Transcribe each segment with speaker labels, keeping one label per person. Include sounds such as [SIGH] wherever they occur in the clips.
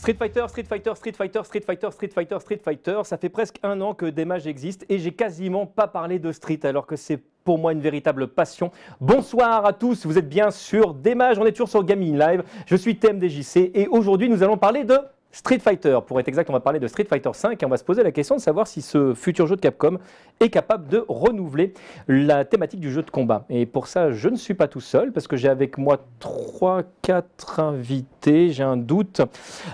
Speaker 1: Street Fighter, Street Fighter, Street Fighter, Street Fighter, Street Fighter, Street Fighter. Ça fait presque un an que des existent et j'ai quasiment pas parlé de Street alors que c'est pour moi une véritable passion. Bonsoir à tous, vous êtes bien sur Mages, on est toujours sur Gaming Live. Je suis TMDJC et aujourd'hui nous allons parler de Street Fighter. Pour être exact, on va parler de Street Fighter 5 et on va se poser la question de savoir si ce futur jeu de Capcom est capable de renouveler la thématique du jeu de combat. Et pour ça, je ne suis pas tout seul parce que j'ai avec moi 3 4 invités, j'ai un doute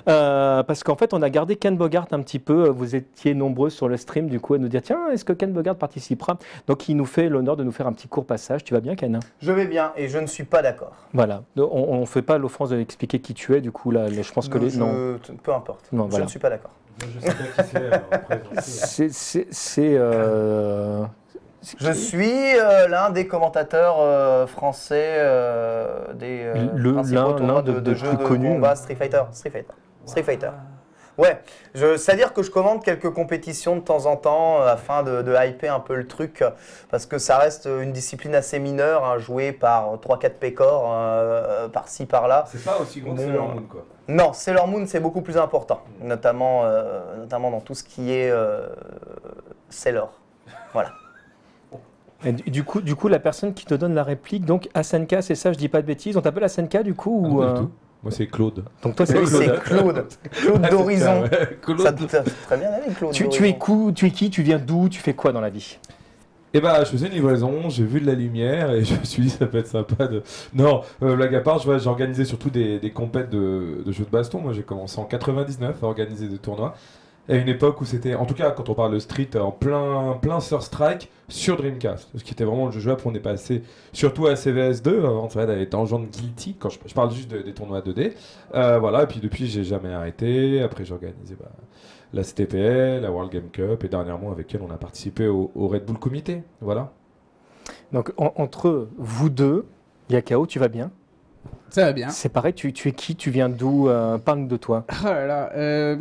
Speaker 1: euh, parce qu'en fait, on a gardé Ken Bogart un petit peu, vous étiez nombreux sur le stream du coup à nous dire tiens, est-ce que Ken Bogart participera? Donc il nous fait l'honneur de nous faire un petit court passage. Tu vas bien Ken?
Speaker 2: Je vais bien et je ne suis pas d'accord.
Speaker 1: Voilà. On ne fait pas l'offense d'expliquer qui tu es du coup là, je pense que les
Speaker 2: non peu importe. je ne suis pas d'accord. Je sais pas qui
Speaker 1: c'est. Euh,
Speaker 2: je suis euh, l'un des commentateurs euh, français des
Speaker 1: principaux tournois de, de, jeux de combat
Speaker 2: Street Fighter. Street Fighter. Street Fighter. Ouais, c'est-à-dire que je commande quelques compétitions de temps en temps euh, afin de, hyper un peu le truc, parce que ça reste une discipline assez mineure, hein, jouée par 3-4 pécores, euh, par-ci, par-là.
Speaker 3: C'est pas aussi gros que Sailor Moon, quoi.
Speaker 2: Non, Sailor Moon, c'est beaucoup plus important, notamment, euh, notamment dans tout ce qui est Sailor. Voilà. [LAUGHS]
Speaker 1: Et du coup, du coup, la personne qui te donne la réplique, donc Asenka, c'est ça, je dis pas de bêtises, on t'appelle Asenka du coup
Speaker 3: ou, tout. Moi, c'est Claude.
Speaker 2: Donc, toi, c'est Claude. [LAUGHS] Claude. Claude d'Horizon. Ça te très bien aller, Claude.
Speaker 1: Tu, tu, es tu es qui Tu viens d'où Tu fais quoi dans la vie?
Speaker 3: Eh ben, je faisais une livraison, j'ai vu de la lumière et [LAUGHS] je me suis dit ça peut être sympa de. Non, euh, blague à part, j'ai organisé surtout des, des compètes de, de, jeux de baston. Moi, j'ai commencé en 99 à organiser des tournois à une époque où c'était, en tout cas quand on parle de Street, en plein, plein Sur Strike sur Dreamcast. Ce qui était vraiment le jeu jouable, on est passé surtout à CVS2 avant d'aller dans genre Guilty, quand je, parle juste des tournois 2D. Euh, voilà, et puis depuis j'ai jamais arrêté. Après j'ai organisé bah, la CTPL, la World Game Cup, et dernièrement avec elle on a participé au, Red Bull Comité. Voilà.
Speaker 1: Donc entre vous deux, Yakao, tu vas bien?
Speaker 4: Ça va bien.
Speaker 1: C'est pareil, tu, es qui? Tu viens d'où euh, Parle de toi. [LAUGHS]
Speaker 4: Oh là là, euh,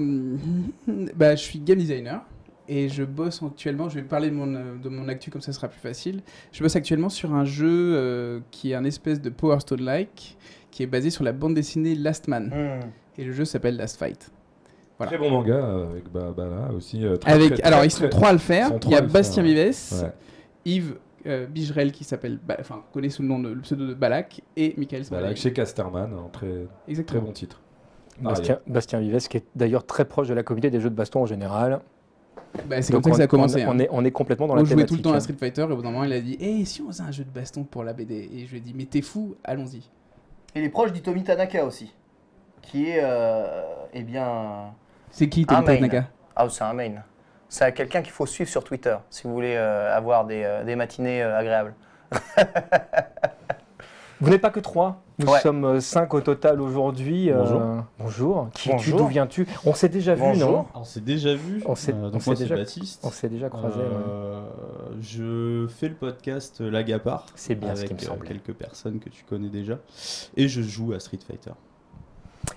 Speaker 4: [LAUGHS] bah, je suis game designer et je bosse actuellement, je vais parler de mon, euh, de mon actu comme ça sera plus facile. Je bosse actuellement sur un jeu qui est un espèce de Power Stone-like qui est basé sur la bande dessinée Last Man. Hmm. Et le jeu s'appelle Last Fight.
Speaker 3: Très bon manga avec Bala aussi.
Speaker 4: avec, alors ils sont trois à le faire. Il y a Bastien Vives, Yves euh, Bigerel qui s'appelle, enfin, connaît sous le nom de le pseudo de Balak et Michael
Speaker 3: Balak chez Casterman, un très, très bon titre.
Speaker 1: Bastien, Bastien Vives, qui est d'ailleurs très proche de la communauté des jeux de baston en général.
Speaker 4: Bah, c'est comme ça que ça a commencé.
Speaker 1: On,
Speaker 4: hein.
Speaker 1: est, on est complètement dans la thématique.
Speaker 4: On jouait tout le temps à Street Fighter et au bout d'un moment il a dit Eh, si on faisait un jeu de baston pour la BD Et je lui ai dit Mais t'es fou, allons-y.
Speaker 2: Il est proche d'Itomi Tanaka aussi, qui est, euh, eh bien.
Speaker 4: C'est qui Itomi Tanaka?
Speaker 2: Ah, c'est un main c'est quelqu'un qu'il faut suivre sur Twitter si vous voulez euh, avoir des, euh, des matinées euh, agréables. [LAUGHS]
Speaker 1: vous n'êtes pas que trois. Nous sommes cinq au total aujourd'hui.
Speaker 3: Bonjour.
Speaker 1: bonjour. Qui tu D'où viens-tu? On s'est déjà vu, non?
Speaker 5: On s'est déjà vu. On s'est, donc moi, déjà, Baptiste.
Speaker 1: On s'est déjà croisé.
Speaker 5: Je fais le podcast Lagapar.
Speaker 1: C'est bien
Speaker 5: avec quelques personnes que tu connais déjà. Et je joue à Street Fighter.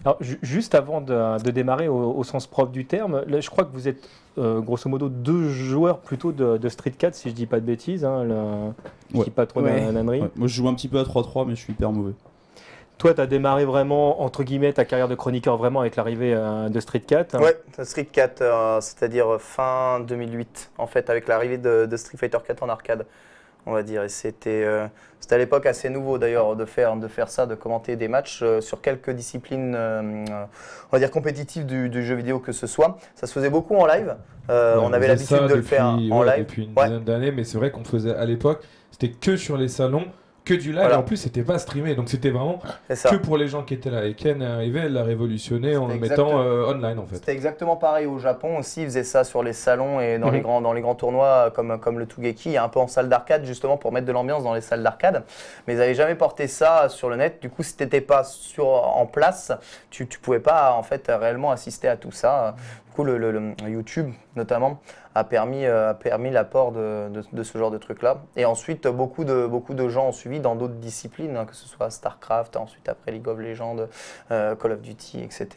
Speaker 1: Alors, juste avant de, démarrer au, sens propre du terme, je crois que vous êtes euh, grosso modo deux joueurs plutôt de, Street 4, si je dis pas de bêtises, hein, le, qui patronne ouais. Moi,
Speaker 5: je joue un petit peu à 3-3, mais je suis hyper mauvais.
Speaker 1: Toi, tu as démarré vraiment, entre guillemets, ta carrière de chroniqueur vraiment avec l'arrivée euh, de Street 4
Speaker 2: Ouais, Street 4, euh, c'est-à-dire fin 2008, en fait, avec l'arrivée de, Street Fighter 4 en arcade on va dire. Et c'était euh, à l'époque assez nouveau d'ailleurs de faire, de faire ça, de commenter des matchs euh, sur quelques disciplines, euh, on va dire compétitives du, jeu vidéo que ce soit. Ça se faisait beaucoup en live. on avait l'habitude de le faire en live.
Speaker 3: Depuis une dizaine d'années, mais c'est vrai qu'on faisait à l'époque, c'était que sur les salons que du live. Et en plus, c'était pas streamé. Donc c'était vraiment que pour les gens qui étaient là. Et Ken est arrivé, elle l'a révolutionné en le mettant euh, online en fait.
Speaker 2: C'était exactement pareil au Japon aussi. Ils faisaient ça sur les salons et dans, les, mhm. grands, dans les grands tournois comme, comme le Tugeki, un peu en salle d'arcade justement pour mettre de l'ambiance dans les salles d'arcade. Mais ils n'avaient jamais porté ça sur le net. Du coup, si tu n'étais pas sur, en place, tu ne pouvais pas en fait réellement assister à tout ça. Du coup, le YouTube notamment a permis, euh, a permis l'apport de, ce genre de trucs-là. Et ensuite, beaucoup de, gens ont suivi dans d'autres disciplines, hein, que ce soit StarCraft, ensuite après League of Legends, euh, Call of Duty, etc.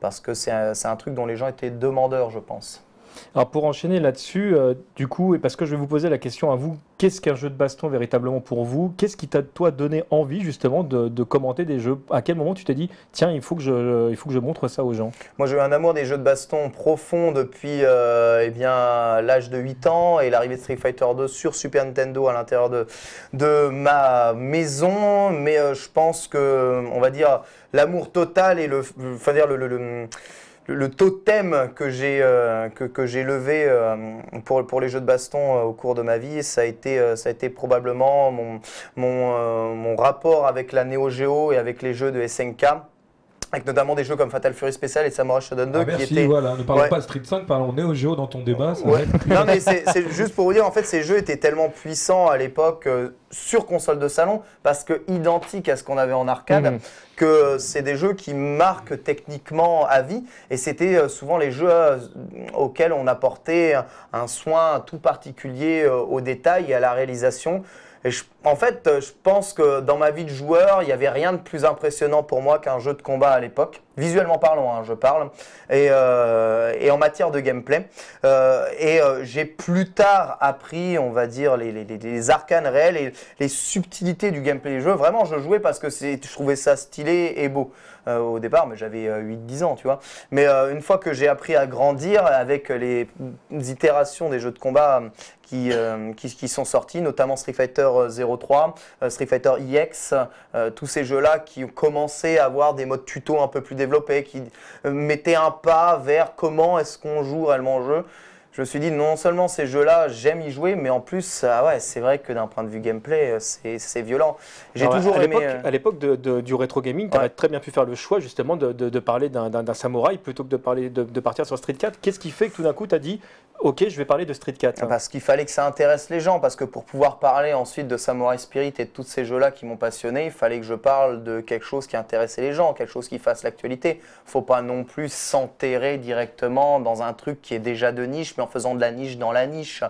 Speaker 2: Parce que c'est un, truc dont les gens étaient demandeurs, je pense.
Speaker 1: Alors pour enchaîner là-dessus, euh, du coup, et parce que je vais vous poser la question à vous, qu'est-ce qu'un jeu de baston véritablement pour vous? Qu'est-ce qui t'a toi donné envie justement de, commenter des jeux? À quel moment tu t'es dit tiens il faut que je montre ça aux gens?
Speaker 2: Moi j'ai eu un amour des jeux de baston profond depuis euh, eh bien l'âge de 8 ans et l'arrivée de Street Fighter 2 sur Super Nintendo à l'intérieur de, ma maison. Mais euh, je pense que on va dire l'amour total et le, enfin le- le- totem que j'ai euh, que, j'ai levé euh, pour, pour les jeux de baston euh, au cours de ma vie, ça a été, ça a été probablement mon, mon, mon rapport avec la Neo Geo et avec les jeux de SNK, avec notamment des jeux comme Fatal Fury Special et Samurai Shodown 2
Speaker 3: Ah,
Speaker 2: qui
Speaker 3: merci,
Speaker 2: étaient
Speaker 3: voilà, ne parlons
Speaker 2: Ouais.
Speaker 3: pas de Street 5, parlons Neo Geo dans ton débat. ça
Speaker 2: Ouais.
Speaker 3: va être-
Speaker 2: Non mais c'est juste pour vous dire, en fait ces jeux étaient tellement puissants à l'époque euh, sur console de salon, parce que identiques à ce qu'on avait en arcade,
Speaker 1: Mhm.
Speaker 2: que c'est des jeux qui marquent techniquement à vie, et c'était euh, souvent les jeux euh, auxquels on apportait un- soin tout particulier au détail et à la réalisation. Et je- en fait, euh, je pense que dans ma vie de joueur, il n'y avait rien de plus impressionnant pour moi qu'un jeu de combat à l'époque, visuellement parlant, hein, je parle, et, euh, et en matière de gameplay. Euh, et euh, j'ai plus tard appris, on va dire, les, arcanes réels et les subtilités du gameplay des jeux. Vraiment, je jouais parce que je trouvais ça stylé et beau au départ, mais j'avais euh, 8-10 ans, tu vois. Mais une fois que j'ai appris à grandir avec les itérations des jeux de combat qui, sont sortis, notamment Street Fighter euh, 03, euh, Street Fighter EX, tous ces jeux-là qui ont commencé à avoir des modes tuto un peu plus qui euh, mettaient un pas vers comment est-ce qu'on joue réellement au jeu. Je me suis dit, non seulement ces jeux-là, j'aime y jouer, mais en plus, ah ouais, c'est vrai que d'un point de vue gameplay, euh, c'est violent. J'ai toujours
Speaker 1: à
Speaker 2: aimé.
Speaker 1: l'époque-
Speaker 2: euh,
Speaker 1: À l'époque du rétro gaming, tu aurais
Speaker 2: Ouais.
Speaker 1: très bien pu faire le choix justement de, de- de parler d'un samouraï plutôt que de, parler, de, de partir sur Street 4. Qu'est-ce qui fait que tout d'un coup tu as dit ok je vais parler de Street 4
Speaker 2: Parce qu'il fallait que ça intéresse les gens, parce que pour pouvoir parler ensuite de Samurai Spirit et de tous ces jeux-là qui m'ont passionné, il fallait que je parle de quelque chose qui intéressait les gens, quelque chose qui fasse l'actualité. Faut pas non plus s'enterrer directement dans un truc qui est déjà de niche, mais en faisant de la niche dans la niche.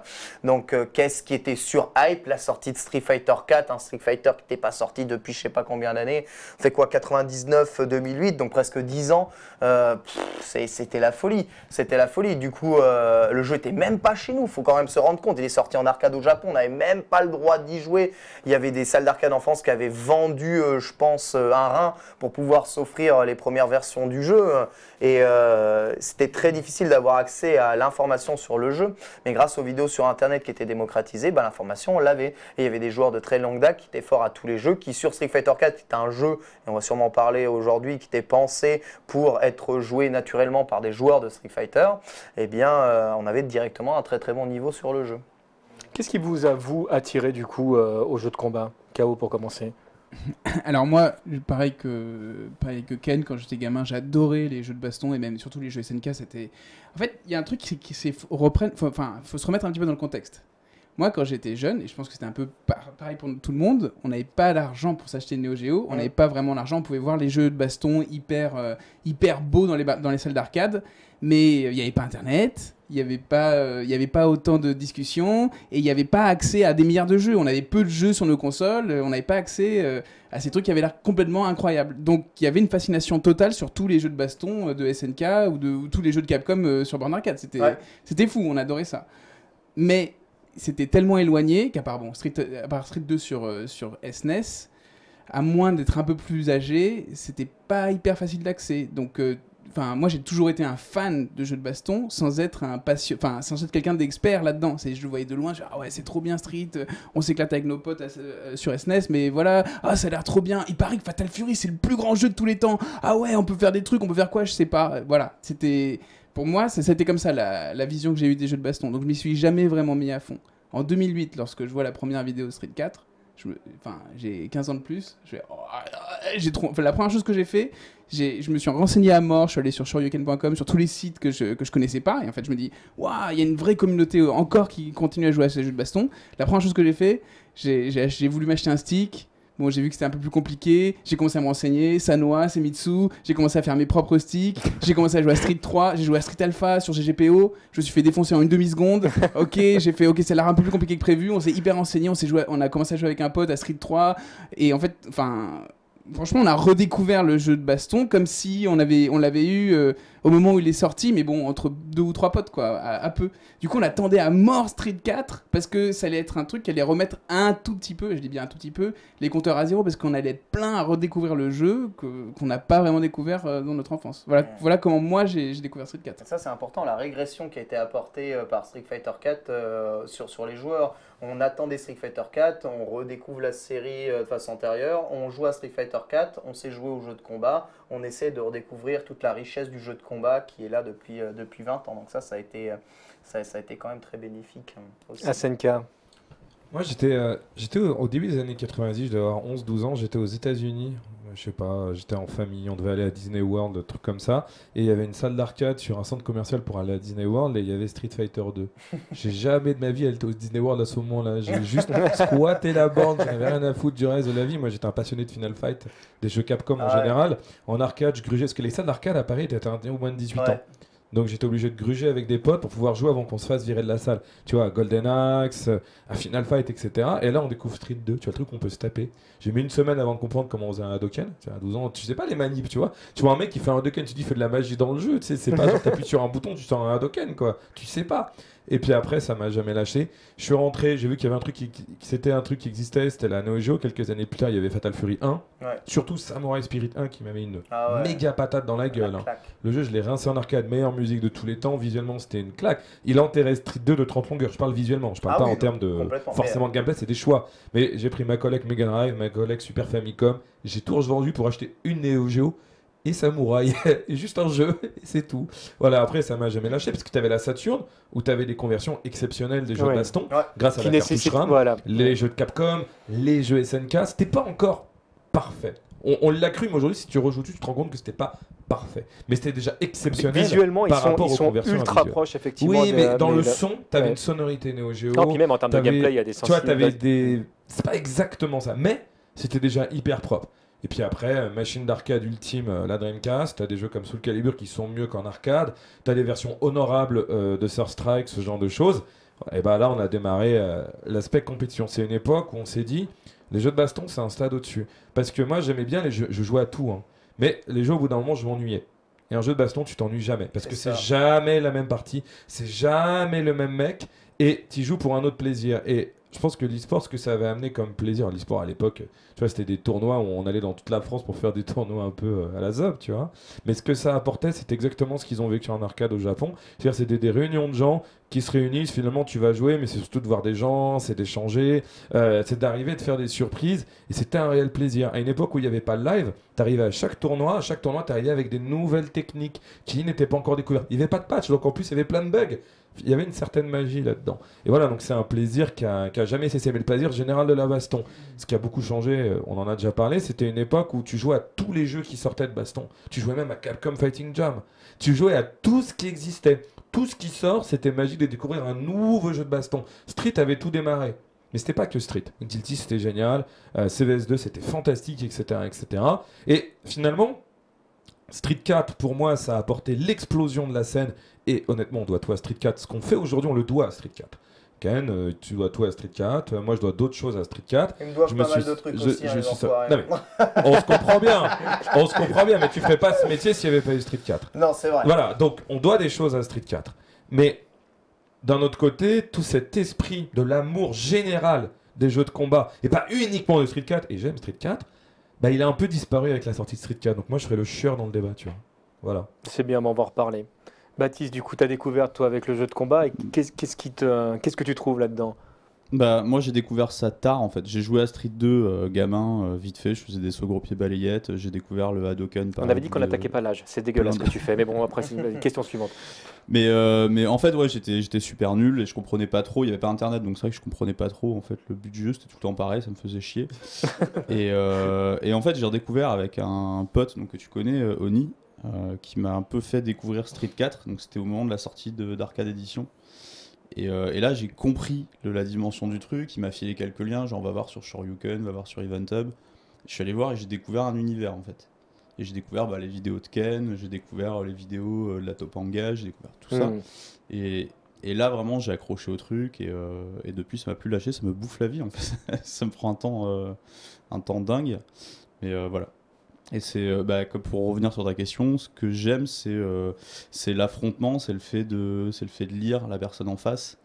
Speaker 2: Donc euh, qu'est-ce qui était sur hype? La sortie de Street Fighter 4, un Street Fighter qui n'était pas sorti depuis je sais pas combien d'années. C'est quoi 99-2008, donc presque 10 ans. Euh, C'était la folie. C'était la folie. Du coup, euh, le jeu même pas chez nous. Faut quand même se rendre compte. Il est sorti en arcade au Japon. On n'avait même pas le droit d'y jouer. Il y avait des salles d'arcade en France qui avaient vendu, euh, je pense, euh, un rein pour pouvoir s'offrir les premières versions du jeu. Et euh, c'était très difficile d'avoir accès à l'information sur le jeu. Mais grâce aux vidéos sur Internet qui étaient démocratisées, bah, l'information, on l'avait. Et il y avait des joueurs de très longue date qui étaient forts à tous les jeux, qui sur Street Fighter 4, qui était un jeu, et on va sûrement en parler aujourd'hui, qui était pensé pour être joué naturellement par des joueurs de Street Fighter, eh bien, euh, on avait directement un très très bon niveau sur le jeu.
Speaker 1: Qu'est-ce qui vous a vous attiré du coup euh, au jeu de combat? KO pour commencer [COUGHS]
Speaker 4: Alors moi, pareil que, pareil que Ken, quand j'étais gamin, j'adorais les jeux de baston et même surtout les jeux SNK. C'était, en fait, il y a un truc qui, qui s'est reprenne, enfin, faut se remettre un petit peu dans le contexte. Moi, quand j'étais jeune, et je pense que c'était un peu par- pareil pour tout le monde, on n'avait pas l'argent pour s'acheter une Neo Geo, on n'avait pas vraiment l'argent, on pouvait voir les jeux de baston hyper, euh, hyper beaux dans les, dans les salles d'arcade, mais il n'y avait pas Internet, il n'y avait, pas, euh, y avait pas autant de discussions, et il n'y avait pas accès à des milliards de jeux. On avait peu de jeux sur nos consoles, euh, on n'avait pas accès euh, à ces trucs qui avaient l'air complètement incroyables. Donc il y avait une fascination totale sur tous les jeux de baston euh, de SNK ou de ou tous les jeux de Capcom sur borne arcade. C'était
Speaker 2: Ouais.
Speaker 4: fou, on adorait ça. Mais c'était tellement éloigné qu'à part, bon, Street, à part Street 2 sur, sur SNES, à moins d'être un peu plus âgé, c'était pas hyper facile d'accès. Donc, enfin, moi j'ai toujours été un fan de jeux de baston sans être un passion, enfin, sans être quelqu'un d'expert là-dedans. C'est, je le voyais de loin, je ah ouais, c'est trop bien Street, euh, on s'éclate avec nos potes euh, sur SNES, mais voilà, ah ça a l'air trop bien. Il paraît que Fatal Fury c'est le plus grand jeu de tous les temps. Ah ouais, on peut faire des trucs, on peut faire quoi, je sais pas. Voilà, c'était pour moi, c'était comme ça la, la vision que j'ai eue des jeux de baston. Donc je m'y suis jamais vraiment mis à fond. En 2008, lorsque je vois la première vidéo Street 4, je me- enfin, j'ai 15 ans de plus. Oh, ah, ah, j'ai enfin, la première chose que j'ai fait, je me suis renseigné à mort. Je suis allé sur shoryuken.com, sur tous les sites que je, que je connaissais pas. Et en fait, je me dis, waouh, il y a une vraie communauté encore qui continue à jouer à ces jeux de baston. La première chose que j'ai fait, j'ai voulu m'acheter un stick. Bon, j'ai vu que c'était un peu plus compliqué. J'ai commencé à me renseigner. Sanoa, Semitsu. J'ai commencé à faire mes propres sticks. J'ai commencé à jouer à Street 3. J'ai joué à Street Alpha sur GGPO. Je me suis fait défoncer en une demi-seconde. Ok, j'ai fait ok, a l'air un peu plus compliqué que prévu. On s'est hyper renseigné. On, joué, on a commencé à jouer avec un pote à Street 3. Et en fait, enfin. Franchement, on a redécouvert le jeu de baston comme si on avait, on l'avait eu, euh, au moment où il est sorti, mais bon, entre deux ou trois potes, quoi, à, à peu. Du coup, on attendait à mort Street 4 parce que ça allait être un truc qui allait remettre un tout petit peu, je dis bien un tout petit peu, les compteurs à zéro parce qu'on allait être plein à redécouvrir le jeu qu'on n'a pas vraiment découvert euh, dans notre enfance. Voilà, voilà comment moi j'ai découvert Street 4.
Speaker 2: Ça, c'est important, la régression qui a été apportée euh, par Street Fighter 4 euh, sur, sur les joueurs. On attendait Street Fighter 4, on redécouvre la série de façon antérieure, on joue à Street Fighter 4, on sait jouer au jeu de combat, on essaie de redécouvrir toute la richesse du jeu de combat qui est là depuis, euh, depuis 20 ans. Donc ça, ça a été, euh, ça, ça a été quand même très bénéfique euh, aussi.
Speaker 1: SNK.
Speaker 3: Moi, j'étais euh, j'étais au, au début des années 90, je devais avoir 11-12 ans, j'étais aux États-Unis. Je sais pas, j'étais en famille, on devait aller à Disney World, trucs comme ça. Et il y avait une salle d'arcade sur un centre commercial pour aller à Disney World et il y avait Street Fighter 2. [LAUGHS] J'ai jamais de ma vie été au Disney World à ce moment-là. J'ai juste squatté la bande, je n'avais rien à foutre du reste de la vie. Moi, j'étais un passionné de Final Fight, des jeux Capcom en
Speaker 2: Ah ouais.
Speaker 3: général. En arcade, je grugeais, parce que les salles d'arcade à Paris étaient interdites au moins de 18
Speaker 2: Ouais.
Speaker 3: ans. Donc j'étais obligé de gruger avec des potes pour pouvoir jouer avant qu'on se fasse virer de la salle. Tu vois, Golden Axe, euh, un Final Fight, etc. Et là, on découvre Street 2, tu vois, le truc qu'on peut se taper. J'ai mis une semaine avant de comprendre comment on faisait un Hadoken. Tu vois, à 12 ans, tu sais pas les manips, tu vois. Tu vois un mec qui fait un Hadoken, tu dis, il fait de la magie dans le jeu, tu sais, c'est pas [LAUGHS] genre t'appuies sur un bouton, tu sors un Hadoken, quoi. Tu sais pas. Et puis après, ça m'a jamais lâché. Je suis rentré, j'ai vu qu'il y avait un truc qui, qui- c'était un truc qui existait, c'était la Neo Geo. Quelques années plus tard, il y avait Fatal Fury 1.
Speaker 2: Ouais.
Speaker 3: Surtout Samurai Spirit 1 qui m'avait une
Speaker 2: Ah ouais.
Speaker 3: méga patate dans la
Speaker 2: La
Speaker 3: gueule. hein. Le jeu, je l'ai rincé en arcade, meilleure musique de tous les temps. Visuellement, c'était une claque. Il enterrait Street 2 de 30 longueurs. Je parle visuellement, je parle
Speaker 2: Ah
Speaker 3: pas
Speaker 2: oui,
Speaker 3: en termes de forcément de gameplay, c'est des choix. Mais j'ai pris ma collègue Mega Drive, ma collègue Super Famicom. J'ai tout revendu pour acheter une Neo Geo et Samurai. [LAUGHS] et juste un jeu, et c'est tout. Voilà, après, ça m'a jamais lâché parce que tu avais la Saturn où tu avais des conversions exceptionnelles des jeux
Speaker 1: Ouais.
Speaker 3: de baston
Speaker 2: Ouais.
Speaker 3: grâce à
Speaker 1: Qui
Speaker 3: la cartouche. RAM
Speaker 1: Voilà.
Speaker 3: les jeux de Capcom, les jeux SNK, c'était pas encore parfait. On, on l'a cru, mais aujourd'hui, si tu rejoues dessus, tu te rends compte que c'était pas parfait. Mais c'était déjà exceptionnel.
Speaker 1: Visuellement, ils
Speaker 3: par
Speaker 1: sont,
Speaker 3: rapport
Speaker 1: ils
Speaker 3: aux
Speaker 1: sont
Speaker 3: conversions
Speaker 1: ultra proches, effectivement.
Speaker 3: Oui,
Speaker 1: de-
Speaker 3: mais dans le
Speaker 1: la-
Speaker 3: son, t'avais
Speaker 1: ouais.
Speaker 3: une sonorité Neo Geo.
Speaker 1: Non, puis même en termes de gameplay, il y a des
Speaker 3: tu vois, t'avais
Speaker 1: sensibilités.
Speaker 3: des. C'est pas exactement ça, mais c'était déjà hyper propre. Et puis après, euh, machine d'arcade ultime, euh, la Dreamcast, t'as des jeux comme Soul Calibur qui sont mieux qu'en arcade, t'as des versions honorables euh, de Third Strike, ce genre de choses. Et bah là, on a démarré euh, l'aspect compétition. C'est une époque où on s'est dit, les jeux de baston, c'est un stade au-dessus. Parce que moi, j'aimais bien les jeux, je jouais à tout, hein. mais les jeux, au bout d'un moment, je m'ennuyais. Et un jeu de baston, tu t'ennuies jamais. Parce que c'est jamais la même partie, c'est jamais le même mec, et tu joues pour un autre plaisir. Et je pense que l'e-sport, ce que ça avait amené comme plaisir, l'e-sport à l'époque, tu vois, c'était des tournois où on allait dans toute la France pour faire des tournois un peu euh, à la zob, tu vois. Mais ce que ça apportait, c'est exactement ce qu'ils ont vécu en arcade au Japon. C'est-à-dire, c'était des réunions de gens qui se réunissent, finalement, tu vas jouer, mais c'est surtout de voir des gens, c'est d'échanger, euh, c'est d'arriver, de faire des surprises, et c'était un réel plaisir. À une époque où il n'y avait pas le live, t'arrivais à chaque tournoi, à chaque tournoi, t'arrivais avec des nouvelles techniques qui n'étaient pas encore découvertes. Il n'y avait pas de patch, donc en plus, il y avait plein de bugs. Il y avait une certaine magie là-dedans. Et voilà, donc c'est un plaisir qui a, qui a jamais cessé. Mais le plaisir général de la baston, ce qui a beaucoup changé, euh, on en a déjà parlé, c'était une époque où tu jouais à tous les jeux qui sortaient de baston. Tu jouais même à Capcom Fighting Jam. Tu jouais à tout ce qui existait. Tout ce qui sort, c'était magique de découvrir un nouveau jeu de baston. Street avait tout démarré. Mais c'était pas que Street. Guilty, c'était génial. Euh, CVS2, c'était fantastique, etc., etc. Et finalement, Street 4, pour moi, ça a apporté l'explosion de la scène. Et honnêtement, on doit tout à Street 4. Ce qu'on fait aujourd'hui, on le doit à Street 4. Ken, euh, tu dois tout à Street 4. Euh, moi, je dois d'autres choses à Street 4.
Speaker 2: Ils me doivent
Speaker 3: Je me
Speaker 2: pas mal
Speaker 3: suis-
Speaker 2: de trucs
Speaker 3: je-
Speaker 2: aussi, hein,
Speaker 3: je suis ça-
Speaker 2: enfoirés.
Speaker 3: Non, mais- On se comprend bien. On se comprend bien, mais tu ferais pas ce métier s'il n'y avait pas eu Street 4.
Speaker 2: Non, c'est vrai.
Speaker 3: Voilà, donc on doit des choses à Street 4. Mais d'un autre côté, tout cet esprit de l'amour général des jeux de combat, et pas uniquement de Street 4, et j'aime Street 4, bah, il a un peu disparu avec la sortie de Street 4. Donc moi, je ferais le chieur dans le débat, tu vois. Voilà.
Speaker 1: C'est bien, mais on va en reparler. Baptiste, du coup, tu as découvert, toi, avec le jeu de combat, et qu'est-ce te, qu'est-ce que tu trouves là-dedans?
Speaker 5: Bah, moi j'ai découvert ça tard en fait. J'ai joué à Street 2 euh, gamin, euh, vite fait, je faisais des sauts gros pieds balayettes, j'ai découvert le Hadoken par
Speaker 1: On avait dit qu'on
Speaker 5: de-
Speaker 1: n'attaquait pas l'âge. C'est dégueulasse ce que tu fais. Mais bon, après, c'est une question suivante.
Speaker 5: Mais, euh, mais en fait, ouais, j'étais, super nul et je comprenais pas trop. Il y avait pas internet, donc c'est vrai que je comprenais pas trop. En fait, le but du jeu c'était tout le temps pareil, ça me faisait chier. [LAUGHS] et, et en fait, j'ai redécouvert avec un pote donc, que tu connais, Oni, euh, qui m'a un peu fait découvrir Street 4. Donc c'était au moment de la sortie de, d'Arcade Edition. Et, euh, et là, j'ai compris le- la dimension du truc. Il m'a filé quelques liens, genre va voir sur Shoryuken, va voir sur EventHub. Je suis allé voir et j'ai découvert un univers en fait. Et j'ai découvert bah, les vidéos de Ken, j'ai découvert les vidéos euh, de la Topanga, j'ai découvert tout ça.
Speaker 1: Hmm.
Speaker 5: Et, et là, vraiment, j'ai accroché au truc et, euh, et depuis, ça m'a plus lâché, ça me bouffe la vie en fait. [LAUGHS] ça me prend un temps, euh, un temps dingue. Mais euh, voilà. Et c'est euh, bah, pour revenir sur ta question, ce que j'aime, c'est euh, l'affrontement, c'est le fait de le fait de lire la personne en face,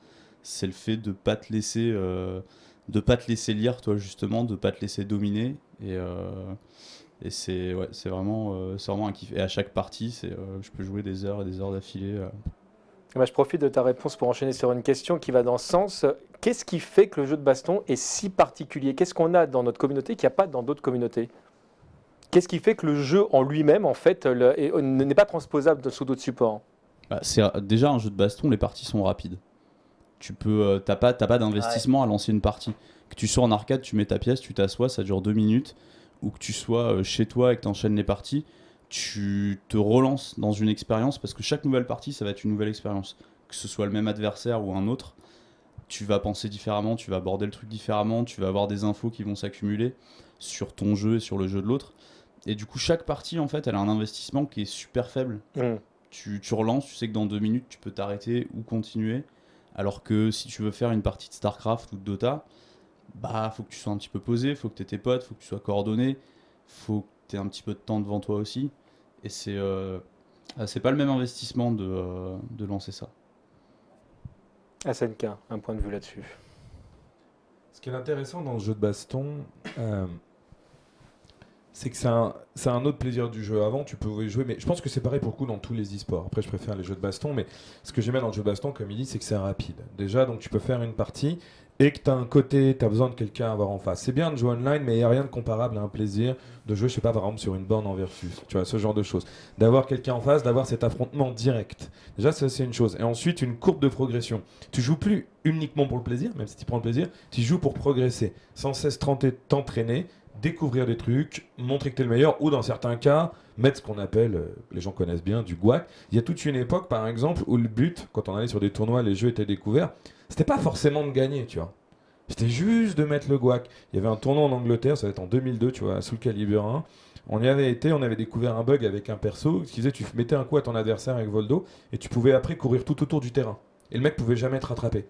Speaker 5: c'est le fait de pas te laisser euh, de pas te laisser lire toi justement, de pas te laisser dominer et euh, et c'est ouais, vraiment un kiff. Et à chaque partie, c'est je peux jouer des heures et des heures d'affilée. euh.
Speaker 1: Bah, je profite de ta réponse pour enchaîner sur une question qui va dans ce sens. Qu'est-ce qui fait que le jeu de baston est si particulier? Qu'est-ce qu'on a dans notre communauté qu'il n'y a pas dans d'autres communautés? Qu'est-ce qui fait que le jeu en lui-même, en fait, est- n'est pas transposable sous d'autres supports
Speaker 5: Bah, c'est déjà un jeu de baston, les parties sont rapides. Tu peux, euh, t'as pas, d'investissement à lancer une partie. Que tu sois en arcade, tu mets ta pièce, tu t'assois, ça dure deux minutes. Ou que tu sois euh, chez toi et que tu enchaînes les parties, tu te relances dans une expérience parce que chaque nouvelle partie, ça va être une nouvelle expérience. Que ce soit le même adversaire ou un autre, tu vas penser différemment, tu vas aborder le truc différemment, tu vas avoir des infos qui vont s'accumuler sur ton jeu et sur le jeu de l'autre. Et du coup, chaque partie, en fait, elle a un investissement qui est super faible
Speaker 1: Hmm.
Speaker 5: tu, tu relances, tu sais que dans deux minutes tu peux t'arrêter ou continuer. Alors que si tu veux faire une partie de StarCraft ou de Dota, bah faut que tu sois un petit peu posé, faut que tu aies tes potes, faut que tu sois coordonné, faut que tu aies un petit peu de temps devant toi aussi. Et c'est euh, c'est pas le même investissement de, euh, de lancer ça.
Speaker 1: SNK, un point de vue là-dessus.
Speaker 3: Ce qui est intéressant dans le jeu de baston, euh, c'est que c'est un, un autre plaisir du jeu. Avant, tu pouvais jouer, mais je pense que c'est pareil pour le coup dans tous les e-sports. Après, je préfère les jeux de baston, mais ce que j'aimais dans le jeu de baston, comme il dit, c'est que c'est rapide. Déjà, donc tu peux faire une partie et que tu as un côté, tu as besoin de quelqu'un à avoir en face. C'est bien de jouer online, mais il n'y a rien de comparable à un plaisir de jouer, je sais pas, par exemple, sur une borne en versus. Tu vois, ce genre de choses. D'avoir quelqu'un en face, d'avoir cet affrontement direct. Déjà, ça, c'est une chose. Et ensuite, une courbe de progression. Tu joues plus uniquement pour le plaisir, même si tu prends le plaisir, tu joues pour progresser. Sans cesse t'entraîner, découvrir des trucs, montrer que tu le meilleur, ou dans certains cas, mettre ce qu'on appelle, euh, les gens connaissent bien, du guac. Il y a toute une époque, par exemple, où le but, quand on allait sur des tournois, les jeux étaient découverts, c'était pas forcément de gagner, tu vois. C'était juste de mettre le guac. Il y avait un tournoi en Angleterre, ça va être en 2002, tu vois, sous le calibre 1. On y avait été, on avait découvert un bug avec un perso qui disait tu mettais un coup à ton adversaire avec Voldo et tu pouvais après courir tout autour du terrain. Et le mec pouvait jamais être rattrapé.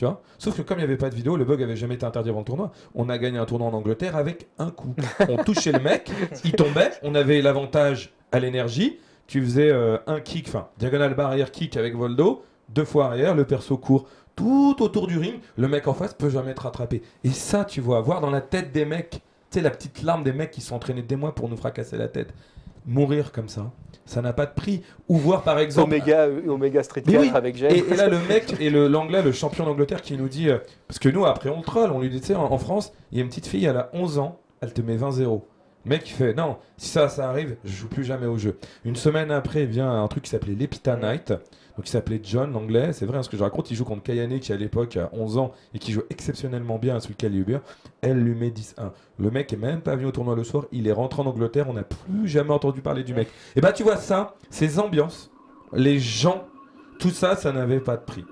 Speaker 3: Tu vois? Sauf que comme il n'y avait pas de vidéo, le bug avait jamais été interdit avant le tournoi. On a gagné un tournoi en Angleterre avec un coup. On [LAUGHS] touchait le mec, il tombait, on avait l'avantage à l'énergie. Tu faisais euh, un kick, enfin, diagonale barrière kick avec Voldo, deux fois arrière, le perso court tout autour du ring, le mec en face peut jamais être rattrapé. Et ça, tu vois, voir dans la tête des mecs, tu sais, la petite larme des mecs qui sont entraînés des mois pour nous fracasser la tête, mourir comme ça, ça n'a pas de prix. Ou voir par exemple.
Speaker 1: Omega, Omega Street
Speaker 3: Mais
Speaker 1: 4
Speaker 3: oui,
Speaker 1: avec James.
Speaker 3: Et, et là, le mec et le- l'anglais, le champion d'Angleterre, qui nous dit. euh, parce que nous, après, on le troll. On lui dit, tu sais, en, en France, il y a une petite fille, elle a 11 ans, elle te met 20-0. Le mec, il fait, non, si ça, ça arrive, je joue plus jamais au jeu. Une semaine après, vient un truc qui s'appelait l'Epita Knight. Donc, il s'appelait John, l'anglais. C'est vrai, hein, ce que je raconte. Il joue contre Kayane, qui à l'époque a 11 ans et qui joue exceptionnellement bien à Soul Calibur. Elle lui met 10-1. Le mec est même pas venu au tournoi le soir. Il est rentré en Angleterre. On n'a plus jamais entendu parler du mec. Et bah, tu vois ça, ces ambiances, les gens, tout ça, ça n'avait pas de prix.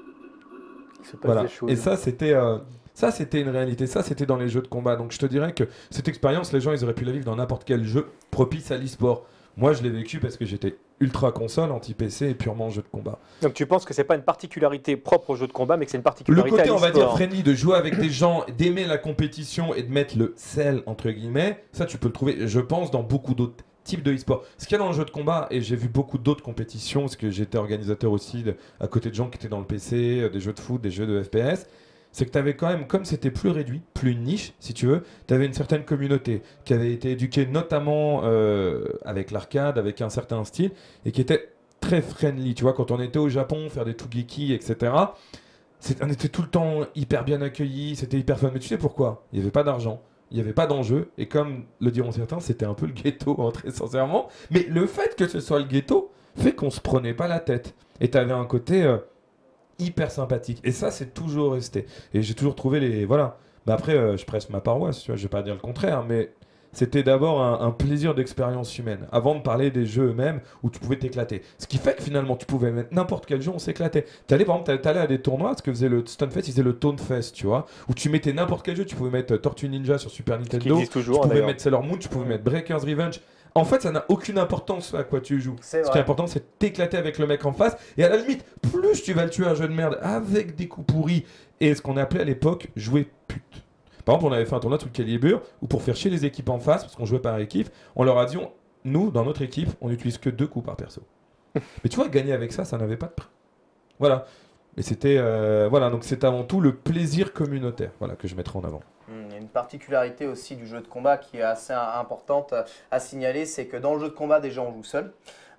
Speaker 3: Voilà. Et ça, c'était euh, ça, c'était une réalité. Ça, c'était dans les jeux de combat. Donc, je te dirais que cette expérience, les gens, ils auraient pu la vivre dans n'importe quel jeu propice à l'e-sport. Moi, je l'ai vécu parce que j'étais ultra console, anti-PC et purement jeu de combat.
Speaker 1: Donc tu penses que c'est pas une particularité propre au jeu de combat, mais que c'est une
Speaker 3: Le
Speaker 1: particularité
Speaker 3: côté,
Speaker 1: à
Speaker 3: on va dire, friendly, de jouer avec des gens, d'aimer la compétition et de mettre le sel, entre guillemets, ça, tu peux le trouver, je pense, dans beaucoup d'autres types de e-sport. Ce qu'il y a dans le jeu de combat, et j'ai vu beaucoup d'autres compétitions, parce que j'étais organisateur aussi de- à côté de gens qui étaient dans le PC, euh, des jeux de foot, des jeux de FPS, c'est que tu avais quand même, comme c'était plus réduit, plus niche, si tu veux, tu avais une certaine communauté qui avait été éduquée notamment euh, avec l'arcade, avec un certain style, et qui était très friendly. Tu vois, quand on était au Japon, faire des Tougeki, etc., on était tout le temps hyper bien accueillis, c'était hyper fun. Mais tu sais pourquoi? Il n'y avait pas d'argent, il n'y avait pas d'enjeu, et comme le diront certains, c'était un peu le ghetto, hein, très sincèrement. Mais le fait que ce soit le ghetto fait qu'on se prenait pas la tête. Et tu avais un côté euh, hyper sympathique. Et ça, c'est toujours resté. Et j'ai toujours trouvé les. Voilà. Mais après, euh, je presse ma paroisse, tu vois, je vais pas dire le contraire, mais c'était d'abord un, un plaisir d'expérience humaine, avant de parler des jeux eux-mêmes où tu pouvais t'éclater. Ce qui fait que finalement, tu pouvais mettre n'importe quel jeu, on s'éclatait. T'allais, par exemple, t'allais à des tournois, ce que faisait le Stunfest, il faisait le Tone Fest, tu vois, où tu mettais n'importe quel jeu, tu pouvais mettre euh, Tortue Ninja sur Super Nintendo, tu pouvais mettre Sailor Moon, tu pouvais mettre Breaker's Revenge. En fait, ça n'a aucune importance à quoi tu joues. Ce qui est important, c'est t'éclater avec le mec en face. Et à la limite, plus tu vas le tuer un jeu de merde avec des coups pourris et ce qu'on appelait à l'époque jouer pute. Par exemple, on avait fait un tournoi tout le calibre où pour faire chier les équipes en face, parce qu'on jouait par équipe, on leur a dit on- nous, dans notre équipe, on n'utilise que deux coups par perso. [LAUGHS] Mais tu vois, gagner avec ça, ça n'avait pas de prix. Voilà. Et c'était euh, voilà, donc c'est avant tout le plaisir communautaire, voilà, que je mettrai en avant.
Speaker 2: Hmm, a une particularité aussi du jeu de combat qui est assez importante à signaler, c'est que dans le jeu de combat, déjà on joue seul.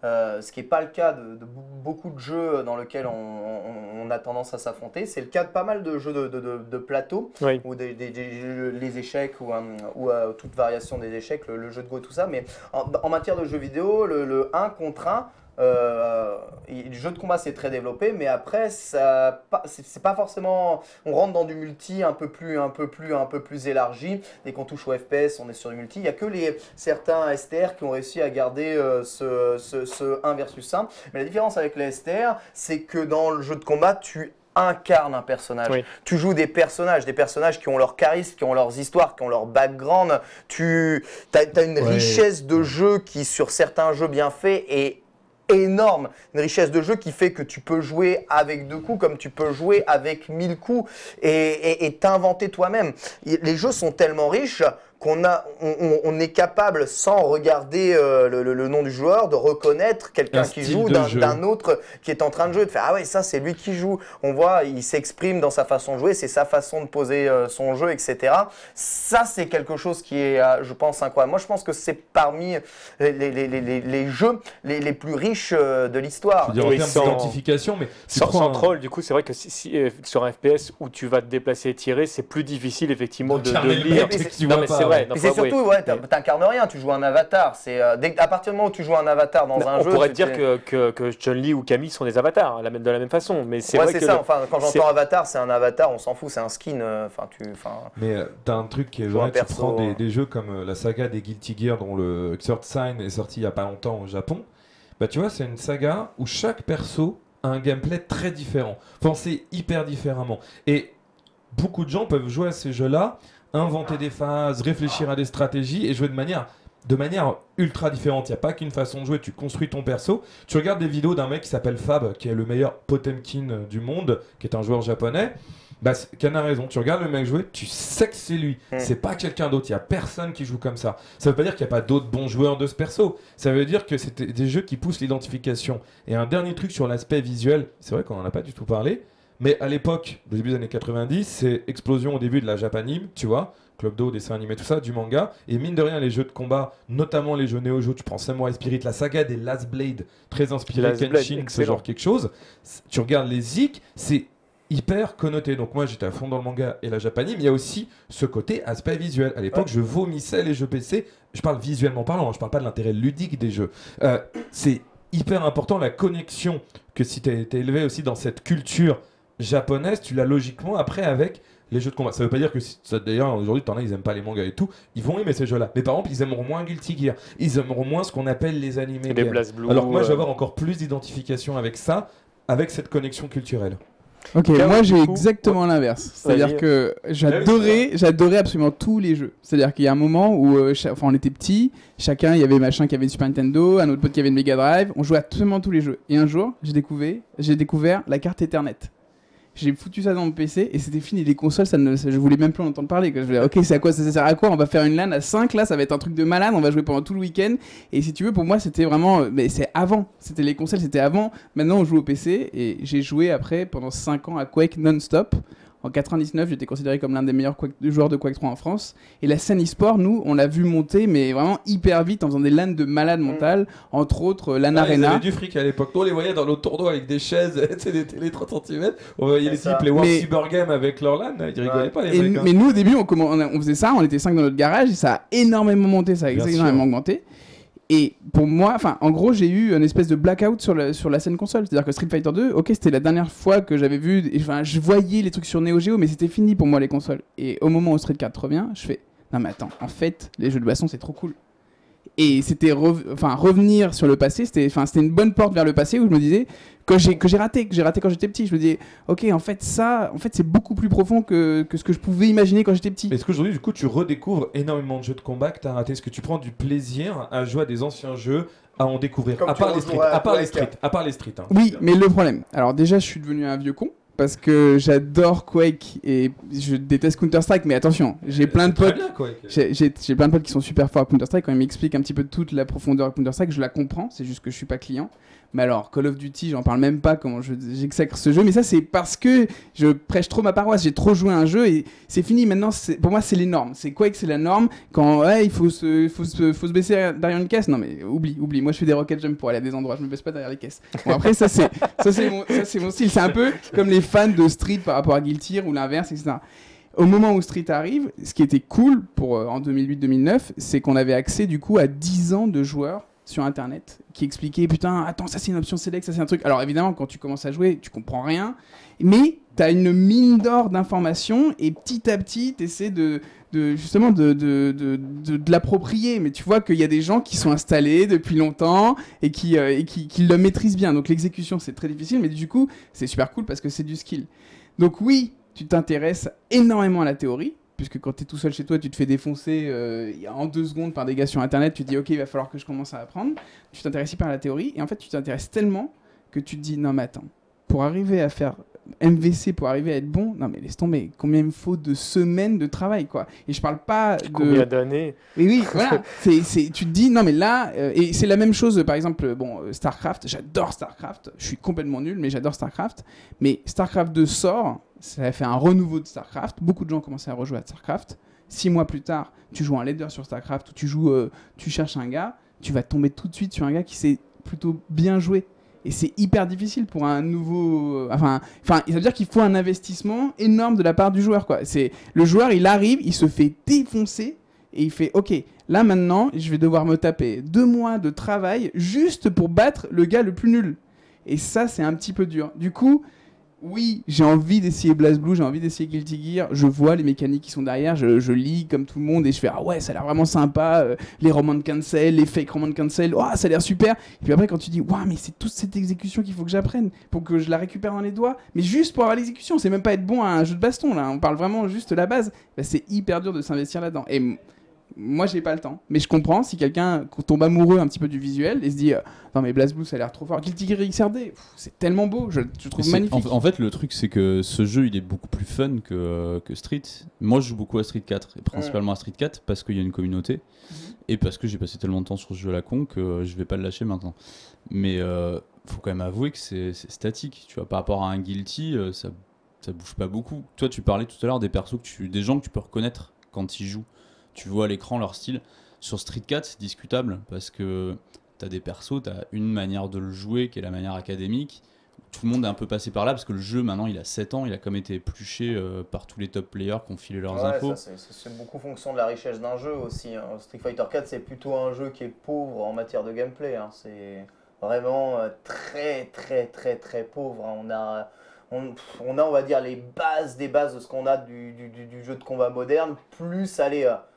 Speaker 2: Euh, ce qui n'est pas le cas de, de, beaucoup de jeux dans lesquels on, on, on a tendance à s'affronter. C'est le cas de pas mal de jeux de, de plateau,
Speaker 1: oui.
Speaker 2: ou des, des, des, les échecs, ou, um, ou uh, toute variation des échecs, le, le, jeu de Go, tout ça. Mais en, en matière de jeux vidéo, le, le 1 contre 1, euh, le jeu de combat s'est très développé, mais après, ça, c'est pas forcément. On rentre dans du multi un peu plus, un peu plus, un peu plus élargi. Dès qu'on touche au FPS, on est sur du multi. Il n'y a que les, certains STR qui ont réussi à garder euh, ce, ce, ce 1 versus 1. Mais la différence avec les STR, c'est que dans le jeu de combat, tu incarnes un personnage.
Speaker 1: Oui.
Speaker 2: Tu joues des personnages, des personnages qui ont leur charisme, qui ont leurs histoires, qui ont leur background. Tu as, as, une
Speaker 3: Ouais.
Speaker 2: richesse de jeu qui, sur certains jeux bien faits, est énorme, une richesse de jeu qui fait que tu peux jouer avec deux coups comme tu peux jouer avec mille coups et t'inventer toi-même. Les jeux sont tellement riches qu'on a, on, on, est capable, sans regarder euh, le, le, le, nom du joueur, de reconnaître quelqu'un qui joue d'un autre qui est en train de jouer, de faire ah ouais ça c'est lui qui joue. On voit, il s'exprime dans sa façon de jouer, c'est sa façon de poser euh, son jeu, etc. Ça c'est quelque chose qui est, euh, je pense, incroyable. Moi je pense que c'est parmi les, les, les, les, jeux les, les plus riches euh, de l'histoire.
Speaker 3: En termes d'identification, mais
Speaker 1: sans, sans un... troll, du coup c'est vrai que si, si, sur un FPS où tu vas te déplacer et tirer, c'est plus difficile effectivement de, de lire.
Speaker 3: Non,
Speaker 1: c'est
Speaker 2: surtout, ouais, t'incarnes rien, tu joues un avatar. C'est euh, à partir du moment où tu joues un avatar dans un
Speaker 1: on
Speaker 2: jeu.
Speaker 1: On pourrait dire que, que, que Chun-Li ou Camille sont des avatars, de la même façon. Mais c'est
Speaker 2: ouais,
Speaker 1: vrai que
Speaker 2: ça.
Speaker 1: Le...
Speaker 2: Enfin, quand j'entends avatar, c'est un avatar, on s'en fout, c'est un skin. Enfin, tu. Enfin.
Speaker 3: Mais euh, t'as un truc qui est vrai. Tu prends des, des, jeux comme euh, la saga des Guilty Gear, dont le Third Sign est sorti il y a pas longtemps au Japon. Bah, tu vois, c'est une saga où chaque perso a un gameplay très différent, pensé hyper différemment. Et beaucoup de gens peuvent jouer à ces jeux-là inventer des phases, réfléchir à des stratégies et jouer de manière de manière ultra différente. Il n'y a pas qu'une façon de jouer, tu construis ton perso. Tu regardes des vidéos d'un mec qui s'appelle Fab, qui est le meilleur Potemkin du monde, qui est un joueur japonais. Bah, Ken a raison, tu regardes le mec jouer, tu sais que c'est lui. Mm. C'est pas quelqu'un d'autre, il n'y a personne qui joue comme ça. Ça veut pas dire qu'il n'y a pas d'autres bons joueurs de ce perso. Ça veut dire que c'est des jeux qui poussent l'identification. Et un dernier truc sur l'aspect visuel, c'est vrai qu'on n'en a pas du tout parlé, mais à l'époque, au début des années 90, c'est explosion au début de la Japanime, tu vois, Club Do, dessin animé, tout ça, du manga. Et mine de rien, les jeux de combat, notamment les jeux Neo Geo, tu prends Samurai Spirit, la saga des Last Blade, très inspiré
Speaker 1: Last
Speaker 3: Kenshin,
Speaker 1: Blade,
Speaker 3: ce genre quelque chose. Tu regardes les Zik, c'est hyper connoté. Donc moi j'étais à fond dans le manga et la japanime, il y a aussi ce côté aspect visuel. À l'époque, ouais. je vomissais les jeux PC. Je parle visuellement parlant, je parle pas de l'intérêt ludique des jeux. Euh, c'est hyper important la connexion que si tu as été élevé aussi dans cette culture japonaise, tu l'as logiquement après avec les jeux de combat. Ça veut pas dire que si, d'ailleurs aujourd'hui t'en as ils aiment pas les mangas et tout, ils vont aimer ces jeux-là. Mais par exemple ils aimeront moins Guilty Gear, ils aimeront moins ce qu'on appelle les animés.
Speaker 1: Les Blue,
Speaker 3: Alors que moi je vais avoir encore plus d'identification avec ça, avec cette connexion culturelle.
Speaker 4: Ok, moi j'ai exactement l'inverse. C'est-à-dire que j'adorais, j'adorais absolument tous les jeux. C'est-à-dire qu'il y a un moment où, euh, enfin, on était petits, chacun, il y avait machin qui avait une Super Nintendo, un autre pote qui avait une Mega Drive, on jouait à absolument tous les jeux. Et un jour, j'ai découvert, j'ai découvert la carte Ethernet. J'ai foutu ça dans mon PC et c'était fini. Les consoles, ça ne, je voulais même plus en entendre parler. Je voulais, ok, c'est à quoi ça, ça sert à quoi? On va faire une LAN à 5 là, ça va être un truc de malade. On va jouer pendant tout le week-end. Et si tu veux, pour moi, c'était vraiment. Mais c'est avant. C'était les consoles, c'était avant. Maintenant, on joue au PC et j'ai joué après pendant 5 ans à Quake non-stop. En 99, j'étais considéré comme l'un des meilleurs Quake, joueurs de Quake 3 en France. Et la scène e-sport, nous, on l'a vu monter, mais vraiment hyper vite en faisant des LAN de malade mental, entre autres LAN
Speaker 3: ah,
Speaker 4: Arena.
Speaker 3: Ils avaient du fric à l'époque. On les voyait dans l'autre tournoi avec des chaises, [LAUGHS] des télé 30 cm. On voyait les types, les World mais... Cyber Game avec leur LAN. Ils rigolaient ouais. pas, les
Speaker 4: et
Speaker 3: mecs. Hein.
Speaker 4: Mais nous, au début, on, on, on, faisait ça, on était 5 dans notre garage, et ça a énormément monté, ça a Bien énormément sûr. augmenté. Et pour moi, en gros, j'ai eu une espèce de blackout sur la, sur la scène console. C'est-à-dire que Street Fighter 2, ok, c'était la dernière fois que j'avais vu. Enfin, je voyais les trucs sur Neo Geo, mais c'était fini pour moi les consoles. Et au moment où Street 4 revient, je fais non mais attends, en fait, les jeux de baston c'est trop cool. Et c'était re enfin revenir sur le passé, c'était enfin c'était une bonne porte vers le passé où je me disais que j'ai que j'ai raté, que j'ai raté quand j'étais petit. Je me disais OK, en fait ça, en fait c'est beaucoup plus profond que, que ce que je pouvais imaginer quand j'étais petit.
Speaker 3: Est-ce qu'aujourd'hui du coup tu redécouvres énormément de jeux de combat que tu as raté? Est-ce que tu prends du plaisir à jouer à des anciens jeux à en découvrir? À part, les streets, à part les streets, à part les streets.
Speaker 4: Oui, mais le problème. Alors déjà, je suis devenu un vieux con parce que j'adore Quake et je déteste Counter Strike. Mais attention, j'ai plein de potes. J'ai plein de potes qui sont super forts à Counter-Strike. Quand ils m'expliquent un petit peu toute la profondeur de Counter-Strike, je la comprends. C'est juste que je suis pas client. Mais alors, Call of Duty, j'en parle même pas comment je- j'exècre ce jeu. Mais ça, c'est parce que je prêche trop ma paroisse. J'ai trop joué à un jeu et c'est fini. Maintenant, pour moi, c'est les normes. C'est quoi que c'est la norme Quand il faut se, faut, se, faut se baisser derrière une caisse? Non, mais oublie, oublie. Moi, je fais des rocket jump pour aller à des endroits. Je me baisse pas derrière les caisses. Bon, après, ça, c'est mon, mon style. C'est un peu comme les fans de Street par rapport à Guilty ou l'inverse, etc. Au moment où Street arrive, ce qui était cool pour euh, en 2008-2009, c'est qu'on avait accès du coup à 10 ans de joueurs sur internet qui expliquaient putain attends ça c'est une option select ça c'est un truc. Alors évidemment quand tu commences à jouer tu comprends rien mais tu as une mine d'or d'informations et petit à petit tu essaies de, justement de, de, de, de- de l'approprier. Mais tu vois qu'il y a des gens qui sont installés depuis longtemps et qui, euh, et qui, qui le maîtrisent bien. Donc l'exécution c'est très difficile mais du coup c'est super cool parce que c'est du skill. Donc oui tu t'intéresses énormément à la théorie, puisque quand tu es tout seul chez toi, tu te fais défoncer euh, en deux secondes par des gars sur Internet, tu te dis ok, il va falloir que je commence à apprendre. Tu t'intéresses hyper à la théorie, et en fait, tu t'intéresses tellement que tu te dis non, mais attends, pour arriver à faire MVC, pour arriver à être bon, non, mais laisse tomber, combien il me faut de semaines de travail, quoi. Et je parle pas de.
Speaker 1: Combien d'années
Speaker 4: Mais oui, [LAUGHS] voilà. c'est, c'est, tu te dis, non, mais là, euh, et c'est la même chose, par exemple, bon, euh, StarCraft, j'adore StarCraft, je suis complètement nul, mais j'adore StarCraft. Mais StarCraft 2 sort, ça a fait un renouveau de StarCraft, beaucoup de gens commencé à rejouer à StarCraft. Six mois plus tard, tu joues un leader sur StarCraft, ou tu joues, euh, tu cherches un gars, tu vas tomber tout de suite sur un gars qui sait plutôt bien jouer. Et c'est hyper difficile pour un nouveau. euh, Enfin, enfin, ça veut dire qu'il faut un investissement énorme de la part du joueur. Quoi. Le joueur, il arrive, il se fait défoncer et il fait OK. Là maintenant, je vais devoir me taper deux mois de travail juste pour battre le gars le plus nul. Et ça, c'est un petit peu dur. Du coup, oui, j'ai envie d'essayer BlazBlue, j'ai envie d'essayer Guilty Gear. Je vois les mécaniques qui sont derrière, je, lis comme tout le monde et je fais ah ouais, ça a l'air vraiment sympa. euh, les romans de cancel, les fake romans de cancel, oh, ça a l'air super. Et puis après, quand tu dis waouh, mais c'est toute cette exécution qu'il faut que j'apprenne pour que je la récupère dans les doigts, mais juste pour avoir l'exécution, c'est même pas être bon à un jeu de baston là. On parle vraiment juste de la base. Bah, c'est hyper dur de s'investir là-dedans. Moi, j'ai pas le temps. Mais je comprends si quelqu'un tombe amoureux un petit peu du visuel et se dit euh, Non, mais BlazBlue, ça a l'air trop fort. Guilty Gear XRD, c'est tellement beau, je, je trouve magnifique.
Speaker 5: En, en fait, le truc, c'est que ce jeu, il est beaucoup plus fun que, que Street. Moi, je joue beaucoup à Street 4, et principalement à Street 4, parce qu'il y a une communauté, et parce que j'ai passé tellement de temps sur ce jeu à la con que euh, je vais pas le lâcher maintenant. Mais euh, faut quand même avouer que c'est statique. Tu vois, par rapport à un Guilty, ça, ça bouge pas beaucoup. Toi, tu parlais tout à l'heure des persos, que tu, des gens que tu peux reconnaître quand ils jouent. Tu vois à l'écran leur style. Sur Street 4, c'est discutable, parce que t'as des persos, t'as une manière de le jouer qui est la manière académique tout le monde est un peu passé par là parce que le jeu maintenant il a 7 ans, il a comme été épluché euh, par tous les top players qui ont filé leurs
Speaker 2: Ouais,
Speaker 5: infos.
Speaker 2: c'est- beaucoup fonction de la richesse d'un jeu aussi. hein. Street Fighter 4, c'est plutôt un jeu qui est pauvre en matière de gameplay. hein. C'est vraiment euh, très, très, très, très pauvre. hein. On a, on, a, on va dire, les bases des bases de ce qu'on a du, du- du- du jeu de combat moderne, plus aller à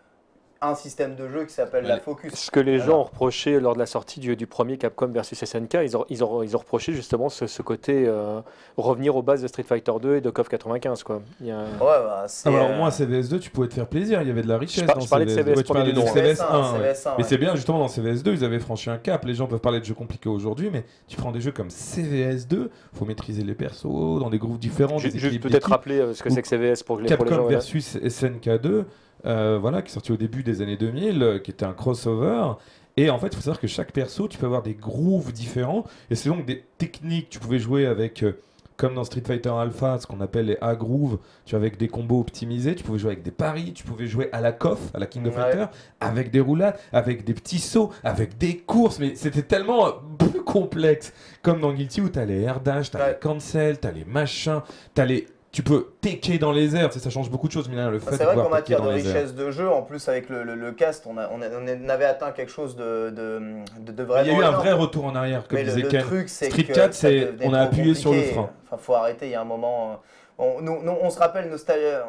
Speaker 2: un système de jeu qui s'appelle la. Focus.
Speaker 1: Ce que les
Speaker 2: Voilà.
Speaker 1: gens ont reproché lors de la sortie du, du premier Capcom versus SNK, ils ont, ils ont, ils ont reproché justement ce, ce côté euh, revenir aux bases de Street Fighter 2 et de KOF 95. Quoi. Il y a
Speaker 2: Ouais, bah, c'est.
Speaker 3: Ah bah alors
Speaker 2: euh,
Speaker 3: moi, CVS2, tu pouvais te faire plaisir, il y avait de la richesse
Speaker 1: Je par-
Speaker 3: dans
Speaker 1: je parlais de
Speaker 3: CVS2.
Speaker 1: CVS
Speaker 3: Ouais, tu parlais de
Speaker 1: nom.
Speaker 3: CVS1.
Speaker 2: CVS1,
Speaker 3: ouais.
Speaker 2: CVS1,
Speaker 3: Mais c'est bien, justement, dans CVS2, ils avaient franchi un cap. Les gens peuvent parler de jeux compliqués aujourd'hui, mais tu prends des jeux comme CVS2, faut maîtriser les persos dans des groupes différents.
Speaker 1: Juste peut-être rappeler euh, ce que c'est que CVS pour, les- pour les
Speaker 3: Capcom
Speaker 1: gens. voilà.
Speaker 3: versus SNK2, euh, voilà, qui est sorti au début des années 2000, euh, qui était un crossover. Et en fait, il faut savoir que chaque perso, tu peux avoir des grooves différents. Et c'est donc des techniques. Tu pouvais jouer avec, euh, comme dans Street Fighter Alpha, ce qu'on appelle les A-grooves, tu avec des combos optimisés. Tu pouvais jouer avec des paris, tu pouvais jouer à la KOF, à la King of
Speaker 2: Ouais.
Speaker 3: Fighter, avec des roulades, avec des petits sauts, avec des courses. Mais c'était tellement plus complexe. Comme dans Guilty où tu as les air dash, tu as
Speaker 2: Ouais.
Speaker 3: les cancel, tu as les machins, tu les. Tu peux tecker dans les airs, ça change beaucoup de choses, là, le fait
Speaker 2: Bah,
Speaker 3: de
Speaker 2: C'est vrai qu'en matière de richesse de jeu, en plus avec le, le- le cast, on, a, on, a- on avait atteint quelque chose de, de, de, de vraiment.
Speaker 3: Il y a eu un vrai retour en arrière, comme
Speaker 2: Mais
Speaker 3: disait
Speaker 2: le
Speaker 3: Ken.
Speaker 2: truc, c'est
Speaker 3: Street
Speaker 2: que
Speaker 3: 4,
Speaker 2: ça
Speaker 3: c'est- on a appuyé sur le frein.
Speaker 2: Enfin, faut arrêter. Il y a un moment. euh, On, nous- nous- on se rappelle,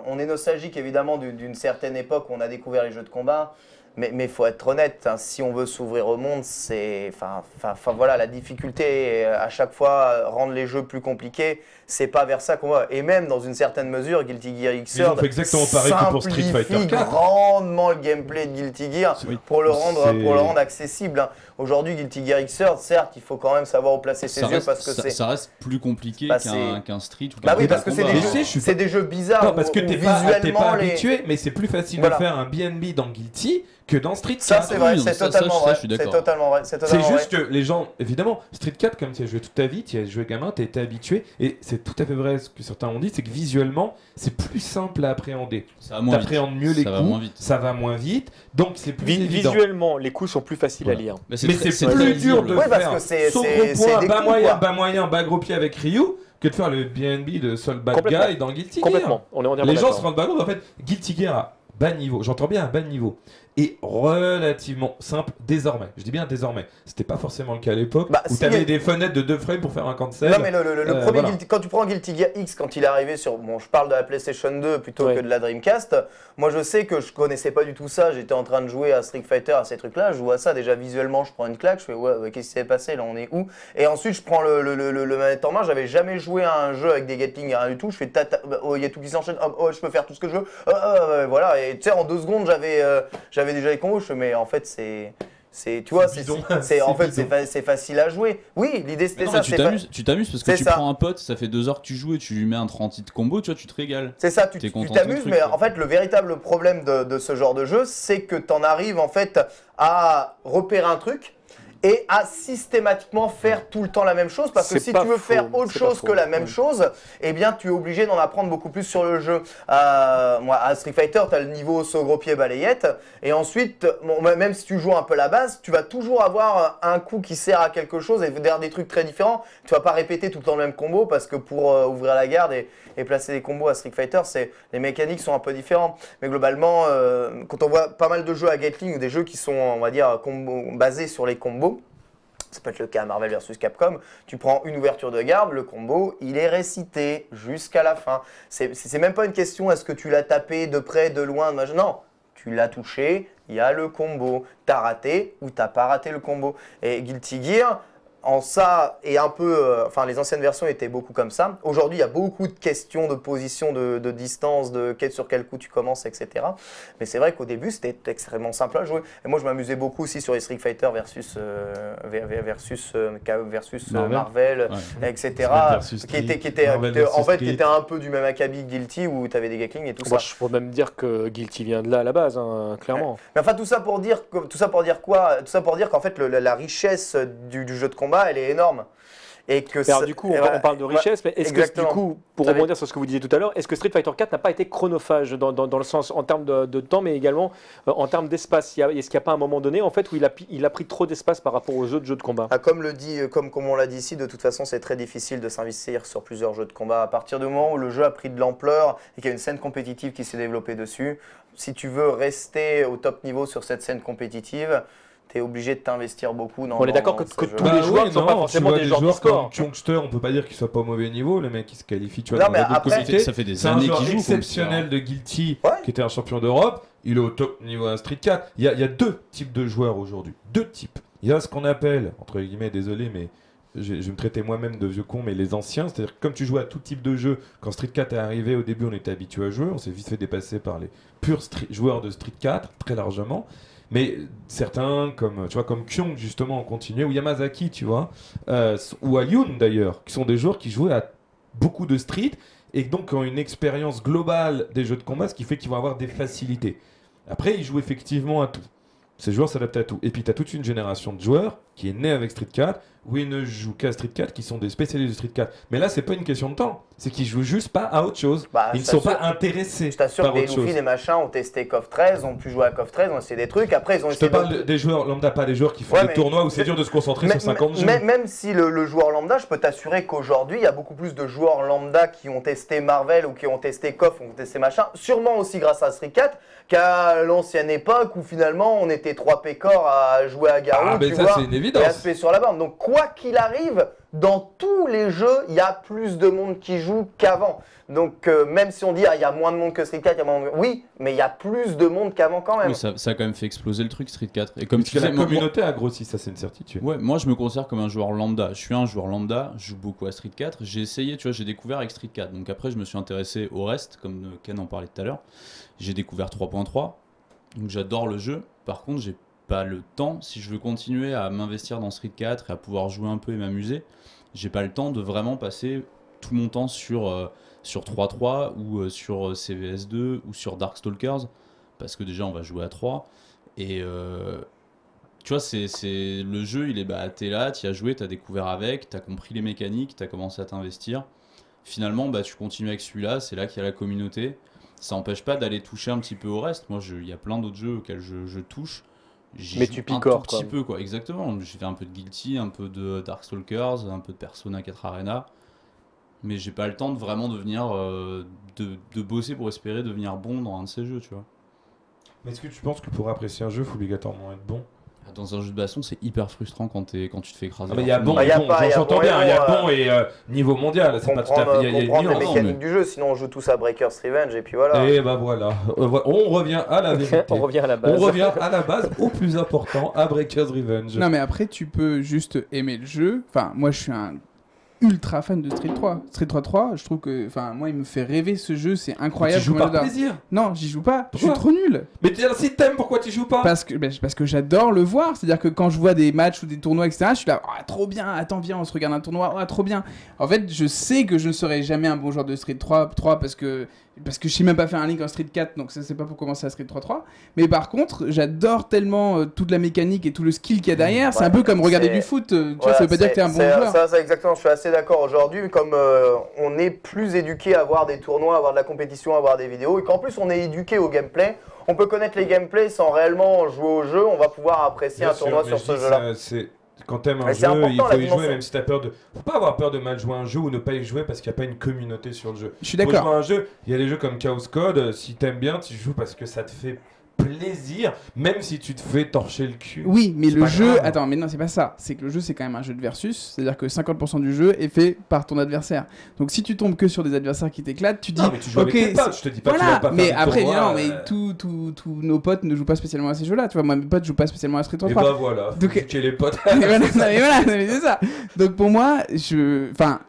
Speaker 2: on est nostalgique évidemment d'une certaine époque où on a découvert les jeux de combat. Mais il faut être honnête, hein, si on veut s'ouvrir au monde, c'est. Enfin, voilà, la difficulté euh, à chaque fois, euh, rendre les jeux plus compliqués, c'est pas vers ça qu'on va. Et même dans une certaine mesure, Guilty Gear
Speaker 3: Ils ont
Speaker 2: Xrd
Speaker 3: fait exactement pareil que pour Street Fighter
Speaker 2: simplifie [LAUGHS]
Speaker 3: 4.
Speaker 2: grandement le gameplay de Guilty Gear pour le rendre, pour le rendre accessible. hein. Aujourd'hui, Guilty Gear Xrd, certes, il faut quand même savoir où placer ses
Speaker 5: ça
Speaker 2: yeux
Speaker 5: reste,
Speaker 2: parce que
Speaker 5: ça-
Speaker 2: c'est.
Speaker 5: ça reste plus compliqué
Speaker 2: Bah,
Speaker 5: qu'un street ou
Speaker 2: Bah oui, parce que c'est des, jeux- des bizarres.
Speaker 3: Non, parce que t'es pas, pas
Speaker 2: les-
Speaker 3: habitué, mais c'est plus facile
Speaker 2: Voilà.
Speaker 3: de faire un BNB dans Guilty que dans Street 4.
Speaker 2: Ça, c'est vrai,
Speaker 5: oui,
Speaker 2: c'est totalement vrai. C'est totalement vrai. C'est
Speaker 3: juste
Speaker 2: vrai.
Speaker 3: que les gens, évidemment, Street 4, comme tu as joué toute ta vie, tu as joué gamin, tu été habitué, et c'est tout à fait vrai ce que certains ont dit, c'est que visuellement, c'est plus simple à appréhender.
Speaker 5: Ça va moins vite.
Speaker 3: T'appréhendes mieux les coups, ça va moins vite, donc c'est plus
Speaker 1: Vi-
Speaker 3: évident.
Speaker 1: visuellement, les coups sont plus faciles
Speaker 3: Voilà.
Speaker 1: à lire.
Speaker 5: Mais
Speaker 3: c'est plus dur de faire
Speaker 2: c'est
Speaker 3: point, bas moyen, bas moyen, bas gros pied avec Ryu, que de faire le BNB de Sol Bad. Guy dans Guilty Gear.
Speaker 1: Complètement. On est entièrement
Speaker 3: Les gens se rendent pas compte, en fait, Guilty Gear à bas niveau, j'entends bien à bas niveau, et relativement simple désormais. Je dis bien désormais. C'était pas forcément le cas à l'époque,
Speaker 2: Bah,
Speaker 3: où
Speaker 2: si,
Speaker 3: t'avais
Speaker 2: a-
Speaker 3: des fenêtres de 2 frames pour faire un cancel.
Speaker 2: Non mais le, le- le
Speaker 3: Euh,
Speaker 2: premier
Speaker 3: voilà.
Speaker 2: Guilty- quand tu prends Guilty Gear X quand il est arrivé sur bon je parle de la PlayStation 2 plutôt
Speaker 1: Ouais.
Speaker 2: que de la Dreamcast moi je sais que je connaissais pas du tout ça. J'étais en train de jouer à Street Fighter à ces trucs là je vois ça déjà visuellement. Je prends une claque. Je fais ouais, qu'est-ce qui s'est passé? Là on est où? Et ensuite je prends le, le, le, le- le manette en main. J'avais jamais joué à un jeu avec des Gatling rien du tout. Je fais tata bah, oh il y a tout qui s'enchaîne. Oh, oh, je peux faire tout ce que je veux. Oh, oh, voilà. Et tu sais en deux secondes j'avais euh, j'avais déjà les fais mais en fait c'est c'est tu vois
Speaker 3: C'est [LAUGHS]
Speaker 2: en fait c'est fa- c'est facile à jouer oui l'idée c'était ça
Speaker 5: tu
Speaker 2: c'est fa-
Speaker 5: t'amuses, tu t'amuses parce que tu
Speaker 2: ça.
Speaker 5: prends un pote, ça fait deux heures que tu joues et tu lui mets un 30 hits combo, tu vois, tu te régales.
Speaker 2: C'est ça, tu
Speaker 5: de
Speaker 2: t'amuses,
Speaker 5: truc,
Speaker 2: mais
Speaker 5: quoi.
Speaker 2: en fait, le véritable problème de, de ce genre de jeu, c'est que tu en arrives en fait à repérer un truc et à systématiquement faire tout le temps la même chose parce que si tu veux
Speaker 1: faux,
Speaker 2: faire autre chose
Speaker 1: faux,
Speaker 2: que la même chose, eh bien tu es obligé d'en apprendre beaucoup plus sur le jeu. Euh, moi, à Street Fighter, tu as le niveau saut gros pied balayette et ensuite, bon, même si tu joues un peu la base, tu vas toujours avoir un coup qui sert à quelque chose et derrière des trucs très différents. Tu vas pas répéter tout le temps le même combo parce que pour euh, ouvrir la garde et, et placer des combos à Street Fighter, c'est les mécaniques sont un peu différentes. Mais globalement, euh, quand on voit pas mal de jeux à Gatling ou des jeux qui sont, on va dire, combo- basés sur les combos, ça peut être le cas à Marvel vs Capcom, tu prends une ouverture de garde, le combo, il est récité jusqu'à la fin. C'est même pas une question est-ce que tu l'as tapé de près, de loin, de non. Tu l'as touché, il y a le combo. T'as raté ou t'as pas raté le combo. Et Guilty Gear, en ça, et un peu, euh, enfin les anciennes versions étaient beaucoup comme ça. Aujourd'hui, il y a beaucoup de questions de position, de, de distance, de quel, sur quel coup tu commences, etc. Mais c'est vrai qu'au début, c'était extrêmement simple à jouer. Et moi, je m'amusais beaucoup aussi sur les Street Fighter versus, euh, ver- ver- versus, euh, versus euh,
Speaker 5: Marvel.
Speaker 2: Marvel,
Speaker 5: Ouais.
Speaker 2: etc.
Speaker 3: Versus
Speaker 2: Qui était, qui était,
Speaker 3: Marvel
Speaker 2: qui était- en fait, qui était un peu du même acabit que Guilty où tu avais des Gatling et tout
Speaker 1: Moi,
Speaker 2: ça.
Speaker 1: je pourrais même dire que Guilty vient de là à la base, hein, clairement.
Speaker 2: Mais enfin, tout ça pour dire, que- tout ça pour dire quoi? Tout ça pour dire qu'en fait, le- la, la richesse du, du jeu de combat, elle est énorme. Et que
Speaker 1: alors,
Speaker 2: ça-
Speaker 1: du coup, on,
Speaker 2: voilà.
Speaker 1: on parle de
Speaker 2: Ouais.
Speaker 1: richesse, mais est-ce que du coup, pour rebondir sur ce que vous disiez tout à l'heure, est-ce que Street Fighter 4 n'a pas été chronophage dans, dans- dans le sens en termes de, de temps, mais également euh, en termes d'espace? Est-ce qu'il n'y a pas un moment donné en fait où il a, pi- il a pris trop d'espace par rapport aux autres jeux de combat?
Speaker 2: Ah, comme le dit, comme, comme on l'a dit ici, de toute façon, c'est très difficile de s'investir sur plusieurs jeux de combat. À partir du moment où le jeu a pris de l'ampleur et qu'il y a une scène compétitive qui s'est développée dessus, si tu veux rester au top niveau sur cette scène compétitive, tu es obligé de t'investir beaucoup dans
Speaker 1: On est d'accord que- tous les joueurs ne sont pas forcément des joueurs d'e-sport.
Speaker 3: comme Chunkster, on peut pas dire qu'il soit pas au mauvais niveau, le mec qui se qualifie, tu vois,
Speaker 2: Non,
Speaker 3: dans
Speaker 2: mais après-
Speaker 5: Ça fait, des
Speaker 3: C'est un
Speaker 5: années qu'il joue.
Speaker 3: exceptionnel de Guilty,
Speaker 2: Ouais.
Speaker 3: qui était un champion d'Europe. Il est au top niveau à Street 4. Il y a, il y a deux types de joueurs aujourd'hui. Deux types. Il y a ce qu'on appelle, entre guillemets, désolé, mais je, je vais me traitais moi-même de vieux con, mais les anciens, c'est-à-dire que comme tu jouais à tout type de jeu, quand Street 4 est arrivé, au début, on était habitué à jouer. On s'est vite fait dépasser par les purs joueurs de Street 4, très largement. Mais certains, comme tu vois, comme Kyung justement, ont continué, ou Yamazaki, tu vois, euh, ou Ayun d'ailleurs, qui sont des joueurs qui jouaient à beaucoup de Street et donc ont une expérience globale des jeux de combat, ce qui fait qu'ils vont avoir des facilités. Après, ils jouent effectivement à tout. Ces joueurs s'adaptent à tout. Et puis, tu as toute une génération de joueurs qui est née avec Street 4, où ils ne jouent qu'à Street 4, qui sont des spécialistes de Street 4. Mais là, c'est pas une question de temps. C'est qu'ils jouent juste pas à autre chose.
Speaker 2: Bah,
Speaker 3: ils ne sont pas intéressés
Speaker 2: Je t'assure des. Luffy, des machins ont testé KOF 13, ont pu jouer à KOF 13, ont essayé des trucs. Après, ils ont
Speaker 3: Je te parle de- des joueurs lambda, pas des joueurs qui font
Speaker 2: Ouais,
Speaker 3: des tournois où c'est dur de se concentrer sur 50 jeux.
Speaker 2: Même si le, le joueur lambda, je peux t'assurer qu'aujourd'hui, il y a beaucoup plus de joueurs lambda qui ont testé Marvel ou qui ont testé KOF ou qui ont testé machin, sûrement aussi grâce à Street 4, qu'à l'ancienne époque où finalement on était trois pécores à jouer à Garou,
Speaker 3: Ah, mais
Speaker 2: tu
Speaker 3: ça, c'est une
Speaker 2: et
Speaker 3: évidence.
Speaker 2: à se payer sur la bande. Donc quoi qu'il arrive, dans tous les jeux, il y a plus de monde qui joue qu'avant. Donc euh, même si on dit ah, il y a moins de monde que Street 4, il y a moins de... oui, mais il y a plus de monde qu'avant quand même.
Speaker 5: Oui, ça, ça a quand même fait exploser le truc Street 4. Et comme tu
Speaker 3: que la communauté a grossi, ça c'est une certitude.
Speaker 5: Ouais, moi je me considère comme un joueur lambda. Je suis un joueur lambda, je joue beaucoup à Street 4. J'ai essayé, tu vois, j'ai découvert avec Street 4. Donc après, je me suis intéressé au reste, comme euh, Ken en parlait tout à l'heure. J'ai découvert 3.3. Donc j'adore le jeu. Par contre, j'ai pas le temps. Si je veux continuer à m'investir dans Street 4 et à pouvoir jouer un peu et m'amuser, j'ai pas le temps de vraiment passer tout mon temps sur, euh, sur 3-3 ou euh, sur euh, CVS2 ou sur Darkstalkers. Parce que déjà, on va jouer à 3. Et tu vois, c'est, le jeu, il est bah, t'es là, t'y as joué, t'as découvert avec, t'as compris les mécaniques, t'as commencé à t'investir. Finalement, bah, tu continues avec celui-là, c'est là qu'il y a la communauté. Ça n'empêche pas d'aller toucher un petit peu au reste. Moi, il y a plein d'autres jeux auxquels je touche. J'y
Speaker 1: Mais tu
Speaker 5: un
Speaker 1: picores,
Speaker 5: tout petit
Speaker 1: quoi.
Speaker 5: peu, quoi. Exactement. J'ai fait un peu de Guilty, un peu de Darkstalkers, un peu de Persona 4 Arena. Mais j'ai pas le temps de vraiment devenir. euh, de, de bosser pour espérer devenir bon dans un de ces jeux, tu vois.
Speaker 3: Mais est-ce que tu penses que pour apprécier un jeu, il faut obligatoirement être bon?
Speaker 5: Dans un jeu de baston, c'est hyper frustrant quand, t'es- quand tu te fais écraser.
Speaker 3: Ah, mais il y a
Speaker 5: tout
Speaker 3: bon
Speaker 2: y a
Speaker 3: bon,
Speaker 2: pas- il y a
Speaker 3: j'entends
Speaker 2: bon et
Speaker 3: bien, il y a
Speaker 2: bon,
Speaker 3: bon et euh, niveau mondial, c'est pas tout à
Speaker 2: comprendre,
Speaker 3: fait. Il y a, il y a une
Speaker 2: les
Speaker 3: nuance.
Speaker 2: mécaniques
Speaker 5: mais-
Speaker 2: du jeu, sinon on joue tous à Breaker's Revenge et puis voilà.
Speaker 3: Et bah voilà, Euh, voilà. on revient à la [LAUGHS] vérité.
Speaker 1: On revient à la
Speaker 3: On
Speaker 1: base.
Speaker 3: revient à la base, au plus important, à Breaker's Revenge.
Speaker 4: Non, mais après, tu peux juste aimer le jeu. Enfin, moi, je suis un ultra fan de Street 3. Street 3 3, je trouve que, enfin, moi, il me fait rêver ce jeu, c'est
Speaker 3: tu
Speaker 4: incroyable.
Speaker 3: joues
Speaker 4: comment
Speaker 3: par plaisir.
Speaker 4: Non, j'y joue pas. Je suis trop nul.
Speaker 3: Mais tiens, si t'aimes, pourquoi tu joues pas?
Speaker 4: Parce que, ben, parce que j'adore le voir. C'est-à-dire que quand je vois des matchs ou des tournois, etc., je suis là, Ah, trop bien, attends, viens, on se regarde un tournoi, Ah, trop bien. En fait, je sais que je ne serai jamais un bon joueur de Street 3, 3 parce que, parce que je sais même pas faire un link en Street 4, donc ça, c'est pas pour commencer à Street 3 3. Mais par contre, j'adore tellement euh, toute la mécanique et tout le skill qu'il y a derrière. c'est un peu comme regarder du foot. euh, Tu vois,
Speaker 2: Voilà,
Speaker 4: ça veut pas dire que t'es un bon joueur.
Speaker 2: Ça, ça, exactement, je suis assez d'accord aujourd'hui. Comme euh, on est plus éduqué à voir des tournois, à voir de la compétition, à voir des vidéos, et qu'en plus on est éduqué au gameplay, on peut connaître les gameplays sans réellement jouer au jeu, on va pouvoir apprécier
Speaker 3: Bien
Speaker 2: un
Speaker 3: sûr,
Speaker 2: tournoi sur ce jeu-là.
Speaker 3: Quand t'aimes un
Speaker 2: Mais
Speaker 3: jeu, il faut y jouer, même si t'as peur de. Faut pas avoir peur de mal jouer un jeu ou ne pas y jouer parce qu'il n'y a pas une communauté sur le jeu.
Speaker 4: Je suis d'accord.
Speaker 3: un jeu, il y a des jeux comme Chaos Code, euh, si t'aimes bien, tu joues parce que ça te fait plaisir, même si tu te fais torcher le cul.
Speaker 4: Oui, mais le jeu.
Speaker 3: grave.
Speaker 4: Attends, mais non, c'est pas ça. C'est que le jeu, c'est quand même un jeu de versus. C'est-à-dire que 50% du jeu est fait par ton adversaire. Donc si tu tombes que sur des adversaires qui t'éclatent, tu dis.
Speaker 3: Non, mais tu joues
Speaker 4: ok,
Speaker 3: avec tes potes, je te dis pas que tu
Speaker 4: Voilà,
Speaker 3: vas pas
Speaker 4: mais
Speaker 3: faire
Speaker 4: après,
Speaker 3: tournois,
Speaker 4: non, mais
Speaker 3: euh,
Speaker 4: tous nos potes ne jouent pas spécialement à ces jeux-là. Tu vois, moi, mes potes jouent pas spécialement à Street
Speaker 3: Et
Speaker 4: 3.
Speaker 3: bah voilà,
Speaker 4: Donc-
Speaker 3: les potes. [LAUGHS]
Speaker 4: Et voilà, non, mais voilà, c'est ça. Donc pour moi, je, enfin,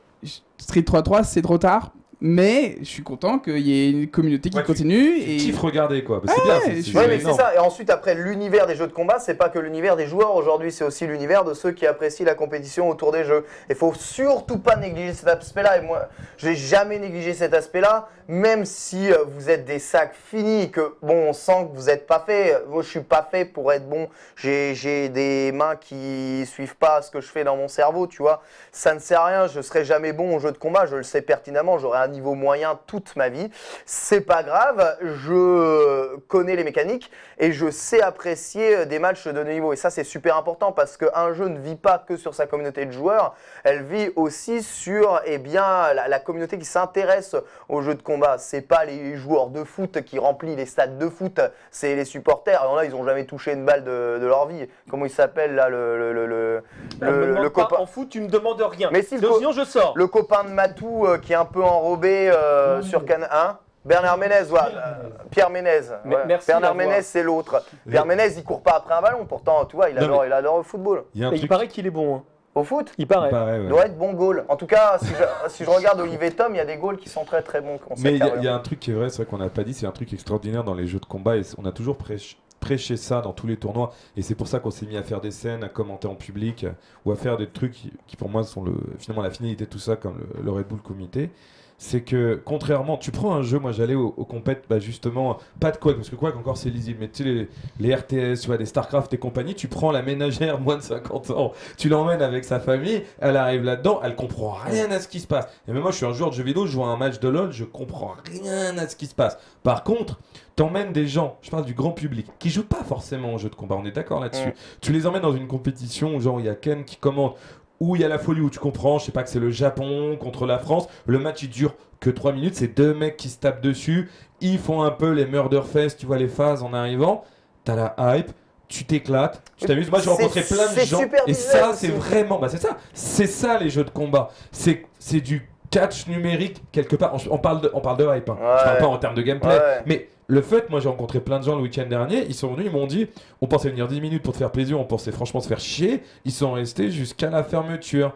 Speaker 4: Street 3-3, c'est trop tard. Mais je suis content qu'il y ait une communauté qui
Speaker 3: Ouais,
Speaker 4: continue.
Speaker 3: Tu
Speaker 4: et...
Speaker 3: kiffes regarder quoi. Bah, c'est bien, c'est
Speaker 4: suis-
Speaker 2: Oui, mais c'est ça. Et ensuite, après, l'univers des jeux de combat, c'est pas que l'univers des joueurs aujourd'hui, c'est aussi l'univers de ceux qui apprécient la compétition autour des jeux. Il faut surtout pas négliger cet aspect-là. Et moi, j'ai jamais négligé cet aspect-là, même si euh, vous êtes des sacs finis, et que bon, on sent que vous n'êtes pas fait. Moi, je suis pas fait pour être bon. J'ai j'ai des mains qui suivent pas ce que je fais dans mon cerveau, tu vois. Ça ne sert à rien. Je serai jamais bon au jeu de combat. Je le sais pertinemment. J'aurai un niveau moyen toute ma vie. C'est pas grave. Je connais les mécaniques et je sais apprécier des matchs de niveau. Et ça, c'est super important parce qu'un jeu ne vit pas que sur sa communauté de joueurs, elle vit aussi sur eh bien, la, la communauté qui s'intéresse aux jeux de combat. C'est pas les joueurs de foot qui remplissent les stades de foot, c'est les supporters. Alors là, ils ont jamais touché une balle de, de leur vie. Comment il s'appelle là, le, le, le, copain
Speaker 1: En foot, tu me demandes rien.
Speaker 2: Mais si, le
Speaker 1: Sinon, je sors.
Speaker 2: le copain de Matou euh, qui est un peu euh, sur Cannes 1 Bernard Ménez, ouais, euh, Pierre Ménez.
Speaker 1: Mais-
Speaker 2: ouais.
Speaker 1: merci
Speaker 2: Bernard Ménez, c'est l'autre. Pierre Ménez, il court pas après un ballon, pourtant, tu vois, il
Speaker 3: Non,
Speaker 2: adore, il adore le football.
Speaker 3: Il y a un
Speaker 1: Mais il
Speaker 3: truc
Speaker 1: paraît qu'il est bon. hein.
Speaker 2: Au foot,
Speaker 1: Il paraît.
Speaker 3: qui paraît, ouais.
Speaker 2: il doit être bon goal. En tout cas, si je, si je regarde Olivier Tom, il y a des goals qui sont très très bons.
Speaker 3: Mais il y, a- y un truc qui est vrai, c'est vrai qu'on n'a pas dit, c'est un truc extraordinaire dans les jeux de combat et on a toujours prêché, prêché ça dans tous les tournois et c'est pour ça qu'on s'est mis à faire des scènes, à commenter en public ou à faire des trucs qui, qui, pour moi sont le, finalement la finalité de tout ça comme le, le Red Bull Comité. C'est que contrairement, tu prends un jeu, moi j'allais au, au compète, bah justement, pas de Quake, parce que Quake encore c'est lisible, mais tu sais, les, les RTS, tu vois, des StarCraft et compagnie, tu prends la ménagère [LAUGHS] moins de 50 ans, tu l'emmènes avec sa famille, elle arrive là-dedans, elle comprend rien à ce qui se passe. Et même moi je suis un joueur de jeux vidéo, je joue à un match de LoL, je comprends rien à ce qui se passe. Par contre, t'emmènes des gens, je parle du grand public, qui jouent pas forcément au jeu de combat, on est d'accord là-dessus. Tu les emmènes dans une compétition où genre il y a Ken qui commente, où il y a la folie, où tu comprends, je sais pas que c'est le Japon contre la France, le match il dure que 3 minutes, c'est deux mecs qui se tapent dessus, ils font un peu les murder fest, tu vois les phases en arrivant, t'as la hype, tu t'éclates, tu t'amuses. Moi j'ai rencontré plein de gens.
Speaker 2: super
Speaker 3: et ça c'est vraiment, bah c'est ça, c'est ça les jeux de combat, c'est c'est du catch numérique quelque part. On, on parle de, on parle de hype, hein. je parle pas en termes de gameplay,
Speaker 2: Ouais.
Speaker 3: mais le fait, moi j'ai rencontré plein de gens le week-end dernier, ils sont venus, ils m'ont dit, on pensait venir 10 minutes pour te faire plaisir, on pensait franchement se faire chier, ils sont restés jusqu'à la fermeture.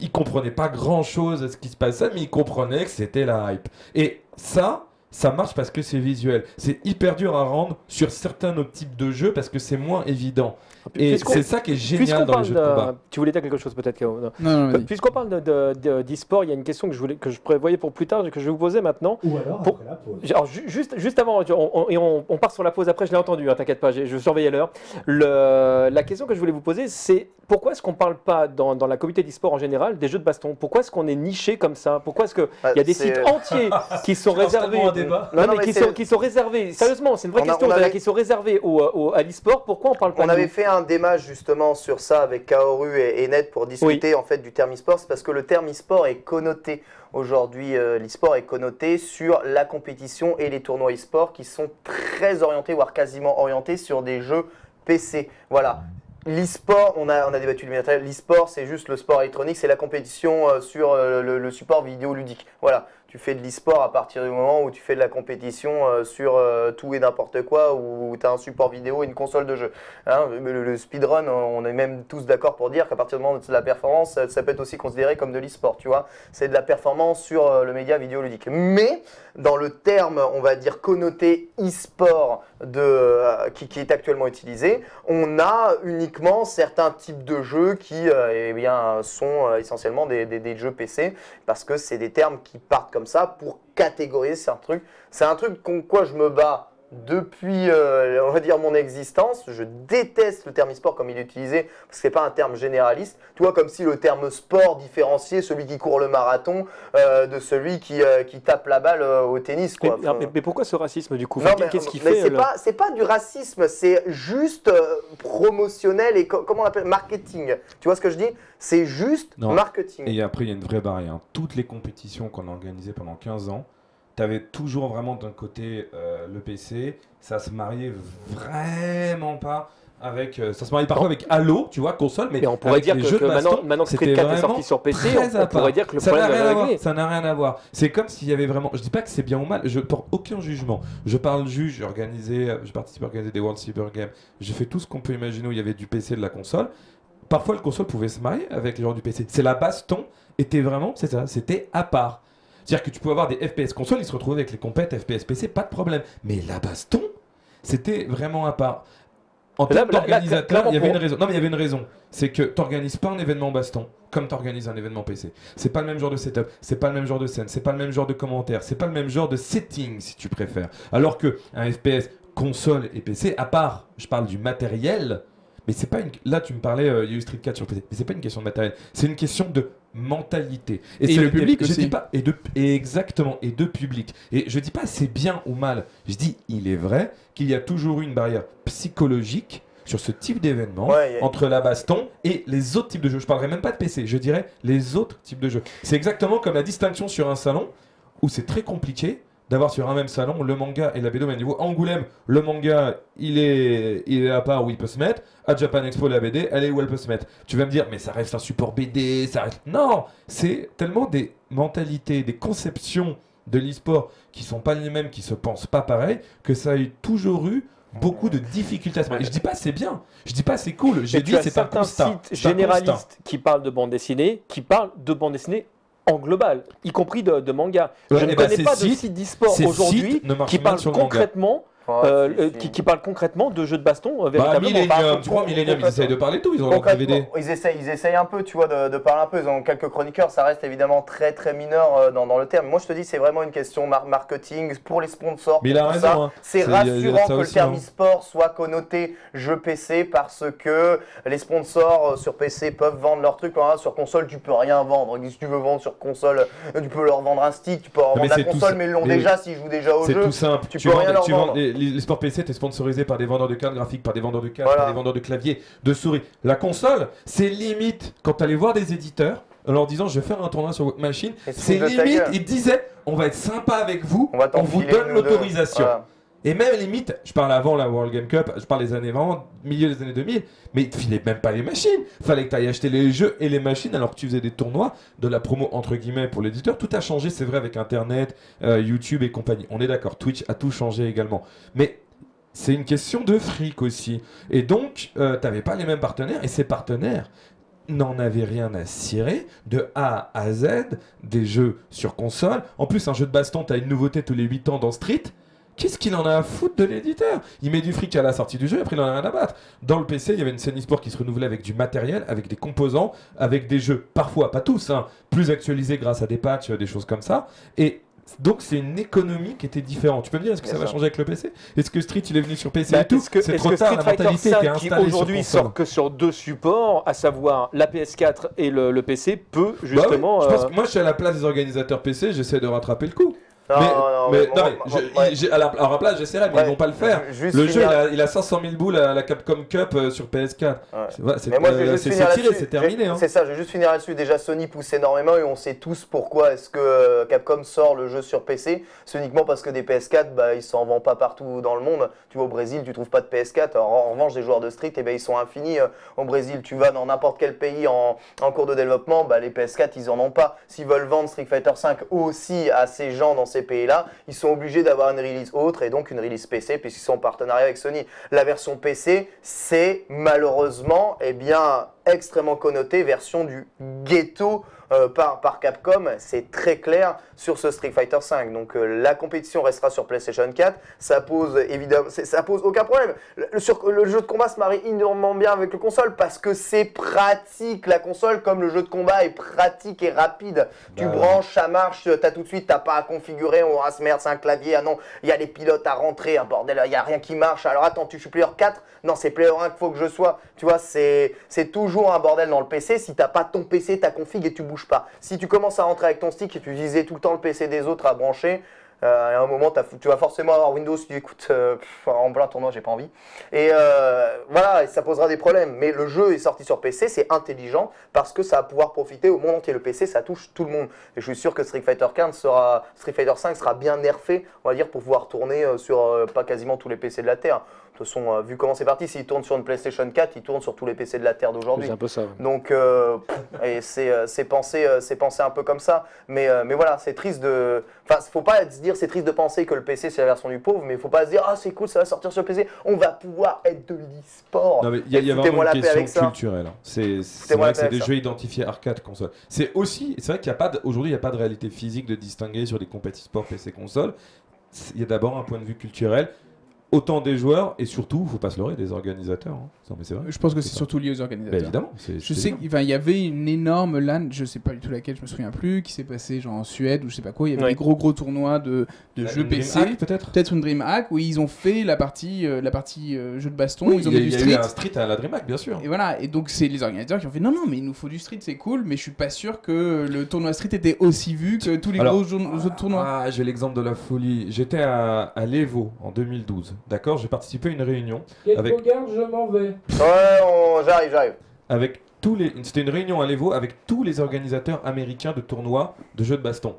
Speaker 3: Ils comprenaient pas grand chose à ce qui se passait, mais ils comprenaient que c'était la hype. Et ça, ça marche parce que c'est visuel. C'est hyper dur à rendre sur certains autres types de jeux parce que c'est moins évident. Et c'est ça qui est génial dans les jeux de
Speaker 1: de-
Speaker 3: combat.
Speaker 1: Tu voulais dire quelque chose peut-être K.O. Non.
Speaker 4: Non, non, vas-y.
Speaker 1: Puisqu'on parle de- de- de- d'e-sport, il y a une question que je, voulais, que je prévoyais pour plus tard et que je vais vous poser maintenant.
Speaker 6: Ou alors
Speaker 1: Pour-
Speaker 6: après la pause.
Speaker 1: Alors, juste, juste avant, on, on- et on, on part sur la pause après, je l'ai entendu, hein, t'inquiète pas, je surveillais l'heure. La question que je voulais vous poser, c'est pourquoi est-ce qu'on ne parle pas dans, dans la communauté d'e-sport en général des jeux de baston? Pourquoi est-ce qu'on est niché comme ça? Pourquoi est-ce qu'il
Speaker 2: Bah,
Speaker 1: y a des sites entiers [LAUGHS] qui sont réservés
Speaker 3: débat.
Speaker 1: Non,
Speaker 2: Non, non,
Speaker 1: mais
Speaker 2: mais
Speaker 1: qui sont, qui sont réservés, sérieusement, c'est une vraie
Speaker 2: On a-
Speaker 1: question,
Speaker 2: on avait-
Speaker 1: qui sont réservés au, au- à l'e-sport, pourquoi on parle pas
Speaker 2: On
Speaker 1: de
Speaker 2: avait fait un démat justement sur ça avec Kaoru et, et Net pour discuter en fait du terme e-sport, c'est parce que le terme e-sport est connoté aujourd'hui, euh, l'e-sport est connoté sur la compétition et les tournois e-sport qui sont très orientés, voire quasiment orientés sur des jeux PC. Voilà. L'e-sport, on a, on a débattu du matériel, l'e-sport c'est juste le sport électronique, c'est la compétition euh, sur euh, le, le support vidéoludique. Voilà, tu fais de l'e-sport à partir du moment où tu fais de la compétition euh, sur euh, tout et n'importe quoi, où tu as un support vidéo et une console de jeu. Hein, le, speedrun, on est même tous d'accord pour dire qu'à partir du moment de la performance, ça, ça peut être aussi considéré comme de l'e-sport, tu vois. C'est de la performance sur euh, le média vidéoludique. Mais dans le terme, on va dire connoté e-sport euh, qui, qui est actuellement utilisé, on a uniquement certains types de jeux qui euh, eh bien, sont euh, essentiellement des, des- des jeux PC parce que c'est des termes qui partent comme ça pour catégoriser certains trucs. C'est un truc contre quoi je me bats depuis, euh, on va dire, mon existence. Je déteste le terme e-sport comme il est utilisé parce que c'est pas un terme généraliste. Tu vois, comme si le terme sport différenciait celui qui court le marathon euh, de celui qui, euh, qui tape la balle euh, au tennis.
Speaker 1: mais,
Speaker 2: Quoi.
Speaker 1: mais-
Speaker 2: Enfin,
Speaker 1: mais pourquoi ce racisme du coup? Qu'est-ce qui fait
Speaker 2: c'est pas pas du racisme, c'est juste euh, promotionnel et co- comment on appelle marketing. Tu vois ce que je dis? C'est juste
Speaker 3: Non.
Speaker 2: marketing.
Speaker 3: Et après, il y a une vraie barrière. Toutes les compétitions qu'on a organisées pendant 15 ans, tu avais toujours vraiment d'un côté euh, le PC, ça se mariait vraiment pas avec. euh, ça se mariait parfois avec Halo, tu vois, console, mais,
Speaker 1: Mais on pourrait
Speaker 3: avec
Speaker 1: dire
Speaker 3: les
Speaker 1: que,
Speaker 3: jeux
Speaker 1: que
Speaker 3: de
Speaker 1: maintenant,
Speaker 3: baston,
Speaker 1: maintenant que Street
Speaker 3: c'était
Speaker 1: 4 est sorti sur PC, on, pourrait dire que le
Speaker 3: ça n'a rien à voir. Ça n'a rien à voir. C'est comme s'il y avait vraiment. Je dis pas que c'est bien ou mal. Je porte aucun jugement. Je parle juge. J'ai organisé. J'ai participé à organiser des World Cyber Games. J'ai fait tout ce qu'on peut imaginer où il y avait du PC et de la console. Parfois, le console pouvait se marier avec les gens du PC. C'est la baston était vraiment, c'est ça, c'était à part. C'est-à-dire que tu pouvais avoir des FPS console, ils se retrouvaient avec les compètes FPS PC, pas de problème. Mais la baston, c'était vraiment à part. En termes d'organisateur, il y avait une raison. Non, mais il y avait une raison. C'est que tu n'organises pas un événement baston comme tu organises un événement PC. C'est pas le même genre de setup, c'est pas le même genre de scène, c'est pas le même genre de commentaires, c'est pas le même genre de setting si tu préfères. Alors que un FPS console et PC, à part, je parle du matériel, mais c'est pas une. Là, tu me parlais, euh, il y a eu Street 4 sur PC, mais c'est pas une question de matériel, c'est une question de mentalité.
Speaker 4: Et
Speaker 3: c'est
Speaker 4: le public
Speaker 3: je
Speaker 4: aussi.
Speaker 3: dis pas et de et exactement et de public. Et je dis pas c'est bien ou mal. Je dis il est vrai qu'il y a toujours eu une barrière psychologique sur ce type d'événement
Speaker 2: Ouais, a-
Speaker 3: entre la baston et les autres types de jeux. Je parlerai même pas de PC, je dirais les autres types de jeux. C'est exactement comme la distinction sur un salon où c'est très compliqué d'avoir sur un même salon le manga et la BD au même niveau. À Angoulême, le manga, il est, il est à part où il peut se mettre. À Japan Expo, la BD, elle est où elle peut se mettre. Tu vas me dire, mais ça reste un support BD, ça reste... Non C'est tellement des mentalités, des conceptions de l'e-sport qui sont pas les mêmes, qui se pensent pas pareil, que ça a eu toujours eu beaucoup de difficultés à se marier. Je dis pas c'est bien, je dis pas c'est cool, j'ai
Speaker 1: Et
Speaker 3: dit c'est un constat.
Speaker 1: sites généralistes qui parlent de bande dessinée, qui parlent de bande dessinée en global, y compris de, de manga.
Speaker 3: Ouais,
Speaker 1: Je
Speaker 3: eh
Speaker 1: ne
Speaker 3: ben,
Speaker 1: connais pas de site. d'e-sport aujourd'hui qui parle concrètement,
Speaker 2: Ouais,
Speaker 1: euh, euh, qui, qui parle concrètement de jeux de baston euh,
Speaker 3: Bah,
Speaker 1: véritablement.
Speaker 3: Tu Millennium, ils essayent de parler de tout, ils ont leur DVD.
Speaker 2: ils essayent, ils essayent un peu, tu vois, de, de parler un peu. Ils ont quelques chroniqueurs, ça reste évidemment très très mineur euh, dans, dans le terme. Moi, je te dis, c'est vraiment une question mar- marketing pour les sponsors.
Speaker 3: Mais il a raison,
Speaker 2: ça.
Speaker 3: hein.
Speaker 2: C'est
Speaker 3: C'est-
Speaker 2: rassurant
Speaker 3: ça
Speaker 2: que
Speaker 3: aussi,
Speaker 2: le terme
Speaker 3: hein.
Speaker 2: e-sport soit connoté jeu PC parce que les sponsors euh, sur PC peuvent vendre leurs trucs. hein. Sur console, tu peux rien vendre. Si tu veux vendre sur console, euh, tu peux leur vendre un stick, tu peux leur vendre
Speaker 3: c'est
Speaker 2: la console, mais ils l'ont déjà s'ils jouent déjà au
Speaker 3: C'est
Speaker 2: jeu.
Speaker 3: tout simple.
Speaker 2: tu peux rien leur vendre.
Speaker 3: Les, sports PC, t'es sponsorisé par des vendeurs de cartes graphiques, par des vendeurs de cartes,
Speaker 2: Voilà.
Speaker 3: par des vendeurs de claviers, de souris. La console, c'est limite quand t'allais voir des éditeurs en leur disant je vais faire un tournoi sur votre machine. C'est limite, ils disaient on va être sympa avec vous,
Speaker 2: On
Speaker 3: vous donne l'autorisation.
Speaker 2: Voilà.
Speaker 3: Et même limite, je parle avant la World Game Cup, je parle des années vraiment, milieu des années 2000, mais ils te filaient même pas les machines. Fallait que tu ailles acheter les jeux et les machines alors que tu faisais des tournois, de la promo entre guillemets pour l'éditeur. Tout a changé, c'est vrai, avec Internet, euh, YouTube et compagnie. On est d'accord, Twitch a tout changé également. Mais c'est une question de fric aussi. Et donc, euh, t'avais pas les mêmes partenaires, et ces partenaires, n'en avaient rien à cirer de A à Z des jeux sur console. En plus, un jeu de baston, t'as une nouveauté tous les 8 ans dans Street. Qu'est-ce qu'il en a à foutre de l'éditeur? Il met du fric à la sortie du jeu, après il en a rien à battre. Dans le PC, il y avait une scène e-sport qui se renouvelait avec du matériel, avec des composants, avec des jeux, parfois, pas tous, hein, plus actualisés grâce à des patchs, des choses comme ça. Et donc c'est une économie qui était différente. Tu peux me dire, est-ce que ça va changer avec le PC Est-ce que Street il est venu sur PC
Speaker 1: Bah,
Speaker 3: et tout? C'est
Speaker 1: est-ce
Speaker 3: trop
Speaker 1: que
Speaker 3: tard,
Speaker 1: Street
Speaker 3: la mentalité était
Speaker 1: 5, qui aujourd'hui sort que sur deux supports, à savoir la PS4 et le, le PC, peut
Speaker 3: Bah oui,
Speaker 1: justement.
Speaker 3: je pense
Speaker 1: euh,
Speaker 3: que moi je suis à la place des organisateurs PC, j'essaie de rattraper le coup.
Speaker 2: Non,
Speaker 3: mais,
Speaker 2: non, non,
Speaker 3: mais- non, je-
Speaker 2: ouais.
Speaker 3: à, la, à place j'essaierai, mais
Speaker 2: Ouais.
Speaker 3: ils vont pas le faire.
Speaker 2: Juste
Speaker 3: Le jeu il a, il a 500 000 boules à la Capcom Cup euh, sur PS4.
Speaker 2: Ouais.
Speaker 3: C'est euh, c'est tiré, terminé. Hein.
Speaker 2: C'est ça, je vais juste finir là-dessus. Déjà, Sony pousse énormément et on sait tous pourquoi est-ce que euh, Capcom sort le jeu sur PC. C'est uniquement parce que des PS4, bah, ils s'en vendent pas partout dans le monde. Tu vas au Brésil, tu trouves pas de PS4. Alors, en revanche, des joueurs de Street, eh ben, ils sont infinis. Euh, Au Brésil, tu vas dans n'importe quel pays en, en cours de développement, bah, les PS4, ils en ont pas. S'ils veulent vendre Street Fighter 5 aussi à ces gens dans ces pays-là, ils sont obligés d'avoir une release autre et donc une release PC puisqu'ils sont en partenariat avec Sony. La version PC, c'est malheureusement eh bien, extrêmement connoté version du ghetto euh, par, par Capcom. C'est très clair sur ce Street Fighter 5. Donc euh, la compétition restera sur PlayStation 4. Ça pose évidemment, ça pose aucun problème. Le, le sur- le jeu de combat se marie énormément bien avec le console parce que c'est pratique. La console, comme le jeu de combat, est pratique et rapide. Tu
Speaker 3: Bah,
Speaker 2: branches, ça marche, t'as tout de suite, t'as pas à configurer. Oh, ah, merde, c'est un clavier. Ah non, il y a les pilotes à rentrer. Un bordel, il y a rien qui marche. Alors attends, tu suis player 4 Non, c'est player 1 qu'il faut que je sois. Tu vois, c'est c'est toujours un bordel dans le PC. Si t'as pas ton PC, ta config et tu bouges pas. Si tu commences à rentrer avec ton stick et tu utilisais tout le temps le PC des autres à brancher, euh, à un moment, tu vas forcément avoir Windows. Tu dis, écoute, euh, pff, en plein tournoi, j'ai pas envie. Et euh, voilà, ça posera des problèmes. Mais le jeu est sorti sur PC, c'est intelligent parce que ça va pouvoir profiter au monde entier. Le PC, ça touche tout le monde. Et je suis sûr que Street Fighter 15 sera, Street Fighter 5 sera bien nerfé, on va dire, pour pouvoir tourner euh, sur pas quasiment tous les PC de la Terre. Toute façon, euh, vu comment c'est parti, s'il tourne sur une PlayStation 4, il tourne sur tous les PC de la Terre d'aujourd'hui.
Speaker 1: C'est un peu ça. ouais.
Speaker 2: Donc, euh, et c'est euh, c'est pensé, euh, c'est pensé un peu comme ça. Mais, euh, mais voilà, c'est triste de. Enfin, faut pas se dire c'est triste de penser que le PC c'est la version du pauvre, mais faut pas se dire ah c'est cool, ça va sortir sur PC, on va pouvoir être de l'e-sport.
Speaker 3: Non, mais il y a, il y a vraiment une question
Speaker 2: ça.
Speaker 3: culturelle. hein. C'est vrai que c'est des
Speaker 2: avec
Speaker 3: jeux identifiés arcade console. C'est aussi, c'est vrai qu'il n'y a pas de- aujourd'hui il n'y a pas de réalité physique de distinguer sur des compétitions sport PC console. Il y a d'abord un point de vue culturel. Autant des joueurs et surtout, faut pas se leurrer, des organisateurs. hein. Non mais c'est vrai.
Speaker 4: Je pense que c'est surtout lié aux
Speaker 3: Bah,
Speaker 4: organisateurs.
Speaker 3: évidemment. c'est-
Speaker 4: Je
Speaker 3: c'est
Speaker 4: sais qu'il il y avait une énorme LAN, je sais pas du tout laquelle, je me souviens plus, qui s'est passée genre en Suède ou je sais pas quoi. Il y avait des gros gros tournois de, de
Speaker 3: La-
Speaker 4: jeux PC.
Speaker 3: Peut-être.
Speaker 4: Peut-être une DreamHack où ils ont fait la partie, euh, la partie euh, jeu de baston,
Speaker 3: Oui,
Speaker 4: ils ont
Speaker 3: il y a,
Speaker 4: mis du
Speaker 3: il y a eu
Speaker 4: street.
Speaker 3: un street à la DreamHack, bien sûr.
Speaker 4: Et voilà, et donc c'est les organisateurs qui ont fait non, non, mais il nous faut du street, c'est cool, mais je suis pas sûr que le tournoi street était aussi vu que tous les
Speaker 3: Alors-
Speaker 4: gros autres tournois.
Speaker 3: Ah, j'ai l'exemple de la folie. J'étais à, à l'Evo en 2012. D'accord J'ai participé à une réunion Avec-
Speaker 6: je m'en vais.
Speaker 2: Ouais, on- j'arrive, j'arrive.
Speaker 3: avec tous les. C'était une réunion à l'Evo avec tous les organisateurs américains de tournois de jeux de baston.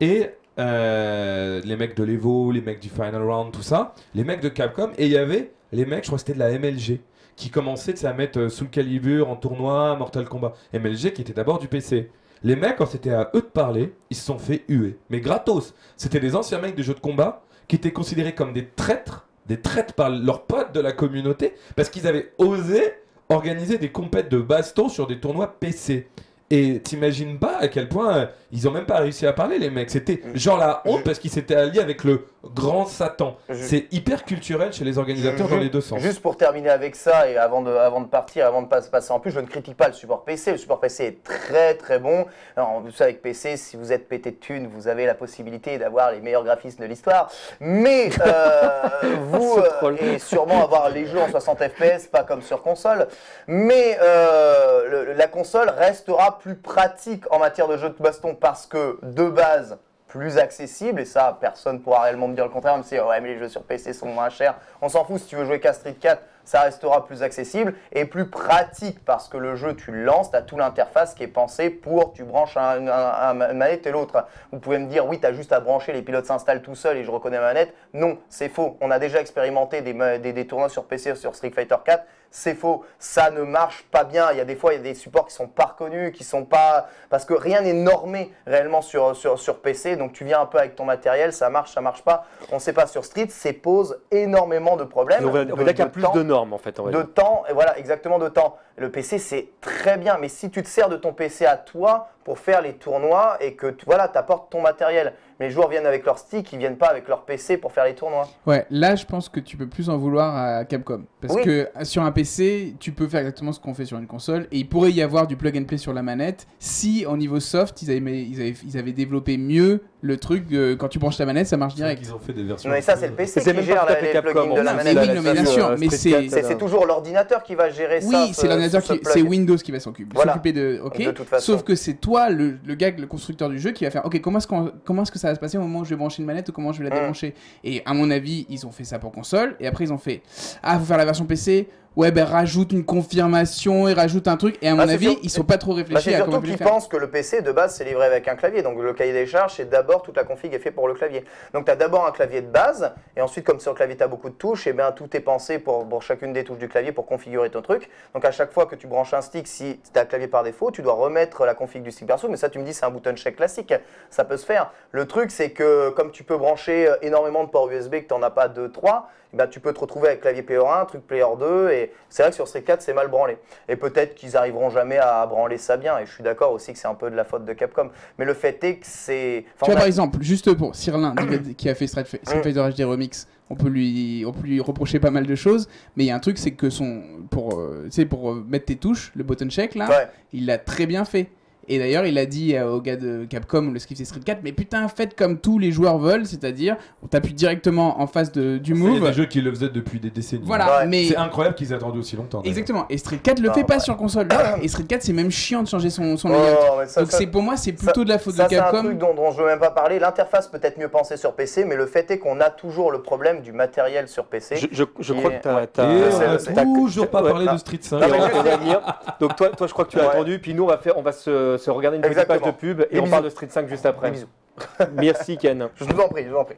Speaker 3: Et euh, les mecs de l'Evo, les mecs du Final Round, tout ça, les mecs de Capcom, et il y avait les mecs, je crois que c'était de la MLG, qui commençaient à mettre euh, Soul Calibur en tournoi, Mortal Kombat. MLG qui était d'abord du PC. Les mecs, quand c'était à eux de parler, ils se sont fait huer. Mais gratos. C'était des anciens mecs de jeux de combat qui étaient considérés comme des traîtres, des traîtres par leurs potes de la communauté, parce qu'ils avaient osé organiser des compètes de baston sur des tournois PC. Et t'imagines pas à quel point euh, ils ont même pas réussi à parler les mecs. C'était genre la honte parce qu'ils s'étaient alliés avec le grand Satan.
Speaker 2: Je-
Speaker 3: C'est hyper culturel chez les organisateurs dans les deux sens.
Speaker 2: Juste pour terminer avec ça et avant de, avant de partir, avant de pas- passer en plus, je ne critique pas le support PC. Le support PC est très très bon. Alors, vous savez, avec PC, si vous êtes pété de thunes, vous avez la possibilité d'avoir les meilleurs graphismes de l'histoire. Mais euh, [LAUGHS] vous, euh, et sûrement avoir les jeux en 60 FPS, pas comme sur console. Mais euh, le- la console restera plus pratique en matière de jeux de baston parce que de base, plus accessible, et ça, personne pourra réellement me dire le contraire, même si ouais, mais les jeux sur PC sont moins chers. On s'en fout, si tu veux jouer qu'à Street 4, ça restera plus accessible et plus pratique parce que le jeu, tu le lances, tu as toute l'interface qui est pensée pour, tu branches un, manette et l'autre. Vous pouvez me dire, oui, tu as juste à brancher, les pilotes s'installent tout seuls et je reconnais ma manette. Non, c'est faux. On a déjà expérimenté des, des, des tournois sur PC sur Street Fighter 4. C'est faux. Ça ne marche pas bien. Il y a des fois, il y a des supports qui sont pas reconnus, qui sont pas parce que rien n'est normé réellement sur, sur, sur PC. Donc tu viens un peu avec ton matériel, ça marche, ça marche pas. On ne sait pas sur Street, c'est pose énormément de problèmes.
Speaker 1: On va
Speaker 2: de-
Speaker 1: on va dire qu'il y a plus
Speaker 2: temps
Speaker 1: de normes en fait. on va
Speaker 2: de
Speaker 1: dire.
Speaker 2: temps, et voilà, exactement de temps. Le PC, c'est très bien, mais si tu te sers de ton PC à toi pour faire les tournois et que tu voilà, apportes ton matériel, mais les joueurs viennent avec leur stick, ils viennent pas avec leur PC pour faire les tournois.
Speaker 4: Ouais, là je pense que tu peux plus en vouloir à Capcom. Parce
Speaker 2: Oui.
Speaker 4: que euh, sur un PC, tu peux faire exactement ce qu'on fait sur une console. Et il pourrait y avoir du plug and play sur la manette si au niveau soft, ils avaient, ils avaient, ils avaient développé mieux le truc. euh, quand tu branches ta manette, ça marche direct.
Speaker 3: qu'ils ont fait des versions.
Speaker 2: Mais ça, c'est le PC qui
Speaker 1: même
Speaker 2: gère la- les
Speaker 1: Capcom,
Speaker 2: plugins de la manette.
Speaker 4: oui, non, mais bien sûr,
Speaker 1: euh,
Speaker 4: mais c'est-
Speaker 1: 4,
Speaker 2: C'est
Speaker 1: là.
Speaker 2: c'est toujours l'ordinateur qui va gérer ça.
Speaker 4: Oui,
Speaker 2: ce-
Speaker 4: c'est l'ordinateur qui, c'est Windows qui va s'occuper
Speaker 2: Voilà.
Speaker 4: de. Ok.
Speaker 2: De toute façon.
Speaker 4: Sauf que c'est toi, le, le gars, le constructeur du jeu, qui va faire. Ok, comment est-ce qu'on- comment est-ce que ça va se passer au moment où je vais brancher une manette ou comment je vais la débrancher? Et à mon avis, ils ont fait ça pour console et après ils ont fait. Ah, faut faire la version PC. Ouais, ben rajoute une confirmation et rajoute un truc. Et à mon
Speaker 2: Ah, c'est
Speaker 4: avis,
Speaker 2: sûr-
Speaker 4: ils sont pas trop
Speaker 2: Bah,
Speaker 4: réfléchis
Speaker 2: c'est
Speaker 4: à
Speaker 2: surtout
Speaker 4: comment ils faire.
Speaker 2: pensent que le PC de base c'est livré avec un clavier. Donc le cahier des charges, c'est d'abord toute la config est fait pour le clavier. Donc tu as d'abord un clavier de base, et ensuite, comme sur le clavier tu as beaucoup de touches, et bien tout est pensé pour, pour chacune des touches du clavier pour configurer ton truc. Donc à chaque fois que tu branches un stick, si tu as un clavier par défaut, tu dois remettre la config du stick perso. Mais ça, tu me dis, c'est un button check classique. Ça peut se faire. Le truc, c'est que comme tu peux brancher euh, énormément de ports USB, que tu n'en as pas 2, 3, eh ben, tu peux te retrouver avec clavier Player 1, truc Player 2, et c'est vrai que sur Street 4, c'est mal branlé. Et peut-être qu'ils arriveront jamais à branler ça bien, et je suis d'accord aussi que c'est un peu de la faute de Capcom. Mais le fait est que c'est.
Speaker 4: Tu vois,
Speaker 2: a-
Speaker 4: par exemple, juste pour Cyrlin, qui a fait Street. [COUGHS] Fighter HD Remix, on peut, lui, on peut lui reprocher pas mal de choses, mais il y a un truc, c'est que son, pour, euh, pour euh, mettre tes touches, le button check, là,
Speaker 2: Ouais.
Speaker 4: il l'a très bien fait. Et d'ailleurs, il a dit euh, au gars de Capcom, le skiff Street 4, mais putain, faites comme tous les joueurs veulent, c'est-à-dire, on t'appuie directement en face de, du move.
Speaker 3: des jeux qui le faisaient depuis des décennies.
Speaker 4: Voilà,
Speaker 2: Ouais.
Speaker 4: mais...
Speaker 3: C'est incroyable qu'ils aient attendu aussi longtemps.
Speaker 4: Exactement, et Street 4 le
Speaker 2: Ah,
Speaker 4: fait pas sur console. [COUGHS] et Street 4, c'est même chiant de changer son, son
Speaker 2: Oh,
Speaker 4: layout.
Speaker 2: ça,
Speaker 4: Donc
Speaker 2: ça-
Speaker 4: c'est pour moi, c'est plutôt de la faute
Speaker 2: ça,
Speaker 4: de
Speaker 2: c'est un
Speaker 4: Capcom.
Speaker 2: truc dont, dont je veux même pas parler. L'interface peut être mieux pensée sur PC, mais le fait est qu'on a toujours le problème du matériel sur PC.
Speaker 1: Je, je- je crois que tu
Speaker 2: ouais. c'est- c'est-
Speaker 3: toujours pas parlé
Speaker 2: ah.
Speaker 3: de Street 5.
Speaker 2: Non, mais
Speaker 1: on
Speaker 2: juste-
Speaker 1: va venir. Donc toi, toi, je crois que tu as attendu. Puis nous, on va faire, on va se, se regarder une petite
Speaker 2: Exactement.
Speaker 1: page de pub et on parle de Street 5 juste après.
Speaker 2: Bisous. [LAUGHS]
Speaker 1: Merci Ken.
Speaker 2: Je vous en prie, je vous en prie.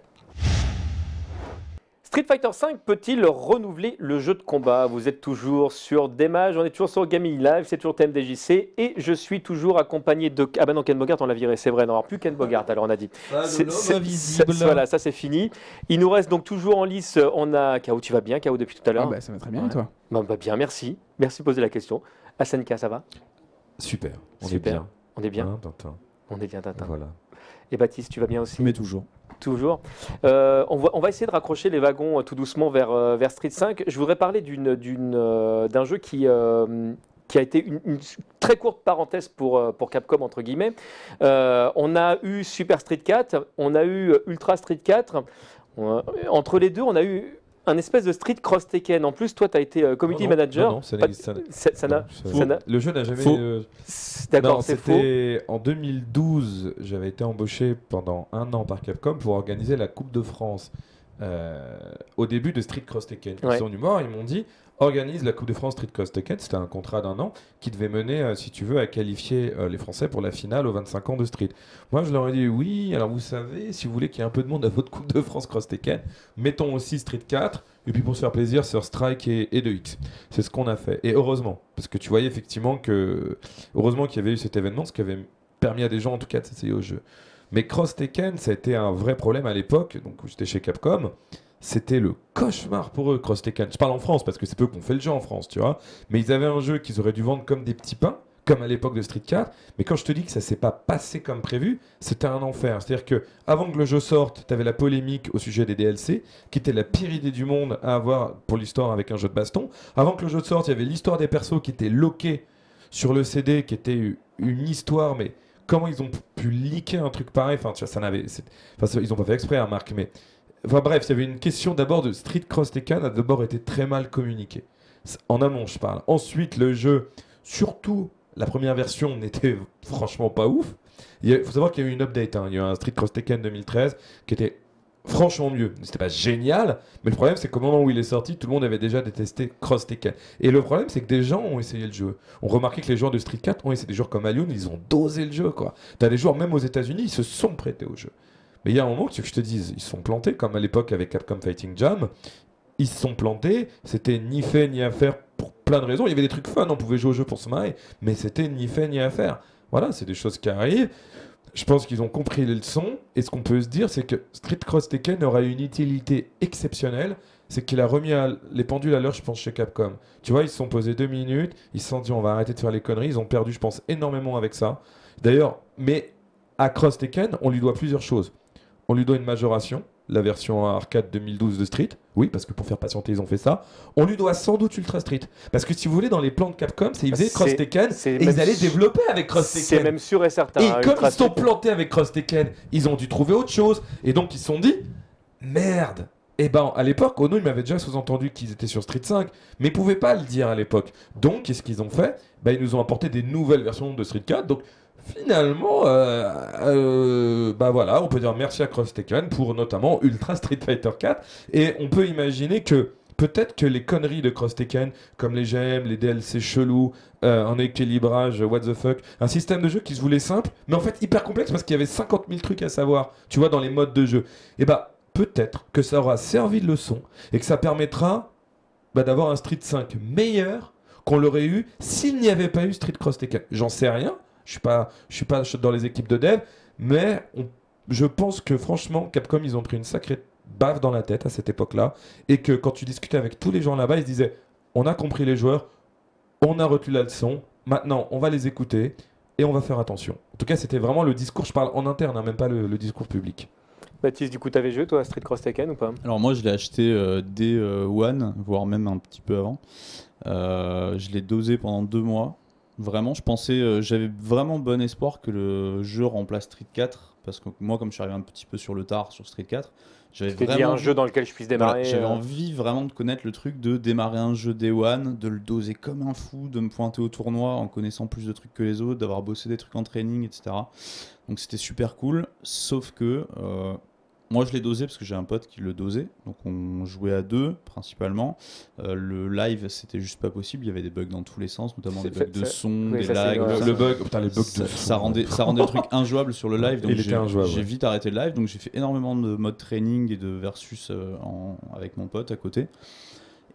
Speaker 1: Street Fighter V peut-il renouveler le jeu de combat? Vous êtes toujours sur Demage, on est toujours sur Gaming Live, c'est toujours TMDJC et je suis toujours accompagné de... Ah bah non, Ken Bogart, on l'a viré, c'est vrai, non, alors plus Ken Bogart, alors on a dit. C'est- c'est-
Speaker 3: invisible.
Speaker 1: Voilà, ça c'est fini. Il nous reste donc toujours en lice, on a... K.O. tu vas bien, K.O. depuis tout à
Speaker 4: Ah
Speaker 1: l'heure
Speaker 4: bah, ça va très bien,
Speaker 1: Ouais.
Speaker 4: et toi?
Speaker 1: Bah, bah, Bien, merci. Merci de poser la question. Asenka, ça va?
Speaker 3: Super. On
Speaker 1: Super.
Speaker 3: est bien.
Speaker 1: On est bien
Speaker 3: Hein, Tintin.
Speaker 1: On est bien, Tintin.
Speaker 3: Voilà.
Speaker 1: Et Baptiste, tu vas bien aussi
Speaker 5: Mais toujours.
Speaker 1: Toujours. Euh, on, va, on va essayer de raccrocher les wagons euh, tout doucement vers, euh, vers Street 5. Je voudrais parler d'un jeu qui, qui a été une, une très courte parenthèse pour, pour Capcom, entre guillemets. On a eu Super Street 4, on a eu Ultra Street 4. On- entre les deux, on a eu un espèce de Street Cross Tekken. En plus, toi, tu as été euh, community
Speaker 3: Non, non,
Speaker 1: manager.
Speaker 3: non, ça
Speaker 1: Pas-
Speaker 3: n'existe- n'a- Le jeu n'a jamais. Euh,
Speaker 1: D'accord, c'est faux.
Speaker 3: en 2012. J'avais été embauché pendant un an par Capcom pour organiser la Coupe de France. euh, au début de Street Cross Tekken. Ils
Speaker 1: Ouais.
Speaker 3: sont me voir, ils m'ont dit organise la Coupe de France Street Cross Tekken. C'était un contrat d'un an qui devait mener, euh, si tu veux, à qualifier euh, les Français pour la finale aux 25 ans de Street. Moi, je leur ai dit oui. Alors, vous savez, si vous voulez qu'il y ait un peu de monde à votre Coupe de France Cross Tekken, mettons aussi Street 4. Et puis pour se faire plaisir, sur Strike et, et 2X. C'est ce qu'on a fait. Et heureusement, parce que tu voyais effectivement que. Heureusement qu'il y avait eu cet événement, ce qui avait permis à des gens en tout cas de s'essayer au jeu. Mais Cross Tekken, ça a été un vrai problème à l'époque, donc j'étais chez Capcom. C'était le cauchemar pour eux, Cross Tekken. Je parle en France parce que c'est peu qu'on fait le jeu en France, tu vois. Mais ils avaient un jeu qu'ils auraient dû vendre comme des petits pains, comme à l'époque de Street 4. Mais quand je te dis que ça s'est pas passé comme prévu, c'était un enfer. C'est-à-dire que avant que le jeu sorte, tu avais la polémique au sujet des DLC, qui était la pire idée du monde à avoir pour l'histoire avec un jeu de baston. Avant que le jeu sorte, il y avait l'histoire des persos qui était loquée sur le CD, qui était une histoire, mais comment ils ont pu leaker un truc pareil? Enfin, tu vois, ça n'avait. Enfin, ils ont pas fait exprès, hein, Marc, mais. Enfin, bref, il y avait une question d'abord de Street Cross Tekken, a d'abord été très mal communiqué. En amont, je parle. Ensuite, le jeu, surtout la première version, n'était franchement pas ouf. Il faut savoir qu'il y a eu une update. hein. Il y a eu un Street Cross Tekken 2013 qui était franchement mieux. C'était pas génial, mais le problème c'est qu'au moment où il est sorti, tout le monde avait déjà détesté Cross Tekken. Et le problème c'est que des gens ont essayé le jeu. On remarqué que les joueurs de Street 4 ont essayé des joueurs comme Alioun, ils ont dosé le jeu quoi. T'as des joueurs même aux États-Unis, ils se sont prêtés au jeu. Mais il y a un moment tu que je te dise, ils sont plantés comme à l'époque avec Capcom Fighting Jam. Ils se sont plantés, c'était ni fait ni à faire pour plein de raisons. Il y avait des trucs fun, on pouvait jouer au jeu pour se marrer, mais c'était ni fait ni à faire. Voilà, c'est des choses qui arrivent. Je pense qu'ils ont compris les leçons. Et ce qu'on peut se dire, c'est que Street Cross Tekken aura une utilité exceptionnelle. C'est qu'il a remis à- les pendules à l'heure, je pense, chez Capcom. Tu vois, ils se sont posés deux minutes. Ils se sont dit, on va arrêter de faire les conneries. Ils ont perdu, je pense, énormément avec ça. D'ailleurs, mais à Cross Tekken, on lui doit plusieurs choses. On lui doit une majoration, la version arcade 2012 de Street. Oui, parce que pour faire patienter, ils ont fait ça. On lui doit sans doute Ultra Street. Parce que si vous voulez, dans les plans de Capcom, c'est ils faisaient Cross
Speaker 1: C'est-
Speaker 3: Tekken
Speaker 1: c'est
Speaker 3: et ils allaient développer avec Cross
Speaker 1: C'est
Speaker 3: Tekken.
Speaker 1: même sûr et certain.
Speaker 3: Et
Speaker 1: hein,
Speaker 3: comme ils se sont plantés avec Cross Tekken, ils ont dû trouver autre chose. Et donc ils se sont dit, merde. Et ben à l'époque, Ono il m'avait déjà sous-entendu qu'ils étaient sur Street 5, mais ils pouvaient pas le dire à l'époque. Donc qu'est-ce qu'ils ont fait? Ben, Ils nous ont apporté des nouvelles versions de Street 4. Donc finalement, euh, euh, bah voilà, on peut dire merci à Cross Tekken pour notamment Ultra Street Fighter 4. Et on peut imaginer que peut-être que les conneries de Cross Tekken, comme les gemmes, les DLC chelous, euh, un équilibrage, what the fuck, un système de jeu qui se voulait simple, mais en fait hyper complexe parce qu'il y avait 50 000 trucs à savoir, tu vois, dans les modes de jeu. Et bah peut-être que ça aura servi de leçon et que ça permettra bah, d'avoir un Street 5 meilleur qu'on l'aurait eu s'il n'y avait pas eu Street Cross Tekken. J'en sais rien, je suis pas, je suis pas dans les équipes de dev, mais on- je pense que franchement Capcom ils ont pris une sacrée baffe dans la tête à cette époque-là et que quand tu discutais avec tous les gens là-bas, ils se disaient on a compris les joueurs, on a retenu la leçon, maintenant on va les écouter et on va faire attention. En tout cas, c'était vraiment le discours, je parle en interne, hein, même pas le, le discours public.
Speaker 1: Baptiste, du coup, t'avais joué toi à Street Cross Tekken ou pas?
Speaker 5: Alors moi je l'ai acheté euh, dès euh, One, voire même un petit peu avant. Euh, je l'ai dosé pendant deux mois. Vraiment, je pensais, euh, j'avais vraiment bon espoir que le jeu remplace Street 4, parce que moi comme je suis arrivé un petit peu sur le tard sur Street 4, j'avais
Speaker 1: dit
Speaker 5: vraiment
Speaker 1: un jeu dans lequel je puisse
Speaker 5: voilà,
Speaker 1: démarrer.
Speaker 5: J'avais
Speaker 1: euh,
Speaker 5: envie vraiment de connaître le truc de démarrer un jeu Day One, de le doser comme un fou, de me pointer au tournoi en connaissant plus de trucs que les autres, d'avoir bossé des trucs en training, etc. Donc c'était super cool, sauf que euh, moi je l'ai dosé parce que j'ai un pote qui le dosait, donc on jouait à deux principalement. Euh, le live c'était juste pas possible, il y avait des bugs dans tous les sens, notamment des bugs de son,
Speaker 1: oui,
Speaker 5: des lags.
Speaker 3: Le, bug, putain, les bugs
Speaker 5: ça,
Speaker 3: de
Speaker 5: ça rendait, ça rendait le truc [LAUGHS] injouable sur le live, donc
Speaker 3: Il était
Speaker 5: j'ai
Speaker 3: injouable,
Speaker 5: j'ai
Speaker 3: ouais.
Speaker 5: vite arrêté le live, donc j'ai fait énormément de mode training et de versus euh, en- avec mon pote à côté.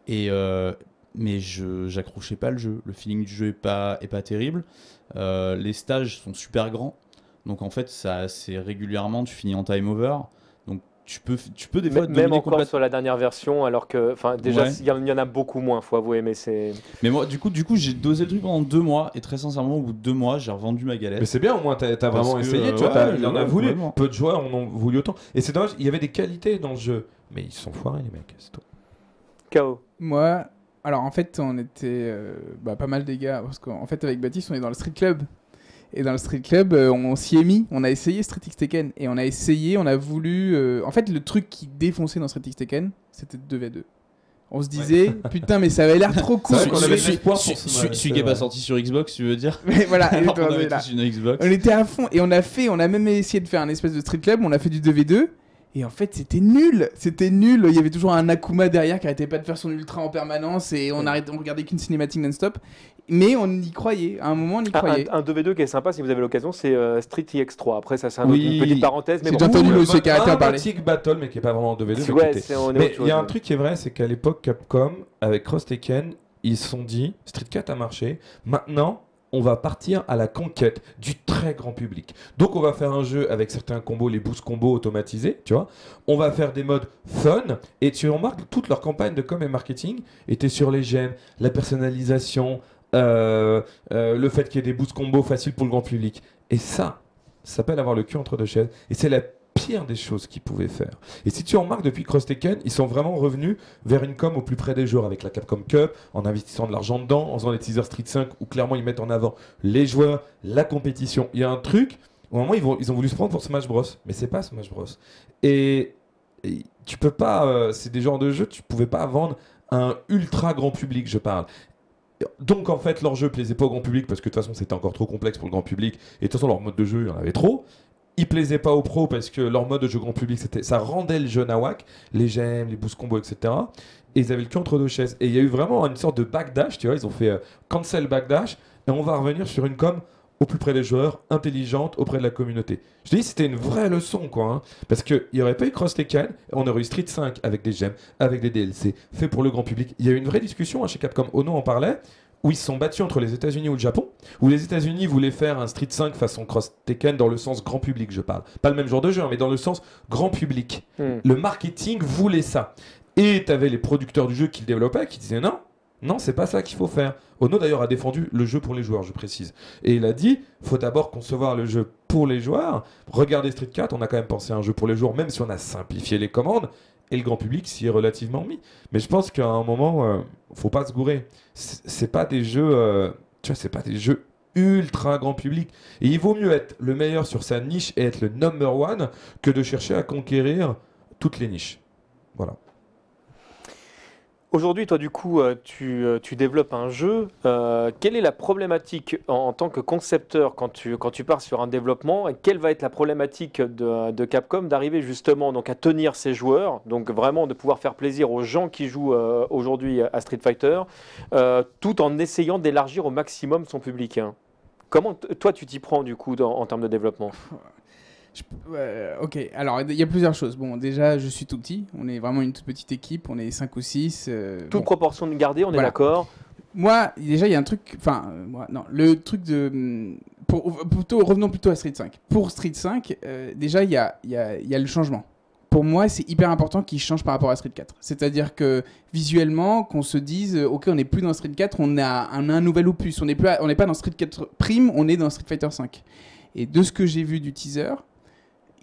Speaker 5: Et euh, mais je j'accrochais pas le jeu, le feeling du jeu est pas est pas terrible. Euh, les stages sont super grands, donc en fait ça c'est régulièrement tu finis en time over, tu peux tu peux des fois
Speaker 1: Même encore sur la dernière version, alors que, enfin, déjà,
Speaker 5: Ouais.
Speaker 1: il y, en- il y en a beaucoup moins, faut avouer, mais c'est.
Speaker 5: Mais moi du coup du coup j'ai dosé le truc pendant deux mois et très sincèrement au bout de deux mois j'ai revendu ma galette.
Speaker 3: Mais c'est bien, au moins, t'as as vraiment
Speaker 5: que,
Speaker 3: essayé,
Speaker 5: euh,
Speaker 3: tu vois,
Speaker 5: ouais,
Speaker 3: il en a
Speaker 5: ouais,
Speaker 3: voulu.
Speaker 5: vraiment.
Speaker 3: Peu de joueurs en ont voulu autant. Et c'est dommage, il y avait des qualités dans le jeu. Mais ils se sont foirés, les mecs, c'est tout.
Speaker 1: KO.
Speaker 4: Moi, alors en fait, on était euh, bah, pas mal des gars, parce qu'en fait, avec Baptiste, on est dans le Street Club. Et dans le Street Club, euh, on s'y est mis, on a essayé Street X Tekken. Et on a essayé, on a voulu. euh, En fait, le truc qui défonçait dans Street X Tekken, c'était 2v2. On se disait, putain, mais ça avait l'air trop cool.
Speaker 3: Vrai
Speaker 4: Mais-
Speaker 3: avait pour
Speaker 5: qui est pas sorti sur Xbox, tu veux dire [LAUGHS]
Speaker 4: Mais voilà, on
Speaker 5: avait
Speaker 4: est là.
Speaker 5: tous une Xbox.
Speaker 4: On était à fond et on a fait, on a même essayé de faire un espèce de street club, on a fait du 2v2 et en fait c'était nul, c'était nul, il y avait toujours un Akuma derrière qui arrêtait pas de faire son ultra en permanence et on, arrêtait, on regardait qu'une cinématique non-stop, mais on y croyait, à un moment on y
Speaker 1: Un,
Speaker 4: croyait.
Speaker 1: un- un 2v2 qui est sympa si vous avez l'occasion, c'est euh, Street EX3. Après, ça, c'est un
Speaker 5: Oui.
Speaker 1: une petite parenthèse, mais
Speaker 4: C'est
Speaker 1: bon.
Speaker 4: CK à parler.
Speaker 3: Battle, mais qui est pas vraiment en 2v2.
Speaker 1: C'est-
Speaker 3: mais qui
Speaker 1: ouais,
Speaker 3: était-
Speaker 1: c'est- on est
Speaker 3: Mais
Speaker 1: autre
Speaker 3: il y a un truc qui est vrai, c'est qu'à l'époque, Capcom, avec Cross Tekken, ils se sont dit Street 4 a marché, maintenant on va partir à la conquête du très grand public. Donc on va faire un jeu avec certains combos, les boost combos automatisés, tu vois. On va faire des modes fun, et tu remarques, toute leur campagne de com et marketing était sur les gemmes, la personnalisation, euh, euh, le fait qu'il y ait des boost combos faciles pour le grand public. Et ça, ça s'appelle avoir le cul entre deux chaises, et c'est la des choses qu'ils pouvaient faire. Et si tu remarques, depuis Cross Tekken, ils sont vraiment revenus vers une com au plus près des joueurs avec la Capcom Cup, en investissant de l'argent dedans, en faisant les teasers Street 5 où clairement ils mettent en avant les joueurs, la compétition. Il y a un truc, au moment ils, ils ont voulu se prendre pour Smash Bros. Mais c'est pas Smash Bros. Et, et tu peux pas, euh, c'est des genres de jeux, tu pouvais pas vendre un ultra grand public, je parle. Donc en fait, leur jeu plaisait pas au grand public parce que de toute façon c'était encore trop complexe pour le grand public et de toute façon leur mode de jeu il y en avait trop. Il plaisait pas aux pros parce que leur mode de jeu grand public c'était ça rendait le jeu nawak, les gemmes, les boost combos, etc. Et ils avaient le cul entre deux chaises. Et il y a eu vraiment une sorte de backdash, tu vois, ils ont fait euh, cancel backdash et on va revenir sur une com au plus près des joueurs, intelligente auprès de la communauté. Je te dis, c'était une vraie leçon, quoi. hein. parce qu'il n'y aurait pas eu Cross Tekken, on aurait eu Street 5 avec des gemmes, avec des DLC, fait pour le grand public. Il y a eu une vraie discussion hein, chez Capcom, Ono en parlait, où ils se sont battus entre les États-Unis ou le Japon, où les États-Unis voulaient faire un Street 5 façon Cross Tekken dans le sens grand public, je parle. Pas le même genre de jeu, hein, mais dans le sens grand public.
Speaker 1: Hmm.
Speaker 3: Le marketing voulait ça. Et tu avais les producteurs du jeu qui le développaient qui disaient non, non, c'est pas ça qu'il faut faire. Ono d'ailleurs a défendu le jeu pour les joueurs, je précise. Et il a dit, faut d'abord concevoir le jeu pour les joueurs. Regardez Street 4, on a quand même pensé à un jeu pour les joueurs, même si on a simplifié les commandes. Et le grand public s'y est relativement mis. Mais je pense qu'à un moment, euh, faut pas se gourer. C'est pas des jeux, euh, tu vois, c'est pas des jeux ultra grand public. Et il vaut mieux être le meilleur sur sa niche et être le number one que de chercher à conquérir toutes les niches. Voilà.
Speaker 1: Aujourd'hui, toi, du coup, euh, tu, euh, tu développes un jeu. Euh, quelle est la problématique en, tant que concepteur quand tu, quand tu pars sur un développement et quelle va être la problématique de, Capcom d'arriver justement donc, à tenir ses joueurs, donc vraiment de pouvoir faire plaisir aux gens qui jouent aujourd'hui à Street Fighter, tout en essayant d'élargir au maximum son public hein Comment toi tu t'y prends du coup en termes de développement?
Speaker 4: Je- ok, alors il y a plusieurs choses. Bon, déjà, je suis tout petit. On est vraiment une toute petite équipe. On est 5 ou 6.
Speaker 1: Toute proportion de garder, on est
Speaker 4: Voilà.
Speaker 1: d'accord
Speaker 4: Moi, déjà, il y a un truc. Enfin, euh, moi, non, le truc de. hum, Pour, plutôt, revenons plutôt à Street 5. Pour Street 5, euh, déjà, il y a, il y, a, il y a le changement. Pour moi, c'est hyper important qu'il change par rapport à Street 4. C'est-à-dire que visuellement, qu'on se dise, euh, ok, on n'est plus dans Street 4, on a un, un nouvel opus. On n'est plus à- on n'est pas dans Street 4 Prime, on est dans Street Fighter 5. Et de ce que j'ai vu du teaser,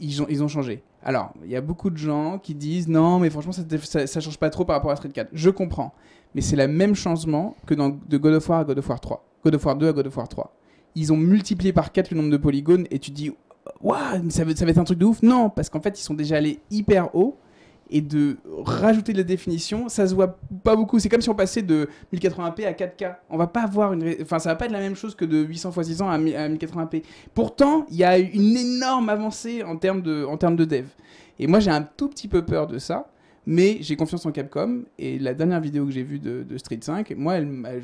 Speaker 4: ils ont, ils ont changé. Alors, il y a beaucoup de gens qui disent non, mais franchement, ça, ça, change pas trop par rapport à Street 4. Je comprends. Mais c'est le même changement que dans, de God of War à God of War 3. God of War 2 à God of War 3. Ils ont multiplié par 4 le nombre de polygones et tu dis, waouh, ça, ça va être un truc de ouf. Non, parce qu'en fait, ils sont déjà allés hyper haut. Et de rajouter de la définition, ça se voit pas beaucoup. C'est comme si on passait de 1080p à 4K. On va pas avoir une. Enfin, ça va pas être la même chose que de 800 x 600 à 1000 à 1080p. Pourtant, il y a une énorme avancée en termes de, en termes de dev. Et moi, j'ai un tout petit peu peur de ça. Mais j'ai confiance en Capcom. Et la dernière vidéo que j'ai vue de, Street 5, moi,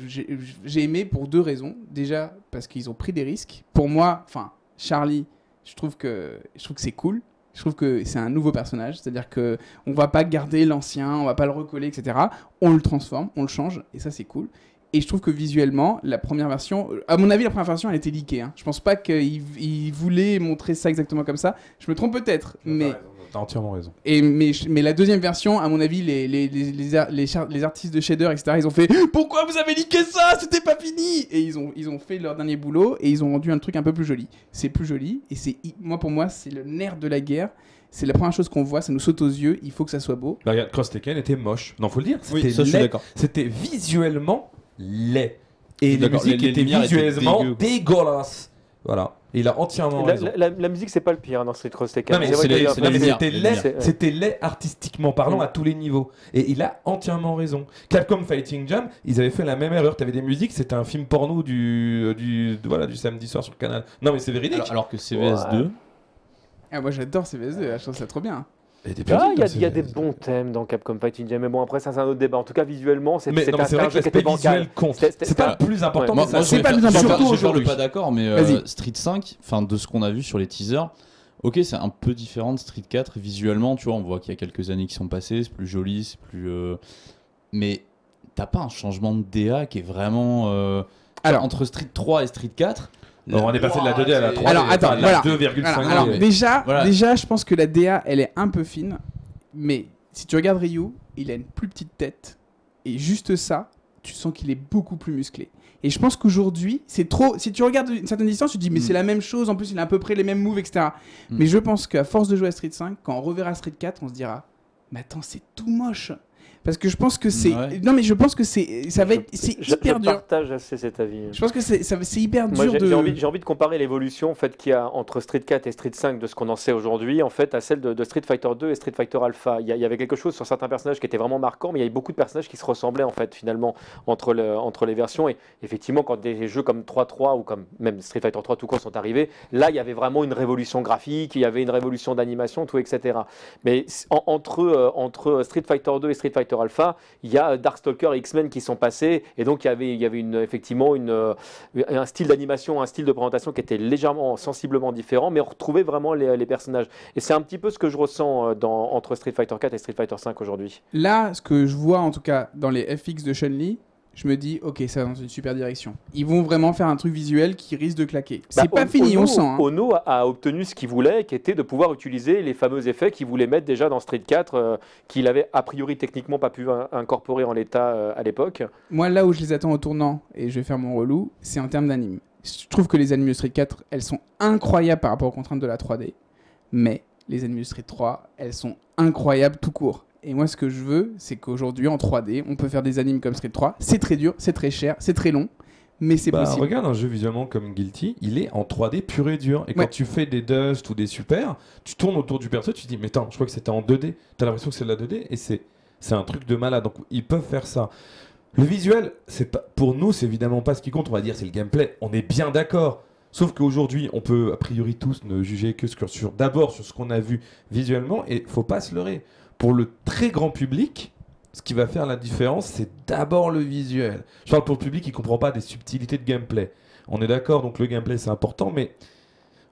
Speaker 4: j'ai aimé pour deux raisons. Déjà, parce qu'ils ont pris des risques. Pour moi, enfin, Charlie, je trouve que, je trouve que c'est cool. Je trouve que c'est un nouveau personnage. C'est-à-dire que on va pas garder l'ancien, on va pas le recoller, etc. On le transforme, on le change. Et ça, c'est cool. Et je trouve que visuellement, la première version, à mon avis, la première version, elle était leakée. Hein. Je pense pas qu'il il voulait montrer ça exactement comme ça. Je me trompe peut-être, mais
Speaker 3: T'as entièrement raison.
Speaker 4: et, mais, mais la deuxième version, à mon avis, les, les, les, les, les les artistes de shader, etc., ils ont fait Pourquoi vous avez leaké ça? C'était pas fini Et ils ont, ils ont fait leur dernier boulot et ils ont rendu un truc un peu plus joli. C'est plus joli et c'est moi pour moi, c'est le nerf de la guerre. C'est la première chose qu'on voit, ça nous saute aux yeux, il faut que ça soit beau.
Speaker 3: Bah, regarde, Cross Tekken était moche. Non, faut le dire.
Speaker 5: Oui,
Speaker 3: C'était
Speaker 5: ça je suis
Speaker 3: laid.
Speaker 5: d'accord.
Speaker 3: C'était visuellement laid. Et la
Speaker 5: D'accord,
Speaker 3: musique
Speaker 5: les- les étaient
Speaker 3: visuellement
Speaker 5: dégueu, quoi.
Speaker 3: dégueulasse. Voilà. Et il a entièrement
Speaker 1: la,
Speaker 3: raison.
Speaker 1: la- la- la musique, c'est pas le pire hein, dans Street Cross Tekken.
Speaker 3: Non, mais
Speaker 5: lumières.
Speaker 3: C'était laid, c'était artistiquement parlant
Speaker 1: Mm.
Speaker 3: à tous les niveaux. Et il a entièrement raison. Capcom Fighting Jam, ils avaient fait la même erreur. T'avais des musiques, c'était un film porno du, du, voilà, du samedi soir sur le canal. Non, mais c'est véridique.
Speaker 5: Alors, alors que CVS2,
Speaker 4: Ah, moi j'adore CVS2, je trouve ça trop bien.
Speaker 1: Ah, il y a, il y a des bons thèmes dans Capcom Fighting Game, mais bon, après, ça, c'est un autre débat. En tout cas, visuellement, c'est un,
Speaker 3: c'est vrai
Speaker 1: un
Speaker 3: que
Speaker 1: jeu qui était bancal.
Speaker 3: C'est pas le plus important,
Speaker 1: Ouais.
Speaker 3: mais
Speaker 4: c'est
Speaker 5: je
Speaker 4: pas le plus important
Speaker 5: je
Speaker 4: aujourd'hui.
Speaker 5: pas d'accord, mais euh, Street 5, enfin de ce qu'on a vu sur les teasers, ok, c'est un peu différent de Street 4 visuellement, tu vois, on voit qu'il y a quelques années qui sont passées, c'est plus joli, c'est plus. euh, Mais t'as pas un changement de DA qui est vraiment. euh,
Speaker 4: Alors.
Speaker 5: entre Street 3 et Street 4
Speaker 3: Alors, on est passé de la 2D à la 3D.
Speaker 4: Alors, attends,
Speaker 3: enfin, la
Speaker 4: voilà.
Speaker 3: 2,5D.
Speaker 4: Voilà, alors, déjà,
Speaker 5: Voilà.
Speaker 4: déjà, je pense que la DA, elle est un peu fine, mais si tu regardes Ryu, il a une plus petite tête, et juste ça, tu sens qu'il est beaucoup plus musclé. Et je pense qu'aujourd'hui, c'est trop. Si tu regardes une certaine distance, tu te dis, mais
Speaker 5: Mm.
Speaker 4: c'est la même chose, en plus, il a à peu près les mêmes moves, etc.
Speaker 5: Mm.
Speaker 4: Mais je pense qu'à force de jouer à Street 5, quand on reverra Street 4, on se dira, mais attends, c'est tout moche. Parce que je pense que c'est.
Speaker 5: Ouais.
Speaker 4: Non, mais je pense que c'est. Ça va être. C'est
Speaker 1: Je,
Speaker 4: hyper
Speaker 1: je
Speaker 4: dur.
Speaker 1: partage assez cet avis.
Speaker 4: Je pense que c'est ça- c'est hyper
Speaker 1: Moi,
Speaker 4: dur
Speaker 1: j'ai
Speaker 4: de.
Speaker 1: j'ai envie, j'ai envie de comparer l'évolution en fait, qu'il y a entre Street 4 et Street 5 de ce qu'on en sait aujourd'hui en fait, à celle de, de Street Fighter 2 et Street Fighter Alpha. Il y, a- il y avait quelque chose sur certains personnages qui était vraiment marquant, mais il y avait beaucoup de personnages qui se ressemblaient en fait finalement entre, le- entre les versions. Et effectivement, quand des jeux comme 3-3 ou comme même Street Fighter 3 tout court sont arrivés, là il y avait vraiment une révolution graphique, il y avait une révolution d'animation, tout etc. Mais en- entre, euh, entre Street Fighter 2 et Street Street Alpha, il y a Darkstalker et X-Men qui sont passés, et donc il y avait, il y avait une, effectivement une, euh, un style d'animation, un style de présentation qui était légèrement, sensiblement différent, mais on retrouvait vraiment les, les personnages. Et c'est un petit peu ce que je ressens euh, dans, entre Street Fighter 4 et Street Fighter 5 aujourd'hui.
Speaker 4: Là, ce que je vois en tout cas dans les FX de Chun-Li, je me dis, ok, ça va dans une super direction. Ils vont vraiment faire un truc visuel qui risque de claquer. C'est
Speaker 1: Bah,
Speaker 4: pas fini, on
Speaker 1: Ono-
Speaker 4: sent. hein.
Speaker 1: Ono a, a obtenu ce qu'il voulait, qui était de pouvoir utiliser les fameux effets qu'il voulait mettre déjà dans Street 4, euh, qu'il avait a priori techniquement pas pu in- incorporer en l'état euh, à l'époque.
Speaker 4: Moi, là où je les attends au tournant, et je vais faire mon relou, c'est en termes d'anime. Je trouve que les animes de Street 4, elles sont incroyables par rapport aux contraintes de la 3D. Mais les animes de Street 3, elles sont incroyables tout court. Et moi, ce que je veux, c'est qu'aujourd'hui, en 3D, on peut faire des animes comme Street 3. C'est très dur, c'est très cher, c'est très long, mais c'est
Speaker 3: Bah,
Speaker 4: possible.
Speaker 3: regarde un jeu visuellement comme Guilty, il est en 3D pur et dur. Et
Speaker 4: Ouais.
Speaker 3: quand tu fais des dust ou des super, tu tournes autour du perso, tu te dis, mais attends, je crois que c'était en 2D. T'as l'impression que c'est de la 2D et c'est c'est un truc de malade. Donc ils peuvent faire ça. Le visuel, c'est pas pour nous, c'est évidemment pas ce qui compte. On va dire c'est le gameplay. On est bien d'accord. Sauf qu'aujourd'hui, on peut a priori tous ne juger que sur, sur- d'abord sur ce qu'on a vu visuellement et faut pas se leurrer. Pour le très grand public, ce qui va faire la différence, c'est d'abord le visuel. Je parle pour le public qui comprend pas des subtilités de gameplay. On est d'accord, donc le gameplay c'est important, mais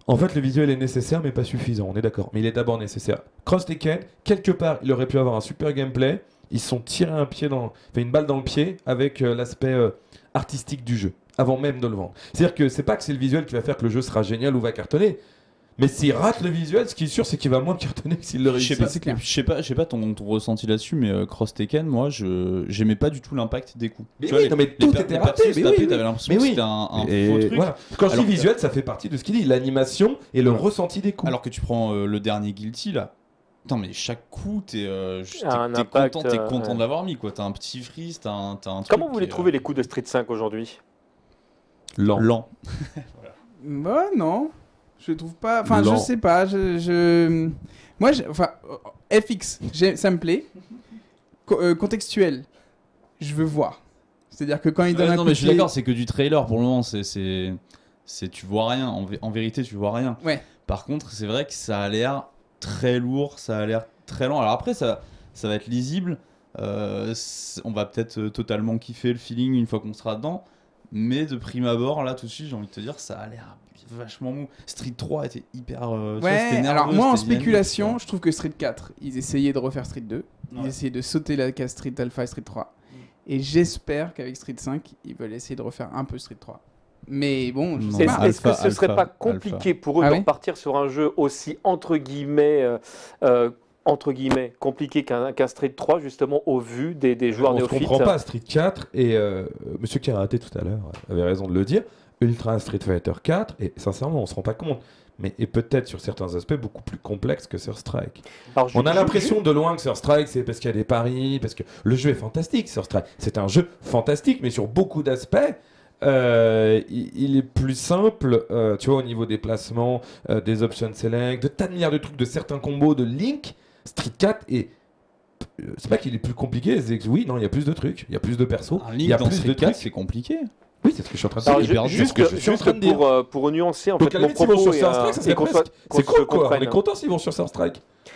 Speaker 3: en fait le visuel est nécessaire mais pas suffisant, on est d'accord. Mais il est d'abord nécessaire. Cross Tekken, quelque part, il aurait pu avoir un super gameplay. Ils sont tirés un pied dans, enfin, une balle dans le pied avec euh, l'aspect euh, artistique du jeu, avant même de le vendre. C'est-à-dire que c'est pas que c'est le visuel qui va faire que le jeu sera génial ou va cartonner. Mais s'il rate le visuel, ce qui est sûr, c'est qu'il va moins cartonner que s'il le
Speaker 5: Je
Speaker 3: réussit.
Speaker 5: sais pas, je sais pas, je sais pas ton, ton ressenti là-dessus, mais euh, Cross Tekken, moi, je j'aimais pas du tout l'impact des coups.
Speaker 3: Mais
Speaker 5: Tu vois,
Speaker 3: oui,
Speaker 5: les-
Speaker 3: non, mais
Speaker 5: les
Speaker 3: tout était raté, mais oui, oui.
Speaker 5: t'avais l'impression que
Speaker 3: oui.
Speaker 5: c'était un, un
Speaker 3: Et
Speaker 5: faux truc.
Speaker 3: voilà. Quand je dis visuel, ça fait partie de ce qu'il dit, l'animation et le
Speaker 5: Ouais.
Speaker 3: ressenti des coups.
Speaker 5: Alors que tu prends euh, le dernier Guilty là. Putain, mais chaque coup, t'es euh, content, t'es
Speaker 1: euh,
Speaker 5: content
Speaker 1: ouais.
Speaker 5: de l'avoir mis quoi. T'as un petit freeze, t'as un, truc.
Speaker 1: Comment vous les trouvez les coups de Street 5 aujourd'hui?
Speaker 3: Lent.
Speaker 5: lent [LAUGHS]
Speaker 4: Bah non, je trouve pas. Enfin, je sais pas. Je, je- moi, enfin, euh, FX, ça me plaît. Co- euh, contextuel, je veux voir. C'est-à-dire que quand il donne
Speaker 5: Ouais,
Speaker 4: un
Speaker 5: non,
Speaker 4: coup
Speaker 5: mais je suis d'accord, c'est que du trailer pour le moment. C'est, c'est, tu vois rien. En, vé- en vérité, tu vois rien.
Speaker 4: Ouais.
Speaker 5: Par contre, c'est vrai que ça a l'air très lourd, ça a l'air très lent. Alors après, ça, ça va être lisible. Euh, on va peut-être totalement kiffer le feeling une fois qu'on sera dedans. Mais de prime abord, là, tout de suite, j'ai envie de te dire, ça a l'air vachement mou. Street 3 était hyper. euh, vois,
Speaker 4: Ouais,
Speaker 5: nerveux,
Speaker 4: alors moi en spéculation, je trouve que Street 4, ils essayaient de refaire Street 2. Ils
Speaker 5: Ouais.
Speaker 4: essayaient de sauter la case Street Alpha et Street 3.
Speaker 5: Mm.
Speaker 4: Et j'espère qu'avec Street 5, ils veulent essayer de refaire un peu Street 3. Mais bon, je sais pas.
Speaker 1: est-ce que
Speaker 5: Alpha,
Speaker 1: ce serait
Speaker 5: alpha,
Speaker 1: pas compliqué pour eux
Speaker 4: Ah
Speaker 1: de
Speaker 4: oui
Speaker 1: repartir sur un jeu aussi entre guillemets euh, euh, entre guillemets compliqué qu'un qu'un Street 3 justement au vu des, des joueurs
Speaker 3: on ne
Speaker 1: néophytes
Speaker 3: comprend pas Street 4 et euh, Monsieur Karaté tout à l'heure avait raison de le dire. Ultra Street Fighter 4 et sincèrement on se rend pas compte. Mais est peut-être sur certains aspects beaucoup plus complexe que Sur Strike.
Speaker 1: Alors,
Speaker 3: On a l'impression de loin que Sur Strike c'est parce qu'il y a des paris, parce que le jeu est fantastique. Sur Strike c'est un jeu fantastique, mais sur beaucoup d'aspects. euh, il, il est plus simple, euh, tu vois, au niveau des placements, euh, des options select, de tas de milliards de trucs, de certains combos de Link. Street 4 et c'est pas qu'il est plus compliqué, c'est que oui, non, il y a plus de trucs, il y a plus de persos,
Speaker 5: Un
Speaker 3: il
Speaker 5: Link
Speaker 3: y a
Speaker 5: dans
Speaker 3: plus
Speaker 5: Street
Speaker 3: de
Speaker 5: 4,
Speaker 3: trucs.
Speaker 5: c'est compliqué.
Speaker 3: Oui, c'est ce que je suis en train de
Speaker 1: Alors,
Speaker 3: dire.
Speaker 1: ju-
Speaker 5: hyper dur,
Speaker 1: juste,
Speaker 3: ce que je suis en
Speaker 1: juste
Speaker 3: train de dire.
Speaker 1: pour, euh, pour nuancer en
Speaker 3: Donc
Speaker 1: fait
Speaker 3: à
Speaker 1: mon
Speaker 3: la limite, s'ils vont
Speaker 1: propos
Speaker 3: sur
Speaker 1: et,
Speaker 3: Sur
Speaker 1: euh,
Speaker 3: Strike, ça
Speaker 1: et
Speaker 3: serait
Speaker 1: qu'on
Speaker 3: presque.
Speaker 1: soit- qu'on
Speaker 3: C'est
Speaker 1: se
Speaker 3: cool quoi, on
Speaker 1: comprenne.
Speaker 3: est content s'ils vont sur Sur Strike.
Speaker 1: C'est-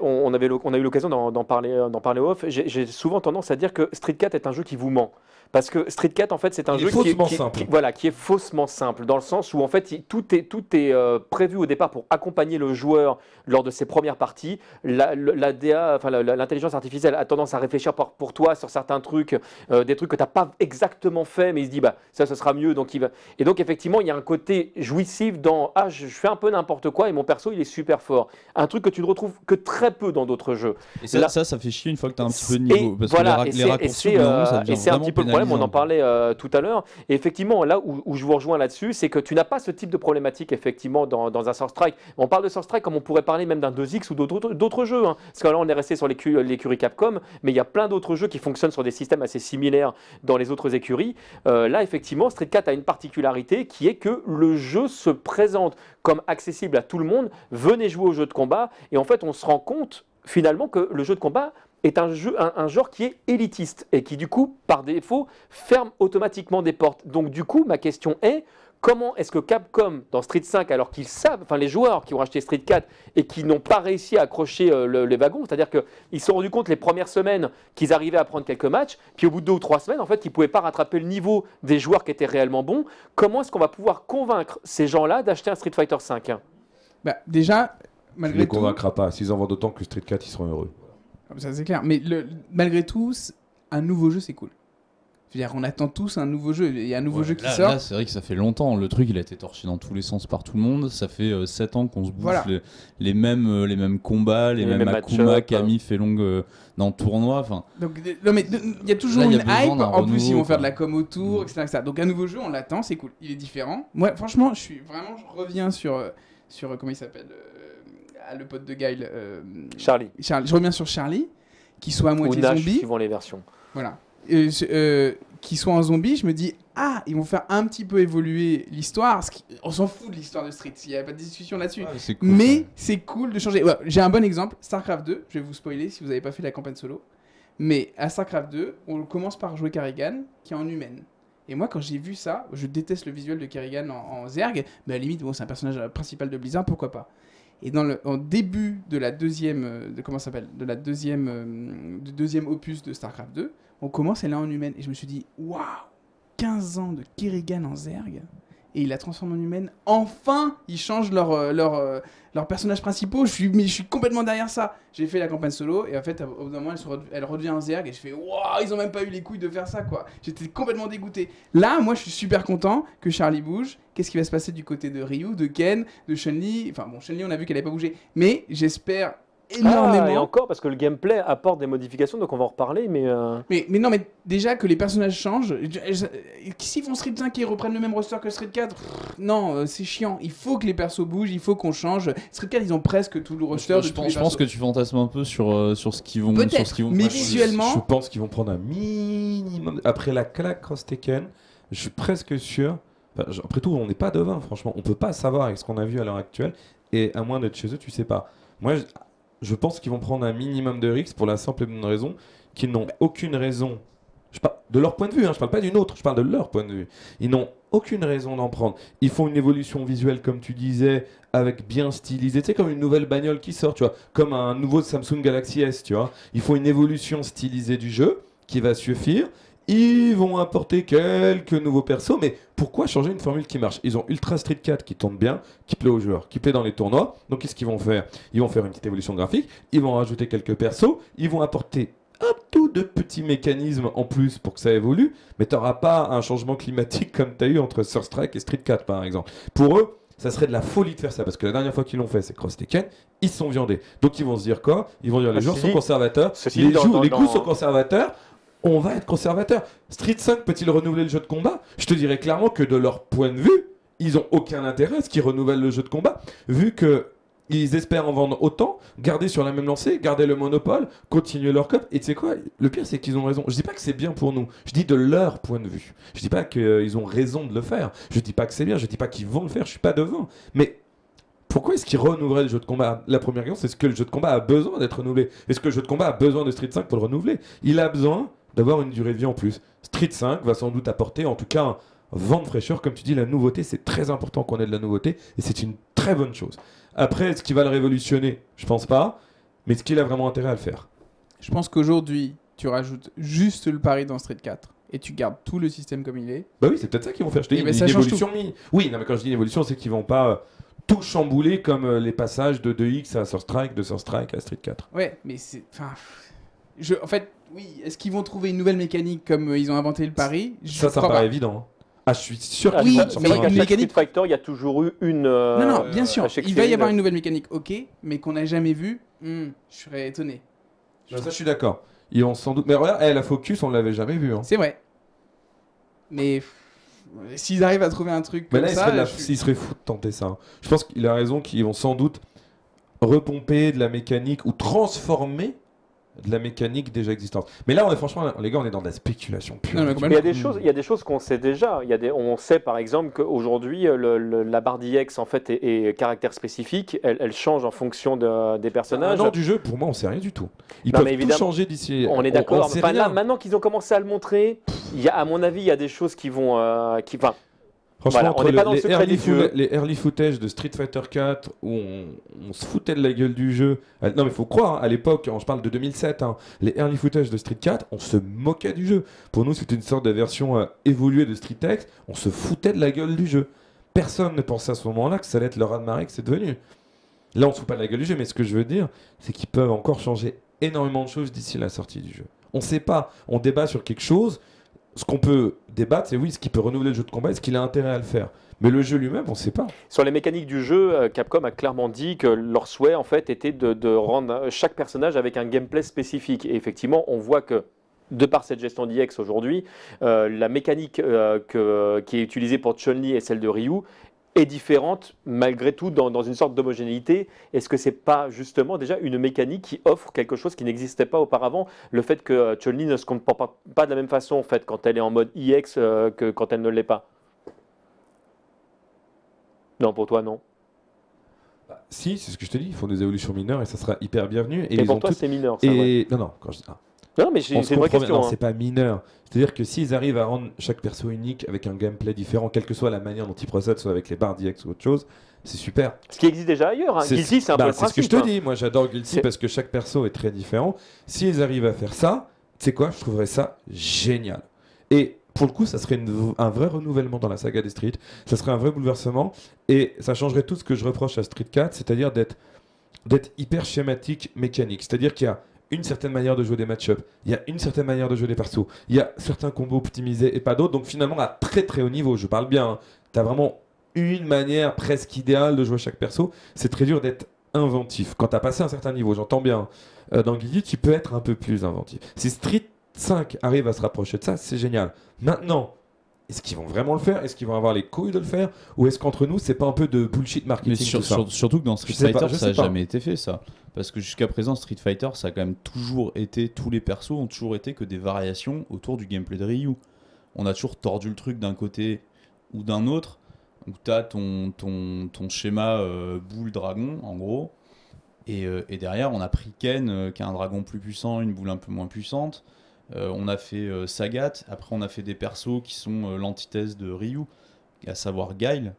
Speaker 1: on, on avait, on a eu l'occasion d'en parler, euh, d'en parler off. J'ai souvent tendance à dire que Street 4 est un jeu qui vous ment. Parce que Street 4, en fait, c'est un
Speaker 3: Il est
Speaker 1: jeu qui
Speaker 3: faussement
Speaker 1: qui-
Speaker 3: simple.
Speaker 1: qui- voilà, qui est faussement simple, dans le sens où, en fait, il- tout est, tout est euh, prévu au départ pour accompagner le joueur lors de ses premières parties. La, la DA, enfin, l'intelligence artificielle a tendance à réfléchir pour, pour toi sur certains trucs, euh, des trucs que tu n'as pas exactement fait, mais il se dit, bah, ça, ce sera mieux. Donc il va... Et donc, effectivement, il y a un côté jouissif dans, ah, je, je fais un peu n'importe quoi et mon perso, il est super fort. Un truc que tu ne retrouves que très peu dans d'autres jeux.
Speaker 5: Et ça,
Speaker 1: Là-
Speaker 5: ça, ça fait chier une fois que t'as un petit peu de niveau. Parce
Speaker 1: voilà,
Speaker 5: que les, raccourcis,
Speaker 1: euh, et c'est un petit peu le problème, on en parlait euh, tout à l'heure. Et effectivement, là où, où je vous rejoins là-dessus, c'est que tu n'as pas ce type de problématique effectivement dans, dans un Source Strike. On parle de Source Strike comme on pourrait parler même d'un 2X ou d'autres jeux. hein. Parce que là, on est resté sur l'écu- l'écurie Capcom, mais il y a plein d'autres jeux qui fonctionnent sur des systèmes assez similaires dans les autres écuries. Euh, là, effectivement, Street 4 a une particularité qui est que le jeu se présente comme accessible à tout le monde. Venez jouer au jeu de combat. Et en fait, on se rend compte finalement que le jeu de combat est un, jeu, un, un genre qui est élitiste et qui du coup, par défaut, ferme automatiquement des portes. Donc du coup, ma question est, Comment est-ce que Capcom, dans Street 5, alors qu'ils savent, enfin les joueurs qui ont acheté Street 4 et qui n'ont pas réussi à accrocher euh, le- les wagons, c'est-à-dire qu'ils se sont rendus compte les premières semaines qu'ils arrivaient à prendre quelques matchs, puis au bout de deux ou trois semaines, en fait, ils ne pouvaient pas rattraper le niveau des joueurs qui étaient réellement bons. Comment est-ce qu'on va pouvoir convaincre ces gens-là d'acheter un Street Fighter 5
Speaker 4: Bah, déjà, malgré
Speaker 3: les
Speaker 4: tout.
Speaker 3: convaincras pas. S'ils en vendent autant que Street 4, ils seront heureux.
Speaker 4: Ça, c'est clair. Mais le- malgré tout, un nouveau jeu, c'est cool. Je veux dire, on attend tous un nouveau jeu. Il y a un nouveau
Speaker 5: Ouais,
Speaker 4: jeu qui
Speaker 5: là,
Speaker 4: sort.
Speaker 5: là, c'est vrai que ça fait longtemps. Le truc, il a été torché dans tous les sens par tout le monde. Ça fait 7 ans qu'on se bouffe
Speaker 4: Voilà.
Speaker 5: les, les mêmes, euh, les mêmes combats, les,
Speaker 1: Les
Speaker 5: mêmes
Speaker 1: mêmes
Speaker 5: Akuma,
Speaker 1: match-up,
Speaker 5: Kami, Felong euh, dans le tournoi. Enfin,
Speaker 4: Donc, euh, non, mais il y a toujours
Speaker 5: Là, a
Speaker 4: une hype.
Speaker 5: d'un
Speaker 4: En plus, ils vont faire de la com autour,
Speaker 5: Mm.
Speaker 4: etc., etc. Donc, un nouveau jeu, on l'attend, c'est cool. Il est différent. Moi, franchement, je suis vraiment. Je reviens sur. euh, sur euh, comment il s'appelle euh, Le pote de Guile. euh,
Speaker 1: Charlie
Speaker 4: Charlie. Je reviens sur Charlie, qui soit à
Speaker 1: ou
Speaker 4: moitié
Speaker 1: Nash,
Speaker 4: zombie.
Speaker 1: suivant les versions.
Speaker 4: Voilà. Euh, euh, qui soit en zombie, je me dis, ah, ils vont faire un petit peu évoluer l'histoire. On s'en fout de l'histoire de Street, il n'y a pas de discussion là-dessus.
Speaker 5: cool,
Speaker 4: Mais c'est cool de changer. Ouais, J'ai un bon exemple, StarCraft 2, je vais vous spoiler si vous n'avez pas fait la campagne solo. Mais à StarCraft 2, on commence par jouer Kerrigan, qui est en humaine. Et moi, quand j'ai vu ça, je déteste le visuel de Kerrigan en, en Zerg, mais à la limite, bon, c'est un personnage principal de Blizzard, pourquoi pas. Et dans le en début de la deuxième, euh, de comment s'appelle, de la deuxième, euh, du deuxième opus de Starcraft 2, on commence elle est en humaine et je me suis dit waouh, 15 ans de Kerrigan en Zerg et il la transforme en humaine. Enfin, ils changent leur euh, leur euh, leurs personnages principaux. Je suis complètement derrière ça. J'ai fait la campagne solo et en fait au bout d'un moment elle redevient en Zerg et je fais waouh, ils ont même pas eu les couilles de faire ça quoi. J'étais complètement dégoûté. Là, moi je suis super content que Charlie bouge. Qu'est-ce qui va se passer du côté de Ryu, de Ken, de Chun-Li? Enfin bon, Chun-Li on a vu qu'elle n'avait pas bougé, mais j'espère énormément.
Speaker 1: Ah, et encore parce que le gameplay apporte des modifications, donc on va en reparler, mais euh,
Speaker 4: Mais, mais non, mais déjà que les personnages changent. S'ils font Street 5 et reprennent le même roster que Street 4, pff, non, euh, c'est chiant. Il faut que les persos bougent, il faut qu'on change. Street 4, ils ont presque tout le roster.
Speaker 5: Je,
Speaker 4: de
Speaker 5: je
Speaker 4: tous
Speaker 5: pense,
Speaker 4: les
Speaker 5: je pense que tu fantasmes un peu sur, euh, sur ce qu'ils vont,
Speaker 4: Peut-être,
Speaker 5: sur ce qu'ils vont
Speaker 4: mais
Speaker 5: faire.
Speaker 4: visuellement-
Speaker 3: Je pense qu'ils vont prendre un minimum. Après la claque Cross Tekken, je suis presque sûr. enfin, après tout, on n'est pas devin, franchement. On peut pas savoir avec ce qu'on a vu à l'heure actuelle. Et à moins d'être chez eux, tu sais pas. Moi, je, pense qu'ils vont prendre un minimum de risques pour la simple et bonne raison qu'ils n'ont aucune raison. Je parle de leur point de vue, hein, je parle pas d'une autre, je parle de leur point de vue. Ils n'ont aucune raison d'en prendre. Ils font une évolution visuelle, comme tu disais, avec bien stylisé. Tu sais, comme une nouvelle bagnole qui sort, tu vois, comme un nouveau Samsung Galaxy S, tu vois. Ils font une évolution stylisée du jeu qui va suffire. Ils vont apporter quelques nouveaux persos, mais pourquoi changer une formule qui marche? Ils ont Ultra Street 4 qui tourne bien, qui plaît aux joueurs, qui plaît dans les tournois. Donc qu'est-ce qu'ils vont faire? Ils vont faire une petite évolution graphique, ils vont rajouter quelques persos, ils vont apporter un tout de petits mécanismes en plus pour que ça évolue, mais tu n'auras pas un changement climatique [LAUGHS] comme tu as eu entre Surstrike et Street 4 par exemple. Pour eux, ça serait de la folie de faire ça, parce que la dernière fois qu'ils l'ont fait, c'est Cross Tekken, ils sont viandés. Donc ils vont se dire quoi? Ils vont dire les joueurs sont conservateurs, les,
Speaker 1: dans-
Speaker 3: jou-
Speaker 1: dans-
Speaker 3: les goûts
Speaker 1: dans-
Speaker 3: sont conservateurs, on va être conservateur. Street 5 peut-il renouveler le jeu de combat? Je te dirais clairement que de leur point de vue, ils ont aucun intérêt à ce qu'ils renouvellent le jeu de combat, vu que ils espèrent en vendre autant, garder sur la même lancée, garder le monopole, continuer leur cop. Et tu sais quoi? Le pire, c'est qu'ils ont raison. Je dis pas que c'est bien pour nous. Je dis de leur point de vue. Je dis pas qu'ils ont raison de le faire. Je dis pas que c'est bien. Je dis pas qu'ils vont le faire. Je suis pas devant. Mais pourquoi est-ce qu'ils renouvelleraient le jeu de combat? La première question, c'est est-ce que le jeu de combat a besoin d'être renouvelé Est-ce que le jeu de combat a besoin de Street 5 pour le renouveler? Il a besoin d'avoir une durée de vie en plus. Street 5 va sans doute apporter, en tout cas, un vent de fraîcheur. Comme tu dis, la nouveauté, c'est très important qu'on ait de la nouveauté et c'est une très bonne chose. Après, est-ce qu'il va le révolutionner? Je pense pas. Mais est-ce qu'il a vraiment intérêt à le faire?
Speaker 4: Je pense qu'aujourd'hui, tu rajoutes juste le pari dans Street 4 et tu gardes tout le système comme il est.
Speaker 3: Bah oui, c'est peut-être ça qu'ils vont faire. Je te
Speaker 4: Eh
Speaker 3: dis,
Speaker 4: ben,
Speaker 3: une évolution Oui, non, mais quand je dis une évolution, c'est qu'ils vont pas euh, tout chambouler comme euh, les passages de 2X à Surstrike, de Surstrike à Street 4.
Speaker 4: Ouais, mais c'est. Enfin. Je, en fait, oui, est-ce qu'ils vont trouver une nouvelle mécanique comme euh, ils ont inventé le pari Je
Speaker 3: Ça, ça me paraît
Speaker 4: pas.
Speaker 3: évident. hein. Ah, je suis sûr
Speaker 1: Ah,
Speaker 3: qu'ils
Speaker 4: Oui,
Speaker 3: vont
Speaker 1: c'est
Speaker 3: sortir
Speaker 1: vrai
Speaker 4: mais
Speaker 1: qu'à
Speaker 3: un-
Speaker 4: une
Speaker 1: chaque
Speaker 4: mécanique-
Speaker 1: Street Fighter, il y a toujours eu une. euh,
Speaker 4: Non, non, bien sûr.
Speaker 1: à chaque
Speaker 4: Il va y avoir
Speaker 1: de-
Speaker 4: une nouvelle mécanique, ok, mais qu'on n'a jamais vue, hmm, je serais étonné.
Speaker 3: Non, ça, je suis d'accord. Ils ont sans doute. Mais regarde, eh, la Focus, on l'avait jamais vu. Hein.
Speaker 4: C'est vrai. Mais pff, s'ils arrivent à trouver un truc
Speaker 3: Mais
Speaker 4: comme
Speaker 3: là, il
Speaker 4: ça,
Speaker 3: serait, de la-
Speaker 4: je suis-
Speaker 3: s'il serait fou de tenter ça. hein. Je pense qu'il a raison qu'ils vont sans doute repomper de la mécanique ou transformer de la mécanique déjà existante. Mais là, on est franchement, les gars, on est dans de la spéculation pure.
Speaker 4: Non,
Speaker 1: il y a des choses, il y a des choses qu'on sait déjà. Il y a des, on sait par exemple qu'aujourd'hui euh, le- le- la barre d'IX en fait est, est caractère spécifique. Elle, elle change en fonction de- des personnages.
Speaker 3: Un an du jeu, pour moi, on sait rien du tout. Ils
Speaker 1: Non,
Speaker 3: peuvent tout changer d'ici.
Speaker 1: On est d'accord. Enfin, là, maintenant qu'ils ont commencé à le montrer, il y a, à mon avis, il y a des choses qui vont, euh, qui, enfin,
Speaker 3: Franchement,
Speaker 1: Voilà, on
Speaker 3: entre le-
Speaker 1: pas dans le
Speaker 3: les, early les early footage de Street Fighter 4 où on, on se foutait de la gueule du jeu. Euh, Non, mais faut croire, hein, à l'époque, je parle de 2007, hein, les early footage de Street 4, on se moquait du jeu. Pour nous, c'était une sorte de version euh, évoluée de Street X. On se foutait de la gueule du jeu. Personne ne pensait à ce moment-là que ça allait être le raz-de-marée que c'est devenu. Là, on se fout pas de la gueule du jeu, mais ce que je veux dire, c'est qu'ils peuvent encore changer énormément de choses d'ici la sortie du jeu. On sait pas, on débat sur quelque chose. Ce qu'on peut débattre, c'est oui, ce qui peut renouveler le jeu de combat, est-ce qu'il a intérêt à le faire Mais le jeu lui-même, on sait pas.
Speaker 1: Sur les mécaniques du jeu, euh, Capcom a clairement dit que leur souhait en fait était de, rendre chaque personnage avec un gameplay spécifique. Et effectivement, on voit que de par cette gestion d'IX aujourd'hui, euh, la mécanique euh, qui est utilisée pour Chun-Li et celle de Ryu est différente malgré tout dans, dans une sorte d'homogénéité. Est-ce que c'est pas justement déjà une mécanique qui offre quelque chose qui n'existait pas auparavant? Le fait que euh, Chun-Li ne se comporte pas, de la même façon en fait quand elle est en mode IX euh, que quand elle ne l'est pas? Non, pour toi non.
Speaker 3: Si, c'est ce que je te dis, ils font des évolutions mineures et ça sera hyper bienvenu. Et
Speaker 1: Et
Speaker 3: ils
Speaker 1: pour
Speaker 3: ont
Speaker 1: toi
Speaker 3: tout-
Speaker 1: c'est mineur. Ça, ouais.
Speaker 3: Et non, non, quand je dis ah,
Speaker 1: Non, mais c'est c'est une vraie question.
Speaker 3: Non,
Speaker 1: hein.
Speaker 3: c'est pas mineur. C'est-à-dire que s'ils arrivent à rendre chaque perso unique avec un gameplay différent, quelle que soit la manière dont ils procèdent, soit avec les barres d'IX ou autre chose, c'est super.
Speaker 1: Ce qui existe déjà ailleurs. Hein.
Speaker 3: C'est-
Speaker 1: Guilty, c'est un
Speaker 3: bah,
Speaker 1: peu le
Speaker 3: C'est ce que je
Speaker 1: principe.
Speaker 3: te
Speaker 1: hein.
Speaker 3: dis. Moi, j'adore Guilty
Speaker 1: C'est-
Speaker 3: parce que chaque perso est très différent. S'ils arrivent à faire ça, tu sais quoi, je trouverais ça génial. Et pour le coup, ça serait une- un vrai renouvellement dans la saga des Street. Ça serait un vrai bouleversement. Et ça changerait tout ce que je reproche à Street 4, c'est-à-dire d'être d'être hyper schématique, mécanique. C'est-à-dire qu'il y a une certaine manière de jouer des match-up, il y a une certaine manière de jouer des persos, il y a certains combos optimisés et pas d'autres. Donc finalement, à très très haut niveau, je parle bien, tu as vraiment une manière presque idéale de jouer chaque perso. C'est très dur d'être inventif. Quand tu as passé un certain niveau, j'entends bien, euh, dans Guilty, tu peux être un peu plus inventif. Si Street 5 arrive à se rapprocher de ça, c'est génial. Maintenant, est-ce qu'ils vont vraiment le faire? Est-ce qu'ils vont avoir les couilles de le faire? Ou est-ce qu'entre nous, c'est pas un peu de bullshit
Speaker 5: Mais
Speaker 3: marketing
Speaker 5: sur-
Speaker 3: tout ça?
Speaker 5: sur- surtout que dans Street
Speaker 3: pas,
Speaker 5: Fighter, ça n'a jamais été fait ça. Parce que jusqu'à présent, Street Fighter, ça a quand même toujours été, tous les persos ont toujours été que des variations autour du gameplay de Ryu. On a toujours tordu le truc d'un côté ou d'un autre, où tu as ton, ton, ton schéma euh, boule dragon, en gros. Et, euh, et derrière, on a pris Ken, euh, qui a un dragon plus puissant, une boule un peu moins puissante. Euh, on a fait euh, Sagat, après on a fait des persos qui sont euh, l'antithèse de Ryu, à savoir Guile,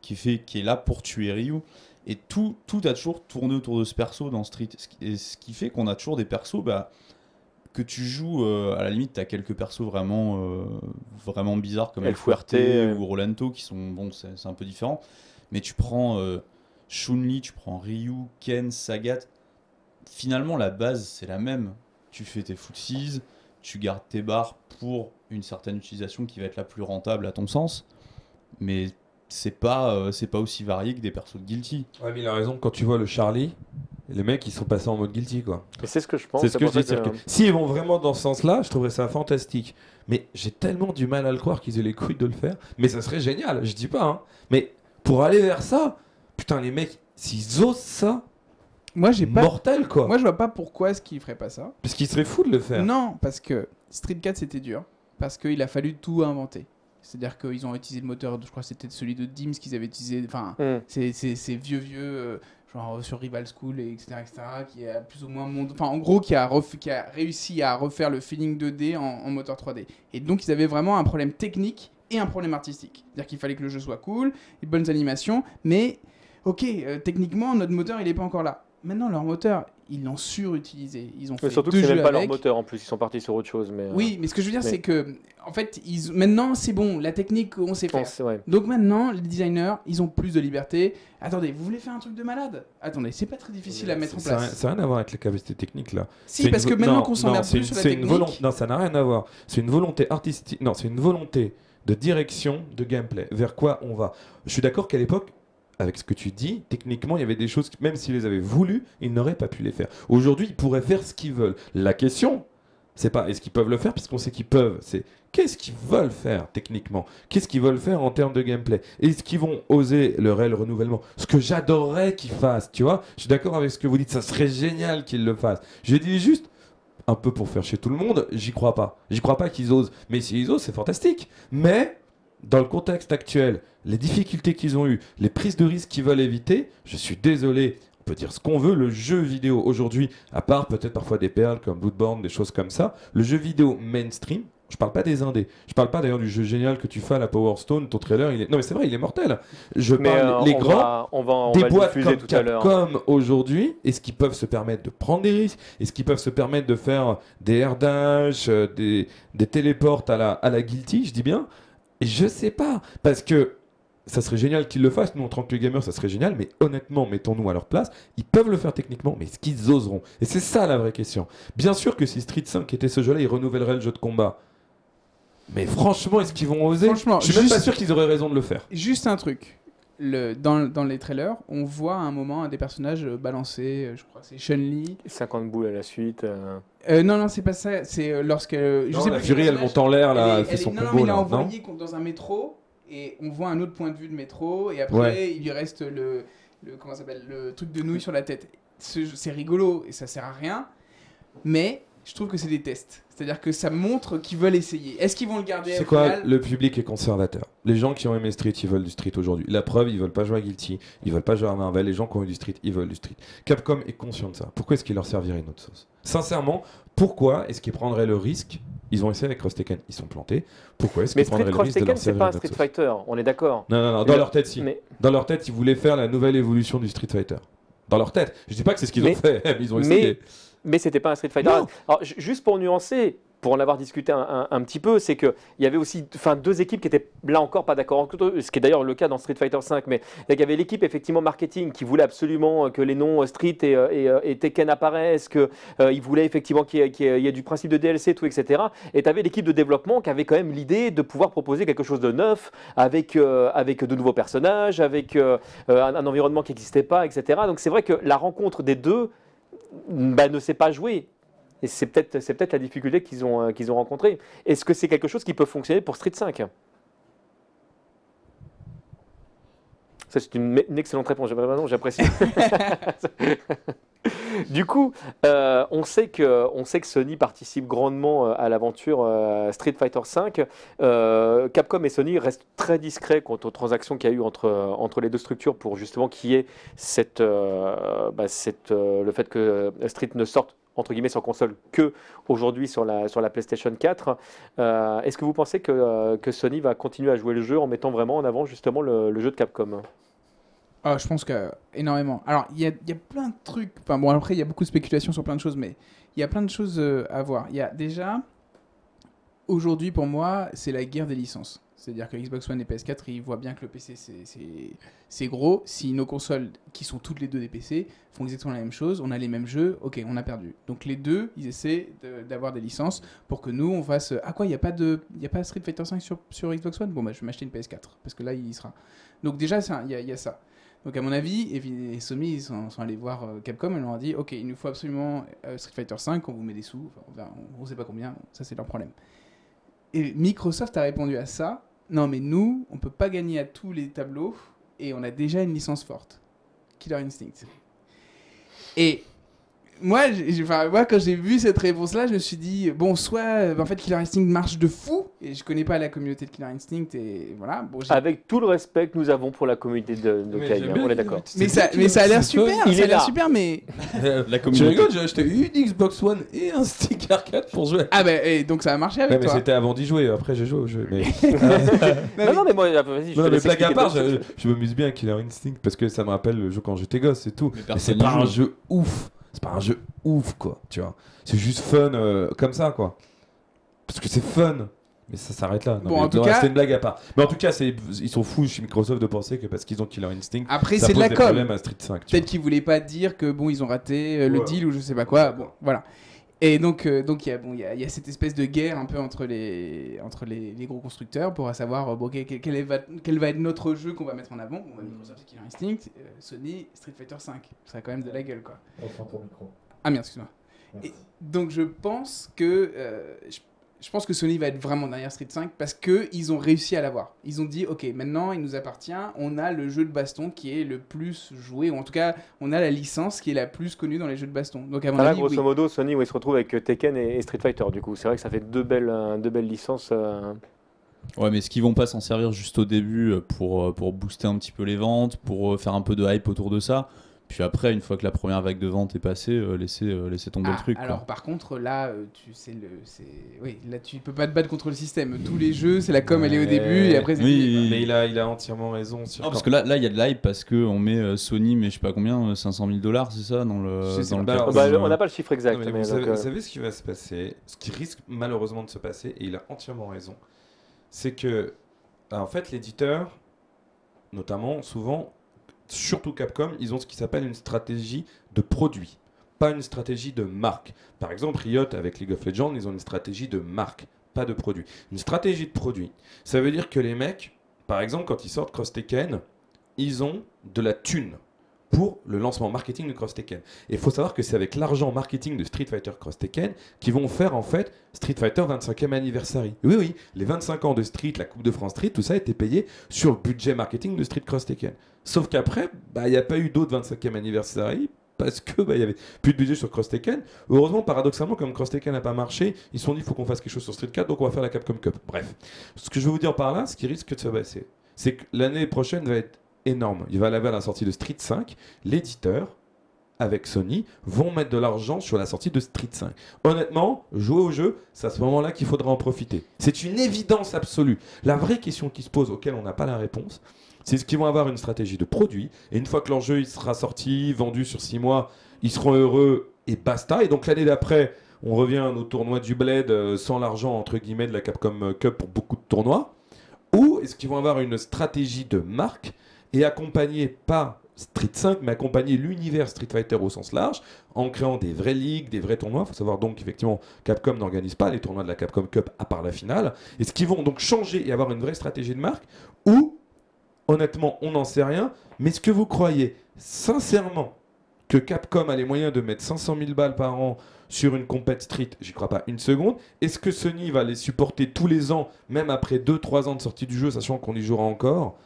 Speaker 5: qui, fait, qui est là pour tuer Ryu. Et tout, tout a toujours tourné autour de ce perso dans Street. Et ce qui fait qu'on a toujours des persos bah, que tu joues, euh, à la limite, tu as quelques persos vraiment, euh, vraiment bizarres comme
Speaker 1: El
Speaker 5: Fuerte ou Rolento qui sont, bon, c'est c'est un peu différent. Mais tu prends Chun-Li, tu prends Ryu, Ken, Sagat. Finalement, la base, c'est la même. Tu fais tes footsies, tu gardes tes barres pour une certaine utilisation qui va être la plus rentable à ton sens. Mais c'est pas, euh, c'est pas aussi varié que des persos de Guilty.
Speaker 3: Ouais, mais il a raison, quand tu vois le Charlie, les mecs ils sont passés en mode guilty quoi.
Speaker 1: Et c'est ce que je pense.
Speaker 3: C'est ce que je dis. c'est-à-dire que S'ils vont vraiment dans ce sens-là, je trouverais ça fantastique. Mais j'ai tellement du mal à le croire qu'ils aient les couilles de le faire. Mais ça serait génial, je dis pas. Hein. Mais pour aller vers ça, putain, les mecs, s'ils osent ça,
Speaker 4: Moi, j'ai pas.
Speaker 3: mortel quoi.
Speaker 4: Moi, je vois pas pourquoi est-ce qu'ils feraient pas ça.
Speaker 3: Parce qu'ils seraient fous de le faire.
Speaker 4: Non, parce que Street 4 c'était dur. Parce qu'il a fallu tout inventer. C'est-à-dire qu'ils ont utilisé le moteur, je crois que c'était celui de Dims qu'ils avaient utilisé. Enfin,
Speaker 1: Hmm.
Speaker 4: c'est c'est- c'est vieux, vieux, euh, genre sur Rival School, et etc., etc., qui a plus ou moins Enfin, en gros, qui a, ref- qui a réussi à refaire le feeling 2D en, en moteur 3D. Et donc, ils avaient vraiment un problème technique et un problème artistique. C'est-à-dire qu'il fallait que le jeu soit cool, des bonnes animations, mais ok, euh, techniquement, notre moteur, il est pas encore là. Maintenant, leur moteur, ils l'ont surutilisé. Ils ont fait
Speaker 1: Mais surtout que
Speaker 4: deux
Speaker 1: c'est
Speaker 4: jeux
Speaker 1: même pas leur
Speaker 4: avec.
Speaker 1: moteur en plus, ils sont partis sur autre chose. Mais, euh,
Speaker 4: Oui, mais ce que je veux dire,
Speaker 1: mais-
Speaker 4: c'est que, en fait, ils... maintenant, c'est bon, la technique, on sait faire. Donc maintenant, les designers, ils ont plus de liberté. Attendez, vous voulez faire un truc de malade? Attendez, c'est pas très difficile à mettre en place.
Speaker 3: ça n'a rien à voir avec la capacité technique là.
Speaker 4: Si,
Speaker 3: C'est
Speaker 4: parce
Speaker 3: une
Speaker 4: que maintenant qu'on
Speaker 3: c'est
Speaker 4: plus
Speaker 3: une-
Speaker 4: sur la
Speaker 3: c'est une
Speaker 4: technique,
Speaker 3: Non, ça n'a rien à voir. C'est une volonté artistique. Non, c'est une volonté de direction, de gameplay. Vers quoi on va? Je suis d'accord qu'à l'époque, avec ce que tu dis, techniquement, il y avait des choses, même s'ils les avaient voulu, ils n'auraient pas pu les faire. Aujourd'hui, ils pourraient faire ce qu'ils veulent. La question, c'est pas est-ce qu'ils peuvent le faire, puisqu'on sait qu'ils peuvent. C'est qu'est-ce qu'ils veulent faire techniquement? Qu'est-ce qu'ils veulent faire en termes de gameplay? Est-ce qu'ils vont oser le réel renouvellement? Ce que j'adorerais qu'ils fassent, tu vois? Je suis d'accord avec ce que vous dites, ça serait génial qu'ils le fassent. Je dis juste, un peu pour faire chez tout le monde, j'y crois pas. J'y crois pas qu'ils osent. Mais s'ils osent, c'est fantastique. Mais dans le contexte actuel, les difficultés qu'ils ont eues, les prises de risques qu'ils veulent éviter, je suis désolé. On peut dire ce qu'on veut, le jeu vidéo aujourd'hui, à part peut-être parfois des perles comme Bloodborne, des choses comme ça, le jeu vidéo mainstream, Je parle pas des indés. Je parle pas d'ailleurs du jeu génial que tu fais à la Power Stone. Ton trailer, il est. Non, mais c'est vrai, il est mortel. Je
Speaker 1: Mais
Speaker 3: parle
Speaker 1: euh,
Speaker 3: les
Speaker 1: on
Speaker 3: grands.
Speaker 1: va, on va, on
Speaker 3: des
Speaker 1: va
Speaker 3: boîtes comme
Speaker 1: tout à l'heure.
Speaker 3: Capcom aujourd'hui, est-ce qu'ils peuvent se permettre de prendre des risques? Est-ce qu'ils peuvent se permettre de faire des air dash, euh, des, des téléportes à la, à la Guilty, je dis bien? Je sais pas. Parce que ça serait génial qu'ils le fassent. Nous, en tant que gamers, ça serait génial. Mais honnêtement, mettons-nous à leur place. Ils peuvent le faire techniquement, mais est-ce qu'ils oseront? Et c'est ça la vraie question. Bien sûr que si Street 5 était ce jeu-là, ils renouvelleraient le jeu de combat. Mais franchement, est-ce qu'ils vont oser?
Speaker 4: Franchement,
Speaker 3: Je suis même
Speaker 4: juste-
Speaker 3: pas sûr qu'ils auraient raison de le faire.
Speaker 4: Juste un truc. Le, dans, dans les trailers, on voit à un moment un des personnages euh, balancer, euh, je crois que c'est Chun-Li.
Speaker 1: 50 boules à la suite. euh.
Speaker 4: Euh, non, non, c'est pas ça. C'est lorsque. je
Speaker 3: Non,
Speaker 4: sais
Speaker 3: la
Speaker 4: quel
Speaker 3: elle monte en l'air, là, elle fait son
Speaker 4: non, non, mais il est envoyé dans un métro et on voit un autre point de vue de métro et après
Speaker 3: Ouais.
Speaker 4: il lui reste le, le comment s'appelle le truc de nouilles sur la tête. Ce- C'est rigolo et ça sert à rien, mais je trouve que c'est des tests. C'est-à-dire que ça montre qu'ils veulent essayer. Est-ce qu'ils vont le garder
Speaker 3: C'est quoi Le public est conservateur? Les gens qui ont aimé Street, ils veulent du Street aujourd'hui. La preuve, ils veulent pas jouer à Guilty, ils veulent pas jouer à Marvel. Les gens qui ont eu du Street, ils veulent du Street. Capcom est conscient de ça. Pourquoi est-ce qu'il leur servirait une autre sauce? Sincèrement, pourquoi est-ce qu'ils prendraient le risque? Ils ont essayé avec Cross Tekken, ils sont plantés. Pourquoi est-ce qu'ils
Speaker 1: Street
Speaker 3: prendraient le risque de
Speaker 1: Tekken,
Speaker 3: leur
Speaker 1: c'est
Speaker 3: servir
Speaker 1: pas un Street
Speaker 3: sauce?
Speaker 1: Fighter, on est d'accord.
Speaker 3: Non, non, non. Dans
Speaker 1: Le-
Speaker 3: leur tête, si.
Speaker 1: Mais,
Speaker 3: Dans leur tête, ils voulaient faire la nouvelle évolution du Street Fighter. Dans leur tête. Je dis pas que c'est ce qu'ils
Speaker 1: Mais-
Speaker 3: ont fait, [LAUGHS] mais ils ont essayé.
Speaker 1: mais c'était pas un Street Fighter.
Speaker 3: Non.
Speaker 1: Alors, ju- juste pour nuancer, pour en avoir discuté un, un- un petit peu, c'est qu'il y avait aussi enfin, deux équipes qui étaient là encore pas d'accord entre eux, ce qui est d'ailleurs le cas dans Street Fighter 5, mais il y avait l'équipe effectivement marketing qui voulait absolument que les noms Street et, euh, et, euh, et Tekken apparaissent, qu'ils voulaient effectivement qu'il y, ait- y du principe de DLC, tout, etc. Et tu avais l'équipe de développement qui avait quand même l'idée de pouvoir proposer quelque chose de neuf, avec, euh, avec de nouveaux personnages, avec euh, euh, un, un environnement qui n'existait pas, etc. Donc c'est vrai que la rencontre des deux bah, ne s'est pas jouée. Et c'est peut-être c'est peut-être la difficulté qu'ils ont, euh, qu'ils ont rencontrée. Est-ce que c'est quelque chose qui peut fonctionner pour Street 5 Ça, c'est une, excellente réponse. J'apprécie. [LAUGHS] [LAUGHS] du coup, euh, on, sait que, Sony participe grandement euh, à l'aventure euh, Street Fighter V. Capcom et Sony restent très discrets quant aux transactions qu'il y a eu entre, les deux structures pour justement qu'il y ait bah, le fait que Street ne sorte entre guillemets sur console que aujourd'hui sur la, PlayStation 4. Euh, Est-ce que vous pensez que, Sony va continuer à jouer le jeu en mettant vraiment en avant justement le jeu de Capcom?
Speaker 4: Ah, je pense que énormément. Alors, il y y a plein de trucs. Enfin, bon, après, il y a beaucoup de spéculations sur plein de choses, mais il y a plein de choses euh, à voir. Il y a déjà, aujourd'hui, pour moi, c'est la guerre des licences. C'est-à-dire que Xbox One et PS4, ils voient bien que le PC, c'est- gros. Si nos consoles, qui sont toutes les deux des PC, font exactement la même chose, on a les mêmes jeux, ok, on a perdu. Donc les deux, ils essaient d'avoir des licences pour que nous, on fasse... Ah quoi, il n'y a, pas a pas Street Fighter 5 sur, sur Xbox One? Bon, bah, je vais m'acheter une PS4, parce que là, il y sera. Donc déjà, il y a ça. Donc à mon avis, et, et ils sont, allés voir euh, Capcom et leur ont dit, ok, il nous faut absolument euh, Street Fighter 5, on vous met des sous, on ne sait pas combien, ça c'est leur problème. Et Microsoft a répondu à ça, non mais nous, on peut pas gagner à tous les tableaux et on a déjà une licence forte, Killer Instinct. Et moi, enfin, moi quand j'ai vu cette réponse-là, je me suis dit, bon, soit euh, en fait Killer Instinct marche de fou, et je connais pas la communauté de Killer Instinct, et voilà, bon, j'ai-
Speaker 1: Avec tout le respect que nous avons pour la communauté de, de Kai, hein, on est d'accord.
Speaker 4: mais ça, mais ça a l'air super,
Speaker 1: Il
Speaker 4: ça
Speaker 1: est
Speaker 4: a l'air
Speaker 1: là.
Speaker 4: super, mais [LAUGHS]
Speaker 5: La communauté.
Speaker 3: j'ai acheté une Xbox One et un stick arcade pour jouer.
Speaker 4: ah ben et donc ça a marché
Speaker 3: Ouais,
Speaker 4: avec
Speaker 3: mais
Speaker 4: toi.
Speaker 3: c'était avant d'y jouer, après j'ai joué au jeu. Mais... [LAUGHS] [LAUGHS]
Speaker 1: Non, non, mais moi, vas-y, je
Speaker 3: Non, mais blague à part, je, je m'amuse bien à Killer Instinct parce que ça me rappelle le jeu quand j'étais gosse, c'est tout.
Speaker 5: Mais
Speaker 3: c'est pas un jeu ouf. C'est pas un jeu ouf, quoi, tu vois. C'est juste fun euh, comme ça, quoi. Parce que c'est fun. Mais ça s'arrête là. Non,
Speaker 4: Bon,
Speaker 3: mais
Speaker 4: en tout
Speaker 3: non,
Speaker 4: cas-
Speaker 3: C'était une blague à part. Mais en tout cas, ils sont fous chez Microsoft de penser que parce qu'ils ont Killer Instinct,
Speaker 4: Après c'est de la com.
Speaker 3: problèmes à Street 5. tu
Speaker 4: Peut-être qu'ils voulaient pas dire que bon ils ont raté euh, le
Speaker 3: Ouais.
Speaker 4: deal ou je sais pas quoi. Bon voilà. Et donc euh, donc il y a bon y, a- y a cette espèce de guerre un peu entre les entre les, les gros constructeurs pour savoir euh, bon quel, quel- quel est va, quel va être notre jeu qu'on va mettre en avant. Bon, bah, Microsoft c'est Killer Instinct, euh, Sony Street Fighter 5. Ça a quand même de la gueule quoi. Ah merde excuse-moi. Donc je pense que euh, je, je pense que Sony va être vraiment derrière Street 5 parce que ils ont réussi à l'avoir. Ils ont dit ok maintenant il nous appartient, on a le jeu de baston qui est le plus joué ou en tout cas on a la licence qui est la plus connue dans les jeux de baston. Donc à mon
Speaker 1: Ah, là,
Speaker 4: avis
Speaker 1: grosso
Speaker 4: oui.
Speaker 1: modo, Sony, où il se retrouve avec Tekken et, et Street Fighter, du coup. C'est vrai que ça fait deux belles, euh, deux belles licences. euh,
Speaker 5: Ouais, mais est-ce qu'ils vont pas s'en servir juste au début euh, pour, euh, pour booster un petit peu les ventes, pour euh, faire un peu de hype autour de ça? Puis après, une fois que la première vague de vente est passée, euh, laisser, euh, laisser tomber
Speaker 4: Ah,
Speaker 5: le truc. quoi.
Speaker 4: alors par contre là euh, tu sais le c'est oui là tu peux pas te battre contre le système tous les jeux c'est la com elle est au début et après c'est
Speaker 5: Oui,
Speaker 4: fini, quoi.
Speaker 5: oui,
Speaker 3: Mais il a, il a entièrement raison. Sur
Speaker 5: Non, parce que là, là, il y a de l'hype parce que on met euh, Sony, mais je sais pas combien, euh, 500 000 dollars, c'est ça, dans le. Dans le
Speaker 3: pas.
Speaker 5: Capcom,
Speaker 1: Bah, on n'a pas le chiffre exact.
Speaker 3: Non, mais
Speaker 1: mais
Speaker 3: vous, savez,
Speaker 1: donc, euh,
Speaker 3: vous savez ce qui va se passer, ce qui risque malheureusement de se passer, et il a entièrement raison, c'est que, en fait, l'éditeur, notamment, souvent, surtout Capcom, ils ont ce qui s'appelle une stratégie de produit, pas une stratégie de marque. Par exemple, Riot, avec League of Legends, ils ont une stratégie de marque, pas de produit. Une stratégie de produit, ça veut dire que les mecs, par exemple, quand ils sortent Cross Tekken, ils ont de la thune pour le lancement marketing de Cross Tekken. Et il faut savoir que c'est avec l'argent marketing de Street Fighter Cross Tekken qu'ils vont faire en fait Street Fighter 25e anniversary. Oui, oui, les 25 ans de Street, la Coupe de France Street, tout ça a été payé sur le budget marketing de Street Cross Tekken. Sauf qu'après, bah, il n'y a pas eu d'autres 25e anniversary parce que bah, y avait plus de budget sur Cross Tekken. Heureusement, paradoxalement, comme Cross Tekken n'a pas marché, ils se sont dit il faut qu'on fasse quelque chose sur Street 4, donc on va faire la Capcom Cup. Bref, ce que je veux vous dire par là, ce qui risque de se passer, c'est que l'année prochaine va être énorme. Il va y avoir la sortie de Street 5, l'éditeur avec Sony vont mettre de l'argent sur la sortie de Street 5. Honnêtement, jouer au jeu, c'est à ce moment-là qu'il faudra en profiter. C'est une évidence absolue. La vraie question qui se pose, auquel on n'a pas la réponse, c'est ce qu'ils vont avoir une stratégie de produit. Et une fois que leur jeu sera sorti, vendu sur 6 mois, ils seront heureux et basta. Et donc l'année d'après, on revient au tournoi du Bled euh, sans l'argent entre guillemets de la Capcom Cup pour beaucoup de tournois. Ou est-ce qu'ils vont avoir une stratégie de marque et accompagner pas Street 5, mais accompagner l'univers Street Fighter au sens large, en créant des vraies ligues, des vrais tournois. Il faut savoir donc qu'effectivement, Capcom n'organise pas les tournois de la Capcom Cup à part la finale. Est-ce qu'ils vont donc changer et avoir une vraie stratégie de marque Ou, honnêtement, on n'en sait rien, mais est-ce que vous croyez sincèrement que Capcom a les moyens de mettre 500 000 balles par an sur une compète street, j'y crois pas une seconde. Est-ce que Sony va les supporter tous les ans, même après 2-3 ans de sortie du jeu, sachant qu'on y jouera encore?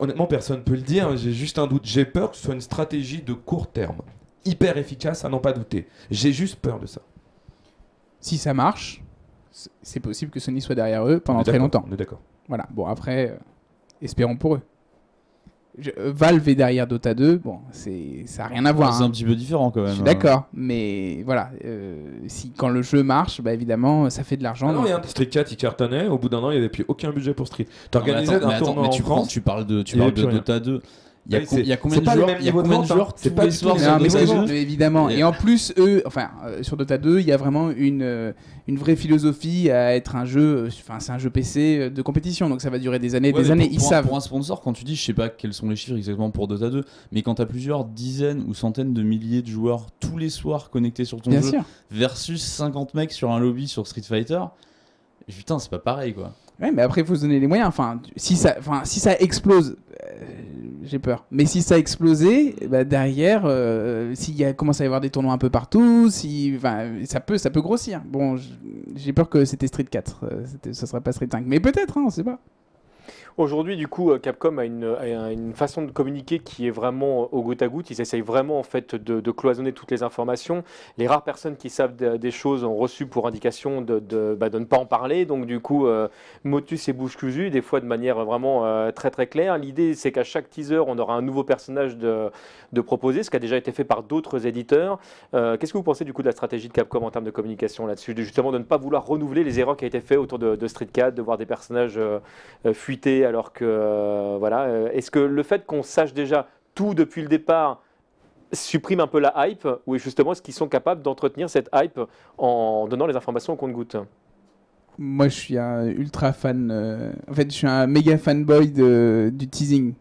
Speaker 3: Honnêtement, personne ne peut le dire. J'ai juste un doute. J'ai peur que ce soit une stratégie de court terme. Hyper efficace, à n'en pas douter. J'ai juste peur de ça.
Speaker 4: si ça marche c'est- possible que Sony soit derrière eux pendant très longtemps
Speaker 3: On est d'accord.
Speaker 4: Voilà, bon après, euh, espérons pour eux. Je- euh, Valve est derrière Dota 2, bon, c'est ça n'a rien à voir.
Speaker 5: C'est
Speaker 4: hein.
Speaker 5: un petit peu différent quand
Speaker 4: Je
Speaker 5: même.
Speaker 4: suis
Speaker 5: hein.
Speaker 4: d'accord, mais voilà, euh, si quand le jeu marche, bah évidemment, ça fait de l'argent.
Speaker 3: Ah non,
Speaker 4: donc-
Speaker 3: regarde, Street 4, il cartonnait. Au bout d'un an, il n'y avait plus aucun budget pour Street.
Speaker 5: Mais
Speaker 3: T'organisais
Speaker 5: attends, mais
Speaker 3: un
Speaker 5: attends,
Speaker 3: tournoi
Speaker 5: mais
Speaker 3: en
Speaker 5: tu, prends- tu parles de, tu
Speaker 3: il y
Speaker 5: parles de. Dota 2. Il y a,
Speaker 3: Oui,
Speaker 5: co-
Speaker 3: c'est-
Speaker 5: il y a combien de
Speaker 3: pas le
Speaker 5: joueurs
Speaker 3: même
Speaker 5: Il y a
Speaker 3: de
Speaker 5: combien de
Speaker 3: hein.
Speaker 5: joueurs
Speaker 3: C'est
Speaker 5: tous
Speaker 3: pas
Speaker 5: les
Speaker 3: du tout
Speaker 5: soirs
Speaker 3: les
Speaker 5: sur
Speaker 4: Non, mais
Speaker 5: Dota
Speaker 4: c'est
Speaker 5: 2
Speaker 4: juste, évidemment.
Speaker 5: Et-
Speaker 4: en plus, eux, enfin, euh, sur Dota 2, il y a vraiment une, euh, une vraie philosophie à être un jeu, euh, enfin, c'est un jeu PC de compétition, donc ça va durer des années et
Speaker 5: Ouais,
Speaker 4: des années.
Speaker 5: pour-
Speaker 4: Ils
Speaker 5: pour un-
Speaker 4: savent.
Speaker 5: Pour un sponsor, quand tu dis, je sais pas quels sont les chiffres exactement pour Dota 2, mais quand tu as plusieurs dizaines ou centaines de milliers de joueurs tous les soirs connectés sur ton
Speaker 4: Bien
Speaker 5: jeu
Speaker 4: sûr.
Speaker 5: versus 50 mecs sur un lobby sur Street Fighter, putain, c'est pas pareil quoi.
Speaker 4: Ouais, mais après, il faut se donner les moyens. Enfin, si ça, enfin, si ça explose, euh, j'ai peur. Mais si ça a explosé, bah, derrière, euh, s'il commence à y avoir des tournois un peu partout, si, ça peut, ça peut grossir. Bon, j'ai peur que c'était Street 4, euh, ce serait pas Street 5, mais peut-être, hein, on sait pas.
Speaker 1: Aujourd'hui, du coup, euh, Capcom a une, façon de communiquer qui est vraiment euh, au goutte à goutte. Ils essayent vraiment en fait de, cloisonner toutes les informations. Les rares personnes qui savent de- des choses ont reçu pour indication bah, de ne pas en parler. Donc, du coup, euh, motus et bouche cousue, des fois de manière vraiment très très claire. L'idée, c'est qu'à chaque teaser, on aura un nouveau personnage de, proposer, ce qui a déjà été fait par d'autres éditeurs. Qu'est-ce que vous pensez du coup de la stratégie de Capcom en termes de communication là-dessus? De- Justement, de ne pas vouloir renouveler les erreurs qui ont été faites autour de, Street 4, de voir des personnages fuiter alors que euh, voilà euh, est-ce que le fait qu'on sache déjà tout depuis le départ supprime un peu la hype ou justement est-ce qu'ils sont capables d'entretenir cette hype en donnant les informations au compte-goutte
Speaker 4: Moi, je suis un ultra fan. euh, En fait, je suis un méga fanboy de, du teasing.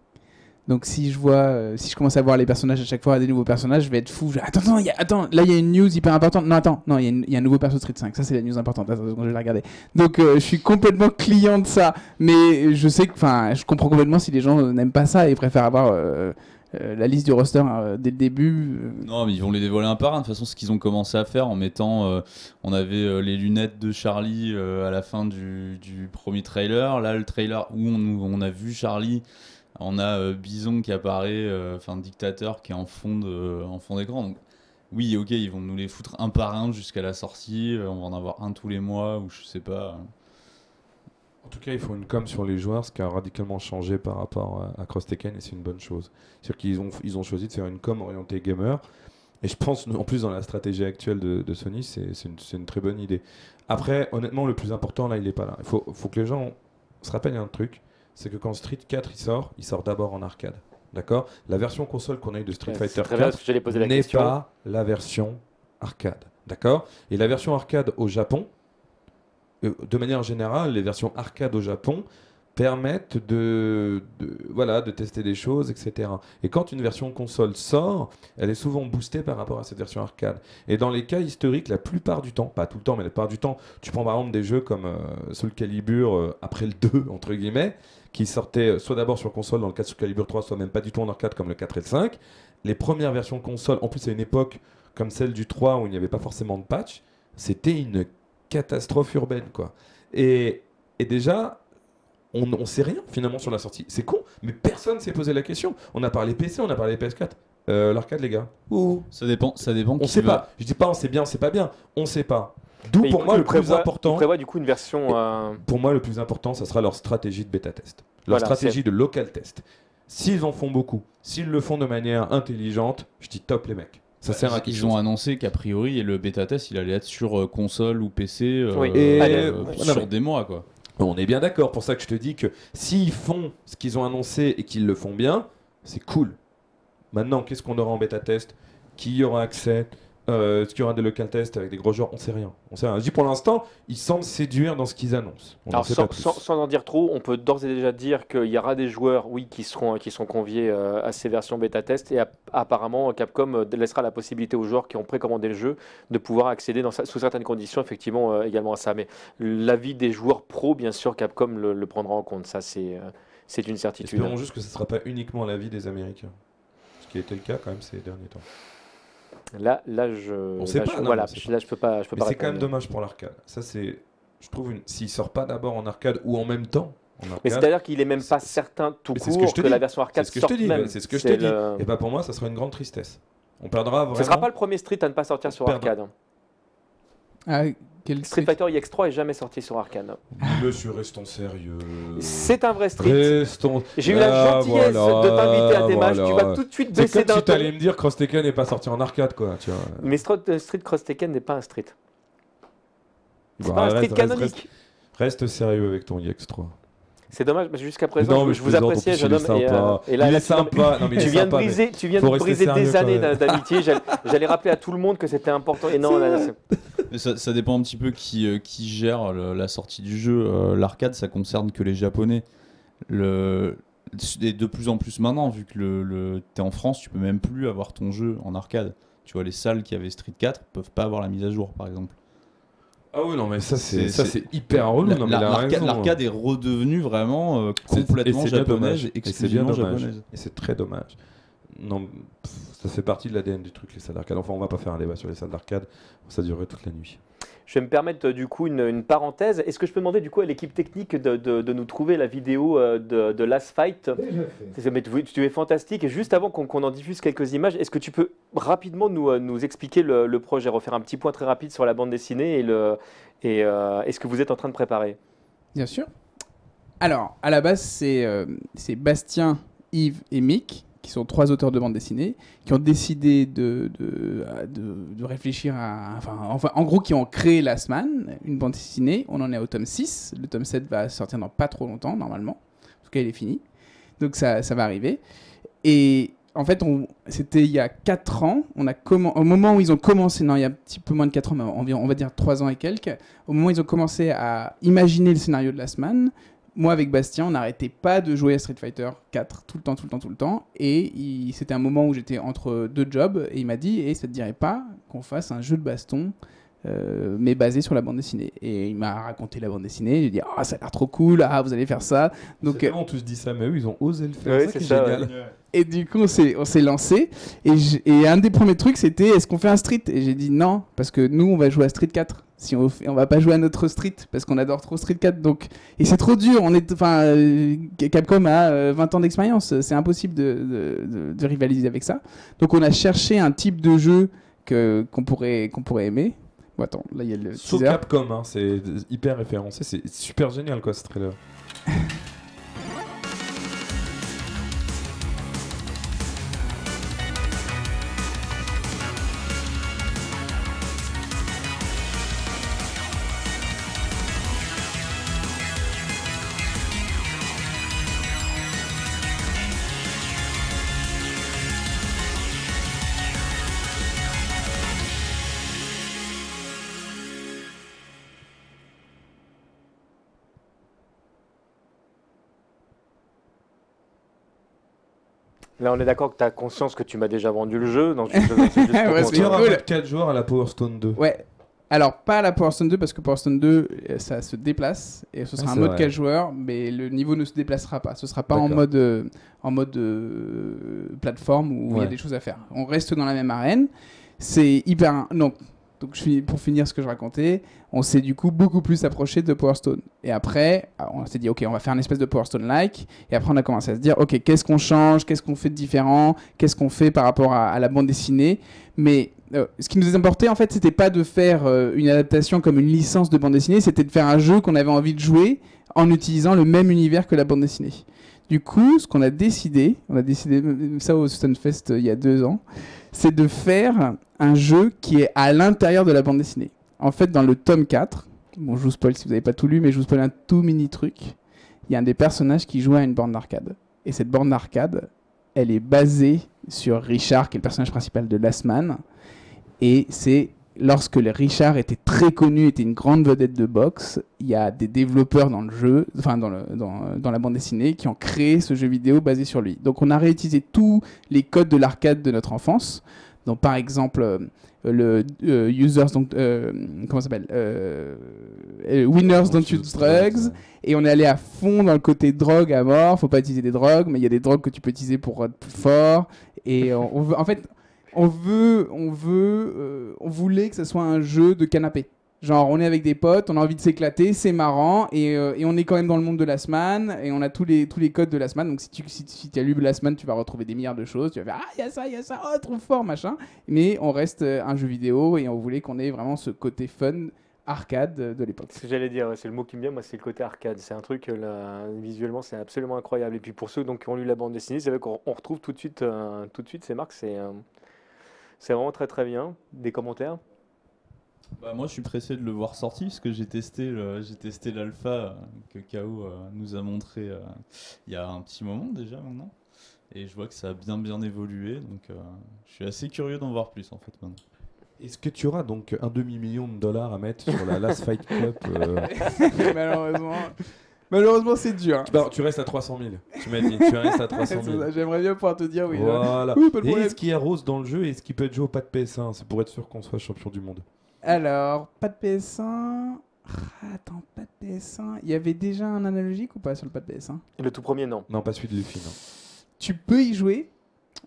Speaker 4: Donc, si je vois, euh, si je commence à voir les personnages à chaque fois, des nouveaux personnages, je vais être fou. Je- Attends, attends, y a- attends, là, il y a une news hyper importante. Non, attends, non, il y, a un nouveau perso de Street 5. Ça, c'est la news importante. Attends, je vais la regarder. Donc, euh, je suis complètement client de ça. Mais je sais que, enfin, je comprends complètement si les gens n'aiment pas ça et préfèrent avoir euh, la liste du roster dès le début.
Speaker 5: Non, mais ils vont les dévoiler un par un. De toute façon, ce qu'ils ont commencé à faire en mettant. on avait les lunettes de Charlie à la fin du, premier trailer. Là, le trailer où on a vu Charlie, on a euh, Bison qui apparaît, euh, enfin, dictateur qui est en fond de- en fond d'écran. Donc, oui, ok, ils vont nous les foutre un par un jusqu'à la sortie. euh, On va en avoir un tous les mois ou je sais pas.
Speaker 3: En tout cas, il faut une com sur les joueurs, ce qui a radicalement changé par rapport à, Cross Tekken, et c'est une bonne chose. C'est-à-dire qu'ils ont, ils ont choisi de faire une com orientée gamer. Et je pense, en plus, dans la stratégie actuelle de, de Sony, c'est c'est une, c'est une très bonne idée. Après, honnêtement, le plus important, là, il n'est pas là. Il faut, faut que les gens se rappellent un truc c'est que quand Street 4 il sort, il sort d'abord en arcade. D'accord? La version console qu'on a eu de Street
Speaker 1: Ouais,
Speaker 3: Fighter
Speaker 1: c'est très bien,
Speaker 3: 4
Speaker 1: parce que j'allais poser la
Speaker 3: n'est pas la version arcade. D'accord? Et la version arcade au Japon, euh, de manière générale, les versions arcade au Japon permettent de, de- voilà, de tester des choses, etc. Et quand une version console sort, elle est souvent boostée par rapport à cette version arcade. Et dans les cas historiques, la plupart du temps, pas tout le temps, mais la plupart du temps, tu prends par exemple des jeux comme euh, Soul Calibur euh, après le 2, [LAUGHS] entre guillemets, qui sortaient euh, soit d'abord sur console dans le cas de Calibur 3, soit même pas du tout en arcade comme le 4 et le 5. Les premières versions console, en plus à une époque comme celle du 3 où il n'y avait pas forcément de patch, c'était une catastrophe urbaine quoi. Et, et déjà, on ne sait rien finalement sur la sortie. C'est con, mais personne s'est posé la question. On a parlé PC, on a parlé PS4. Euh, L'arcade les gars Ouh.
Speaker 5: Ça dépend, ça dépend.
Speaker 3: On
Speaker 5: qui
Speaker 3: sait
Speaker 5: va-
Speaker 3: pas. Je dis pas on sait bien, on sait pas bien. On sait pas. D'où pour moi le plus
Speaker 1: prévoit-
Speaker 3: important.
Speaker 1: Il prévoit du coup une version. euh,
Speaker 3: Pour moi, le plus important, ça sera leur stratégie de bêta test. Leur
Speaker 1: Voilà,
Speaker 3: stratégie de local test. S'ils en font beaucoup, s'ils le font de manière intelligente, je dis top les mecs. Ça sert à quelque
Speaker 5: Ils ont annoncé qu'a priori le bêta test il allait être sur euh, console ou PC euh,
Speaker 1: Oui.
Speaker 3: Et-
Speaker 5: euh,
Speaker 3: Non,
Speaker 5: sur des mois quoi.
Speaker 3: On est bien d'accord. Pour ça que je te dis que s'ils font ce qu'ils ont annoncé et qu'ils le font bien, c'est cool. Maintenant, qu'est-ce qu'on aura en bêta test Qui y aura accès? Euh, Est-ce qu'il y aura des local tests avec des gros joueurs? On sait rien. On sait rien. Je dis pour l'instant, ils semblent séduire dans ce qu'ils annoncent. On
Speaker 1: Alors
Speaker 3: n'en sait
Speaker 1: sans,
Speaker 3: pas plus.
Speaker 1: sans- sans en dire trop, on peut d'ores et déjà dire qu'il y aura des joueurs, oui, qui seront, qui sont conviés euh, à ces versions bêta test et app- apparemment Capcom euh, laissera la possibilité aux joueurs qui ont précommandé le jeu de pouvoir accéder dans, sous certaines conditions effectivement euh, également à ça. Mais l'avis des joueurs pro, bien sûr, Capcom le, le prendra en compte. Ça, c'est c'est une certitude.
Speaker 3: Espérons juste que ce ne sera pas uniquement l'avis des Américains. Ce qui a été le cas quand même ces derniers temps.
Speaker 1: Là, là, je,
Speaker 3: On sait
Speaker 1: là,
Speaker 3: pas,
Speaker 1: je-
Speaker 3: non,
Speaker 1: voilà,
Speaker 3: sait pas.
Speaker 1: là, je peux pas, je peux
Speaker 3: Mais c'est quand même dommage pour l'arcade. Ça, c'est. Je trouve, une... s'il sort pas d'abord en arcade ou en même temps en
Speaker 1: Mais
Speaker 3: arcade,
Speaker 1: c'est-à-dire qu'il est même pas certain tout
Speaker 3: Mais
Speaker 1: court
Speaker 3: ce que je te
Speaker 1: que
Speaker 3: dis.
Speaker 1: la version arcade
Speaker 3: C'est ce que je te
Speaker 1: sorte
Speaker 3: dis, c'est ce que je te dis. et bah pour moi, ça sera une grande tristesse. On perdra vraiment.
Speaker 1: Ce sera pas le premier Street à ne pas sortir sur arcade.
Speaker 4: Ah, quel
Speaker 1: Street Fighter IX3 est jamais sorti sur arcade. [LAUGHS]
Speaker 3: Monsieur, restons sérieux.
Speaker 1: C'est un vrai Street.
Speaker 3: Restons.
Speaker 1: J'ai eu la
Speaker 3: Ah,
Speaker 1: gentillesse
Speaker 3: voilà,
Speaker 1: de t'inviter à tes matchs. Tu
Speaker 3: voilà.
Speaker 1: vas tout de suite
Speaker 3: C'est
Speaker 1: baisser
Speaker 3: comme
Speaker 1: d'un
Speaker 3: si
Speaker 1: ton.
Speaker 3: t'allais me dire Cross Tekken n'est pas sorti en arcade, quoi. Tu vois.
Speaker 1: Mais Stro- Street Cross Tekken n'est pas un Street. C'est
Speaker 3: Bon,
Speaker 1: pas un
Speaker 3: reste-
Speaker 1: Street
Speaker 3: reste-
Speaker 1: canonique.
Speaker 3: Reste, reste sérieux avec ton IX3.
Speaker 1: C'est dommage, parce que jusqu'à présent,
Speaker 3: non, mais
Speaker 1: je
Speaker 3: je
Speaker 1: vous
Speaker 3: plaisante,
Speaker 1: appréciais,
Speaker 3: plus,
Speaker 1: jeune
Speaker 3: il
Speaker 1: homme.
Speaker 3: est
Speaker 1: Et, euh,
Speaker 3: sympa.
Speaker 1: et là,
Speaker 3: il
Speaker 1: là,
Speaker 3: est
Speaker 1: tu- non, mais
Speaker 3: sympa. Non, mais il
Speaker 1: tu
Speaker 3: est
Speaker 1: viens de
Speaker 3: sympa, mais-
Speaker 1: briser, tu viens
Speaker 3: faut
Speaker 1: de
Speaker 3: rester
Speaker 1: briser
Speaker 3: sérieux,
Speaker 1: des
Speaker 3: quand
Speaker 1: années
Speaker 3: même.
Speaker 1: d'a- d'amitié. J'allais- J'allais rappeler à tout le monde que c'était important. [LAUGHS] Et non, là, c'est-
Speaker 5: Mais ça, ça dépend un petit peu qui, euh, qui gère le- la sortie du jeu. Euh, L'arcade, ça concerne que les Japonais. Le, et de plus en plus maintenant, vu que le, le, t'es en France, tu peux même plus avoir ton jeu en arcade. Tu vois, les salles qui avaient Street 4 peuvent pas avoir la mise à jour, par exemple.
Speaker 3: Ah oui, non, mais ça, c'est
Speaker 5: C'est-
Speaker 3: ça,
Speaker 5: c'est-
Speaker 3: hyper relou.
Speaker 5: La-
Speaker 3: non, mais
Speaker 5: la-
Speaker 3: il a
Speaker 5: L'arcade
Speaker 3: raison.
Speaker 5: l'arcade est redevenue vraiment euh,
Speaker 3: C'est-
Speaker 5: complètement
Speaker 3: et c'est bien
Speaker 5: japonaise,
Speaker 3: dommage. Et c'est bien
Speaker 5: exclusivement
Speaker 3: dommage.
Speaker 5: japonaise.
Speaker 3: Et c'est très dommage. Non, pff, ça fait partie de l'ADN du truc, les salles d'arcade. Enfin, on va pas faire un débat sur les salles d'arcade. Ça durerait toute la nuit.
Speaker 1: Je vais me permettre euh, du coup une, une parenthèse. Est-ce que je peux demander du coup à l'équipe technique de, de- de nous trouver la vidéo euh, de, de Last Fight? Mais tu, tu es fantastique. Et juste avant qu'on en diffuse quelques images, est-ce que tu peux rapidement nous, euh, nous expliquer le, le projet, refaire un petit point très rapide sur la bande dessinée et, le, et euh, est-ce que vous êtes en train de préparer
Speaker 4: Bien sûr. Alors, à la base, c'est euh, c'est Bastien, Yves et Mick, qui sont trois auteurs de bande dessinée, qui ont décidé de, de, de- réfléchir à. Enfin, enfin, en gros, qui ont créé Last Man, une bande dessinée. On en est au tome 6. Le tome 7 va sortir dans pas trop longtemps, normalement. En tout cas, il est fini. Donc, ça, ça va arriver. Et. En fait, c'était il y a 4 ans. On a commen- au moment où ils ont commencé, non, il y a un petit peu moins de 4 ans, mais on va dire 3 ans et quelques, au moment où ils ont commencé à imaginer le scénario de Last Man, moi avec Bastien, on n'arrêtait pas de jouer à Street Fighter 4 tout le temps, tout le temps, tout le temps. Et c'était un moment où j'étais entre deux jobs et il m'a dit Et ça te dirait pas qu'on fasse un jeu de baston euh, mais basé sur la bande dessinée. Et il m'a raconté la bande dessinée. J'ai dit Ah, ça a l'air trop cool. Ah, vous allez faire ça. Donc,
Speaker 3: Donc, on tous dit ça, mais eux, ils ont osé le faire.
Speaker 1: Ouais,
Speaker 3: ça
Speaker 1: c'est ça,
Speaker 3: génial.
Speaker 4: et du coup, on s'est, on s'est lancé. Et, un des premiers trucs, c'était est-ce qu'on fait un street? Et j'ai dit non, parce que nous, on va jouer à Street 4. Si on, fait- on va pas jouer à notre street, parce qu'on adore trop Street 4. Donc, et c'est trop dur. On est, enfin, euh, Capcom a euh, 20 ans d'expérience. C'est impossible de, de- de- de rivaliser avec ça. Donc, on a cherché un type de jeu que, qu'on, pourrait, qu'on pourrait aimer. Bon, attends, là il y a le
Speaker 3: Sauf
Speaker 4: teaser.
Speaker 3: Capcom, hein, c'est hyper référencé, c'est super génial quoi ce trailer. [LAUGHS]
Speaker 1: Là, on est d'accord que tu as conscience que tu m'as déjà vendu le jeu. Donc, [LAUGHS]
Speaker 3: aura
Speaker 4: cool.
Speaker 3: 4 joueurs à la Power Stone 2.
Speaker 4: Ouais. Alors, pas la Power Stone 2 parce que Power Stone 2, euh, ça se déplace et ce sera
Speaker 3: Ah,
Speaker 4: un mode
Speaker 3: vrai.
Speaker 4: 4 joueurs, mais le niveau ne se déplacera pas. Ce sera pas en mode, euh, en mode euh, plateforme où il y a des choses à faire. On reste dans la même arène. C'est hyper. Non. Donc, pour finir ce que je racontais, on s'est du coup beaucoup plus approché de Power Stone. Et après, ah, on s'est dit, ok, on va faire une espèce de Power Stone-like. Et après, on a commencé à se dire, ok, qu'est-ce qu'on change? Qu'est-ce qu'on fait de différent? Qu'est-ce qu'on fait par rapport à, à la bande dessinée? Mais euh, ce qui nous importait, en fait, c'était pas de faire euh, une adaptation comme une licence de bande dessinée, c'était de faire un jeu qu'on avait envie de jouer en utilisant le même univers que la bande dessinée. Du coup, ce qu'on a décidé, on a décidé ça au Stunfest euh, il y a deux ans, c'est de faire un jeu qui est à l'intérieur de la bande dessinée. En fait, dans le tome 4, bon, je vous spoil si vous n'avez pas tout lu, mais je vous spoil un tout mini truc. Il y a un des personnages qui joue à une borne d'arcade. Et cette borne d'arcade, elle est basée sur Richard, qui est le personnage principal de Last Man. Et c'est lorsque Richard était très connu, était une grande vedette de boxe, il y a des développeurs dans le jeu, enfin dans, le, dans, dans la bande dessinée, qui ont créé ce jeu vidéo basé sur lui. Donc on a réutilisé tous les codes de l'arcade de notre enfance. Donc par exemple euh, le euh, users donc euh, comment ça s'appelle Euh, winners don't use drugs et on est allé à fond dans le côté drogue à mort faut pas utiliser des drogues mais il y a des drogues que tu peux utiliser pour être plus fort et on, on veut en fait on veut on veut euh, on voulait que ce soit un jeu de canapé Genre, on est avec des potes, on a envie de s'éclater, c'est marrant, et, euh, et on est quand même dans le monde de la semaine, et on a tous les, tous les codes de la semaine. Donc, si tu si, as lu la semaine, tu vas retrouver des milliards de choses. Tu vas faire Ah, il y a ça, il y a ça, oh, trop fort, machin. Mais on reste euh, un jeu vidéo, et on voulait qu'on ait vraiment ce côté fun, arcade de l'époque.
Speaker 1: Ce que j'allais dire, c'est le mot qui me vient, moi, c'est le côté arcade. C'est un truc, visuellement, c'est absolument incroyable. Et puis pour ceux donc, qui ont lu la bande dessinée, c'est vrai qu'on on retrouve tout de suite, tout de suite ces marques. C'est c'est vraiment très très bien. Des commentaires
Speaker 5: Bah, moi, je suis pressé de le voir sorti parce que j'ai testé, le- j'ai testé l'alpha que KO euh, nous a montré euh, il y a un petit moment déjà maintenant. Et je vois que ça a bien bien évolué, donc euh, je suis assez curieux d'en voir plus en fait maintenant.
Speaker 3: Est-ce que tu auras donc un demi-million de dollars à mettre sur la [LAUGHS] Last Fight Club euh, [LAUGHS] [LAUGHS]
Speaker 4: malheureusement, malheureusement c'est dur.
Speaker 3: Non, tu restes à 300 000. Tu m'as dit, tu restes à [LAUGHS] 300
Speaker 4: C'est
Speaker 3: 000.
Speaker 4: ça, J'aimerais bien pouvoir te dire oui. là.
Speaker 3: Voilà.
Speaker 4: Oui, pas de
Speaker 3: Et
Speaker 4: problème.
Speaker 3: est-ce qu'il y a Rose dans le jeu et est-ce qu'il peut être joué au pas de PS1 C'est pour être sûr qu'on soit champion du monde.
Speaker 4: Alors, pas de PS1. Ah, attends, pas de PS1. Il y avait déjà un analogique ou pas sur le pas de PS1
Speaker 1: Le tout premier, non.
Speaker 3: Non, pas celui de Luffy, non.
Speaker 4: Tu peux y jouer,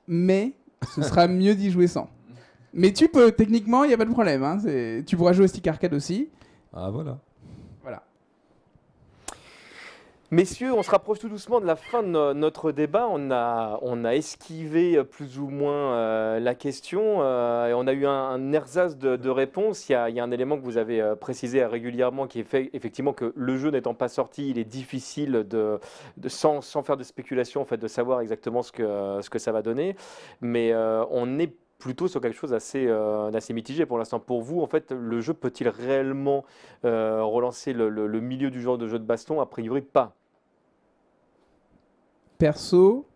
Speaker 4: mais ce sera [LAUGHS] mieux d'y jouer sans. Mais tu peux, techniquement, il n'y a pas de problème. hein, Tu pourras jouer au stick arcade aussi.
Speaker 3: Ah. Voilà.
Speaker 1: Messieurs, on se rapproche tout doucement de la fin de no- notre débat. On a, on a esquivé euh, plus ou moins euh, la question euh, et on a eu un, ersatz de, de réponses. Il y, a, un élément que vous avez précisé régulièrement qui est fait effectivement que le jeu n'étant pas sorti, il est difficile de, sans, sans faire de spéculation en fait, de savoir exactement ce que, ce que ça va donner. Mais on est plutôt sur quelque chose d'assez euh, mitigé pour l'instant. Pour vous, en fait, le jeu peut-il réellement relancer le milieu du genre de jeu de baston? A priori, pas.
Speaker 4: Perso,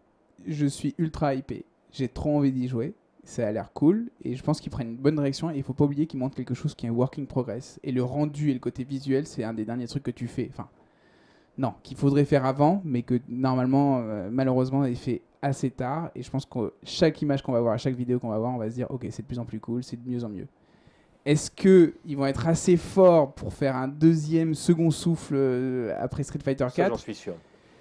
Speaker 4: je suis ultra hypé. J'ai trop envie d'y jouer. Ça a l'air cool et je pense qu'ils prennent une bonne direction. Et il faut pas oublier qu'ils montrent quelque chose qui est un working progress. Et le rendu et le côté visuel, c'est un des derniers trucs que tu fais. Enfin, non, qu'il faudrait faire avant, mais que normalement, euh, malheureusement, est fait assez tard. Et je pense que chaque image qu'on va voir, chaque vidéo qu'on va voir, on va se dire, ok, c'est de plus en plus cool, c'est de mieux en mieux. Est-ce que ils vont être assez forts pour faire un deuxième, second souffle euh, après Street Fighter
Speaker 1: Ça,
Speaker 4: 4
Speaker 1: j'en suis sûr.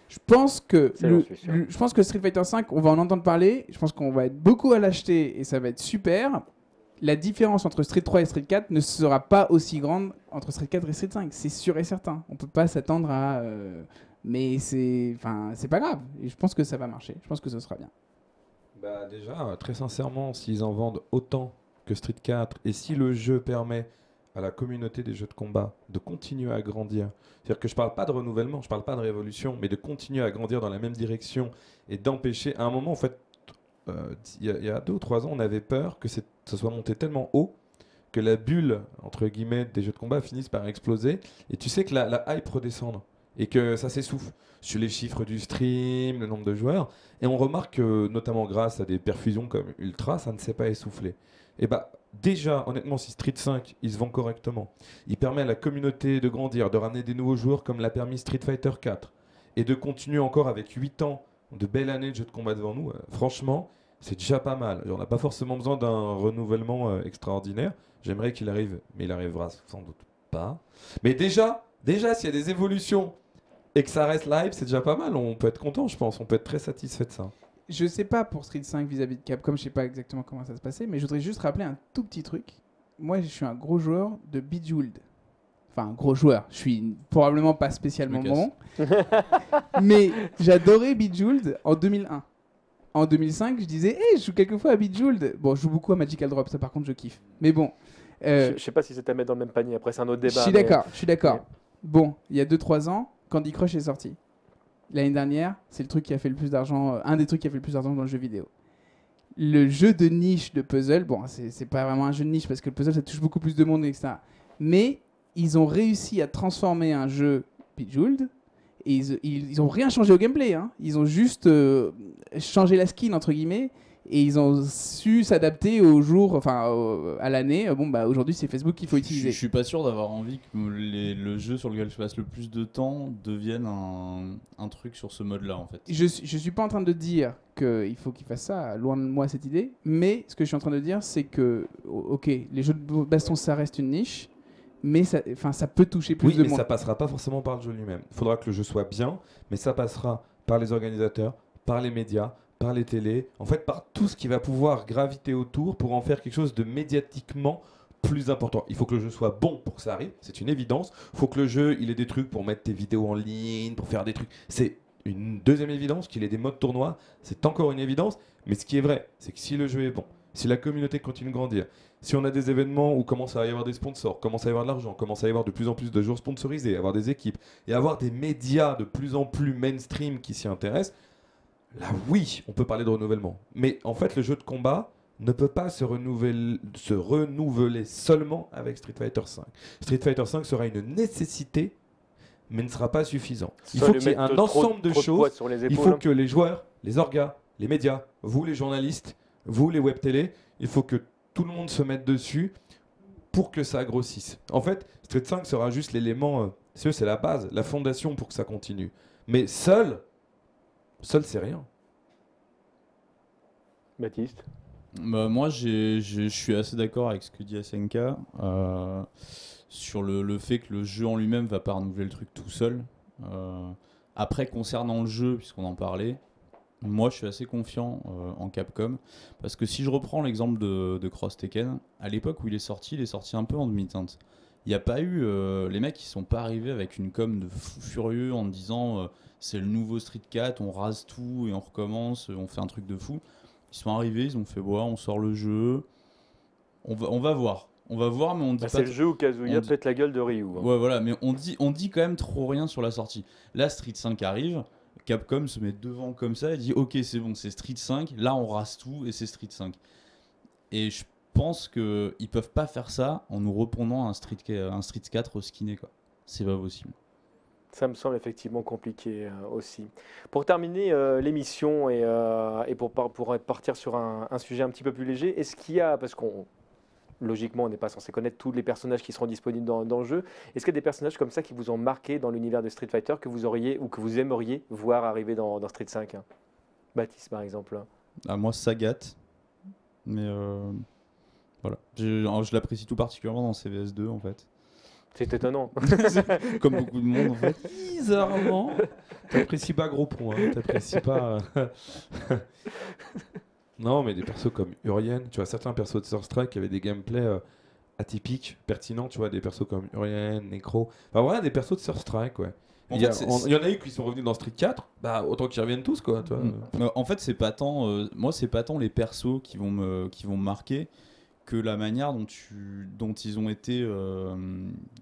Speaker 4: Je pense que le, le- je pense que Street Fighter 5, on va en entendre parler. Je pense qu'on va être beaucoup à l'acheter et ça va être super. La différence entre Street 3 et Street 4 ne sera pas aussi grande entre Street 4 et Street 5, c'est sûr et certain. On peut pas s'attendre à euh, mais c'est enfin c'est pas grave et je pense que ça va marcher. Je pense que ce sera bien.
Speaker 3: Bah déjà, très sincèrement, s'ils en vendent autant que Street 4 et si le jeu permet à la communauté des jeux de combat de continuer à grandir. C'est-à-dire que je parle pas de renouvellement, je parle pas de révolution, mais de continuer à grandir dans la même direction et d'empêcher. À un moment, en fait, euh, il y, a- deux ou trois ans, on avait peur que ça soit monté tellement haut que la bulle, entre guillemets, des jeux de combat finisse par exploser. Et tu sais que la, hype redescendre et que ça s'essouffle sur les chiffres du stream, le nombre de joueurs. Et on remarque que, notamment grâce à des perfusions comme Ultra, ça ne s'est pas essoufflé. Et bah, déjà, honnêtement, si Street 5, il se vend correctement, il permet à la communauté de grandir, de ramener des nouveaux joueurs comme l'a permis Street Fighter 4, et de continuer encore avec 8 ans de belles années de jeux de combat devant nous, euh, franchement, c'est déjà pas mal. On n'a pas forcément besoin d'un renouvellement euh, extraordinaire. J'aimerais qu'il arrive, mais il arrivera sans doute pas. Mais déjà, déjà, s'il y a des évolutions et que ça reste live, c'est déjà pas mal. On peut être content, je pense. On peut être très satisfait de ça.
Speaker 4: Je sais pas pour Street 5 vis-à-vis de Capcom, je sais pas exactement comment ça se passait, mais je voudrais juste rappeler un tout petit truc. Moi, je suis un gros joueur de Bejeweled. Enfin, un gros joueur. Je suis probablement pas spécialement
Speaker 5: Je me
Speaker 4: bon. [LAUGHS] mais j'adorais Bejeweled en 2001. En 2005, je disais, hé, je joue quelquefois à Bejeweled. Bon, je joue beaucoup à Magical Drop, ça par contre, je kiffe. Mais bon. euh,
Speaker 1: Je, je sais pas si c'est à mettre dans le même panier. Après, c'est un autre
Speaker 4: je
Speaker 1: débat.
Speaker 4: suis
Speaker 1: mais-
Speaker 4: d'accord, je suis d'accord. Bon, il y a 2-3 ans, Candy Crush est sorti. L'année dernière, c'est le truc qui a fait le plus d'argent, euh, un des trucs qui a fait le plus d'argent dans le jeu vidéo. Le jeu de niche de puzzle, bon, c'est pas vraiment un jeu de niche parce que le puzzle ça touche beaucoup plus de monde, etc. Mais ils ont réussi à transformer un jeu Bejeweled et ils, ils, ils ont rien changé au gameplay. Hein. Ils ont juste euh, changé la skin entre guillemets et ils ont su s'adapter au jour, enfin au- à l'année. Bon bah aujourd'hui c'est Facebook qu'il faut
Speaker 5: Je, je
Speaker 4: utiliser.
Speaker 5: suis pas sûr d'avoir envie que les- le jeu sur lequel je passe le plus de temps devienne un, un truc sur ce mode-là en fait.
Speaker 4: Je, suis- je suis pas en train de dire qu'il faut qu'il fasse ça, loin de moi cette idée, mais ce que je suis en train de dire, c'est que, ok, les jeux de baston, ça reste une niche, mais ça, enfin, ça peut toucher plus
Speaker 3: Oui,
Speaker 4: de
Speaker 3: mais
Speaker 4: monde.
Speaker 3: ça passera pas forcément par le jeu lui-même. Il faudra que le jeu soit bien, mais ça passera par les organisateurs, par les médias, par les télés, en fait par tout ce qui va pouvoir graviter autour pour en faire quelque chose de médiatiquement plus important. Il faut que le jeu soit bon pour que ça arrive, c'est une évidence. Il faut que le jeu, il ait des trucs pour mettre tes vidéos en ligne, pour faire des trucs. C'est une deuxième évidence, qu'il ait des modes tournoi, c'est encore une évidence. Mais ce qui est vrai, c'est que si le jeu est bon, si la communauté continue de grandir, si on a des événements où commence à y avoir des sponsors, commence à y avoir de l'argent, commence à y avoir de plus en plus de joueurs sponsorisés, avoir des équipes et avoir des médias de plus en plus mainstream qui s'y intéressent, là oui, on peut parler de renouvellement. Mais en fait, le jeu de combat ne peut pas se renouveler, se renouveler seulement avec Street Fighter V. Street Fighter V sera une nécessité, mais ne sera pas suffisant. Il faut qu'il y ait un ensemble de choses il faut que les joueurs, les orgas, les médias, vous les journalistes, vous les web télé, il faut que tout le monde se mette dessus pour que ça grossisse. En fait, Street 5 sera juste l'élément, euh, c'est la base, la fondation pour que ça continue. Mais seul, seul c'est rien.
Speaker 1: Baptiste.
Speaker 5: Bah, moi, je suis assez d'accord avec ce que dit SNK euh, sur le, le fait que le jeu en lui-même va pas renouveler le truc tout seul. Euh, après, concernant le jeu, puisqu'on en parlait, moi je suis assez confiant euh, en Capcom parce que si je reprends l'exemple de, de Cross Tekken, à l'époque où il est sorti, il est sorti un peu en demi-teinte. Il n'y a pas eu. euh, les mecs, ils sont pas arrivés avec une com de fou furieux en disant euh, c'est le nouveau Street 4, on rase tout et on recommence, on fait un truc de fou. Ils sont arrivés, ils ont fait boire, on sort le jeu. On va, on va voir. On va voir, mais on dit
Speaker 1: Bah,
Speaker 5: pas.
Speaker 1: c'est le jeu où Kazuya
Speaker 5: dit-
Speaker 1: pète la gueule de Ryu. hein.
Speaker 5: Ouais, voilà, mais on dit, on dit quand même trop rien sur la sortie. Là, Street 5 arrive, Capcom se met devant comme ça et dit Ok, c'est bon, c'est Street 5, là on rase tout et c'est Street 5. Et je pense qu'ils peuvent pas faire ça en nous répondant un Street, un Street 4 skiné, quoi. C'est pas possible.
Speaker 1: Ça me semble effectivement compliqué euh, aussi. Pour terminer euh, l'émission et, euh, et pour, pour partir sur un, un sujet un petit peu plus léger, est-ce qu'il y a, parce qu'on logiquement on n'est pas censé connaître tous les personnages qui seront disponibles dans, dans le jeu, est-ce qu'il y a des personnages comme ça qui vous ont marqué dans l'univers de Street Fighter que vous auriez ou que vous aimeriez voir arriver dans, dans Street 5 hein? Baptiste par exemple.
Speaker 5: À moi, Sagat. Mais. Je, je l'apprécie tout particulièrement dans CVS2 en fait.
Speaker 1: C'est étonnant. [LAUGHS]
Speaker 5: Comme beaucoup de monde en fait.
Speaker 3: Bizarrement, t'apprécies pas gros point, hein, t'apprécies pas. euh, [LAUGHS] non, mais des persos comme Urien, tu vois, certains persos de Surf Strike qui avaient des gameplays euh, atypiques, pertinents, tu vois, des persos comme Urien, Necro. Enfin voilà, des persos de Surf Strike, ouais.
Speaker 5: En
Speaker 3: il, y a-
Speaker 5: fait, c'est-
Speaker 3: on- il y en a eu qui sont revenus dans Street 4, bah autant qu'ils reviennent tous, quoi, tu vois.
Speaker 5: Mm. Mais En fait, c'est pas tant. euh, moi, c'est pas tant les persos qui vont me, qui vont me marquer que la manière dont, tu, dont, ils ont été, euh,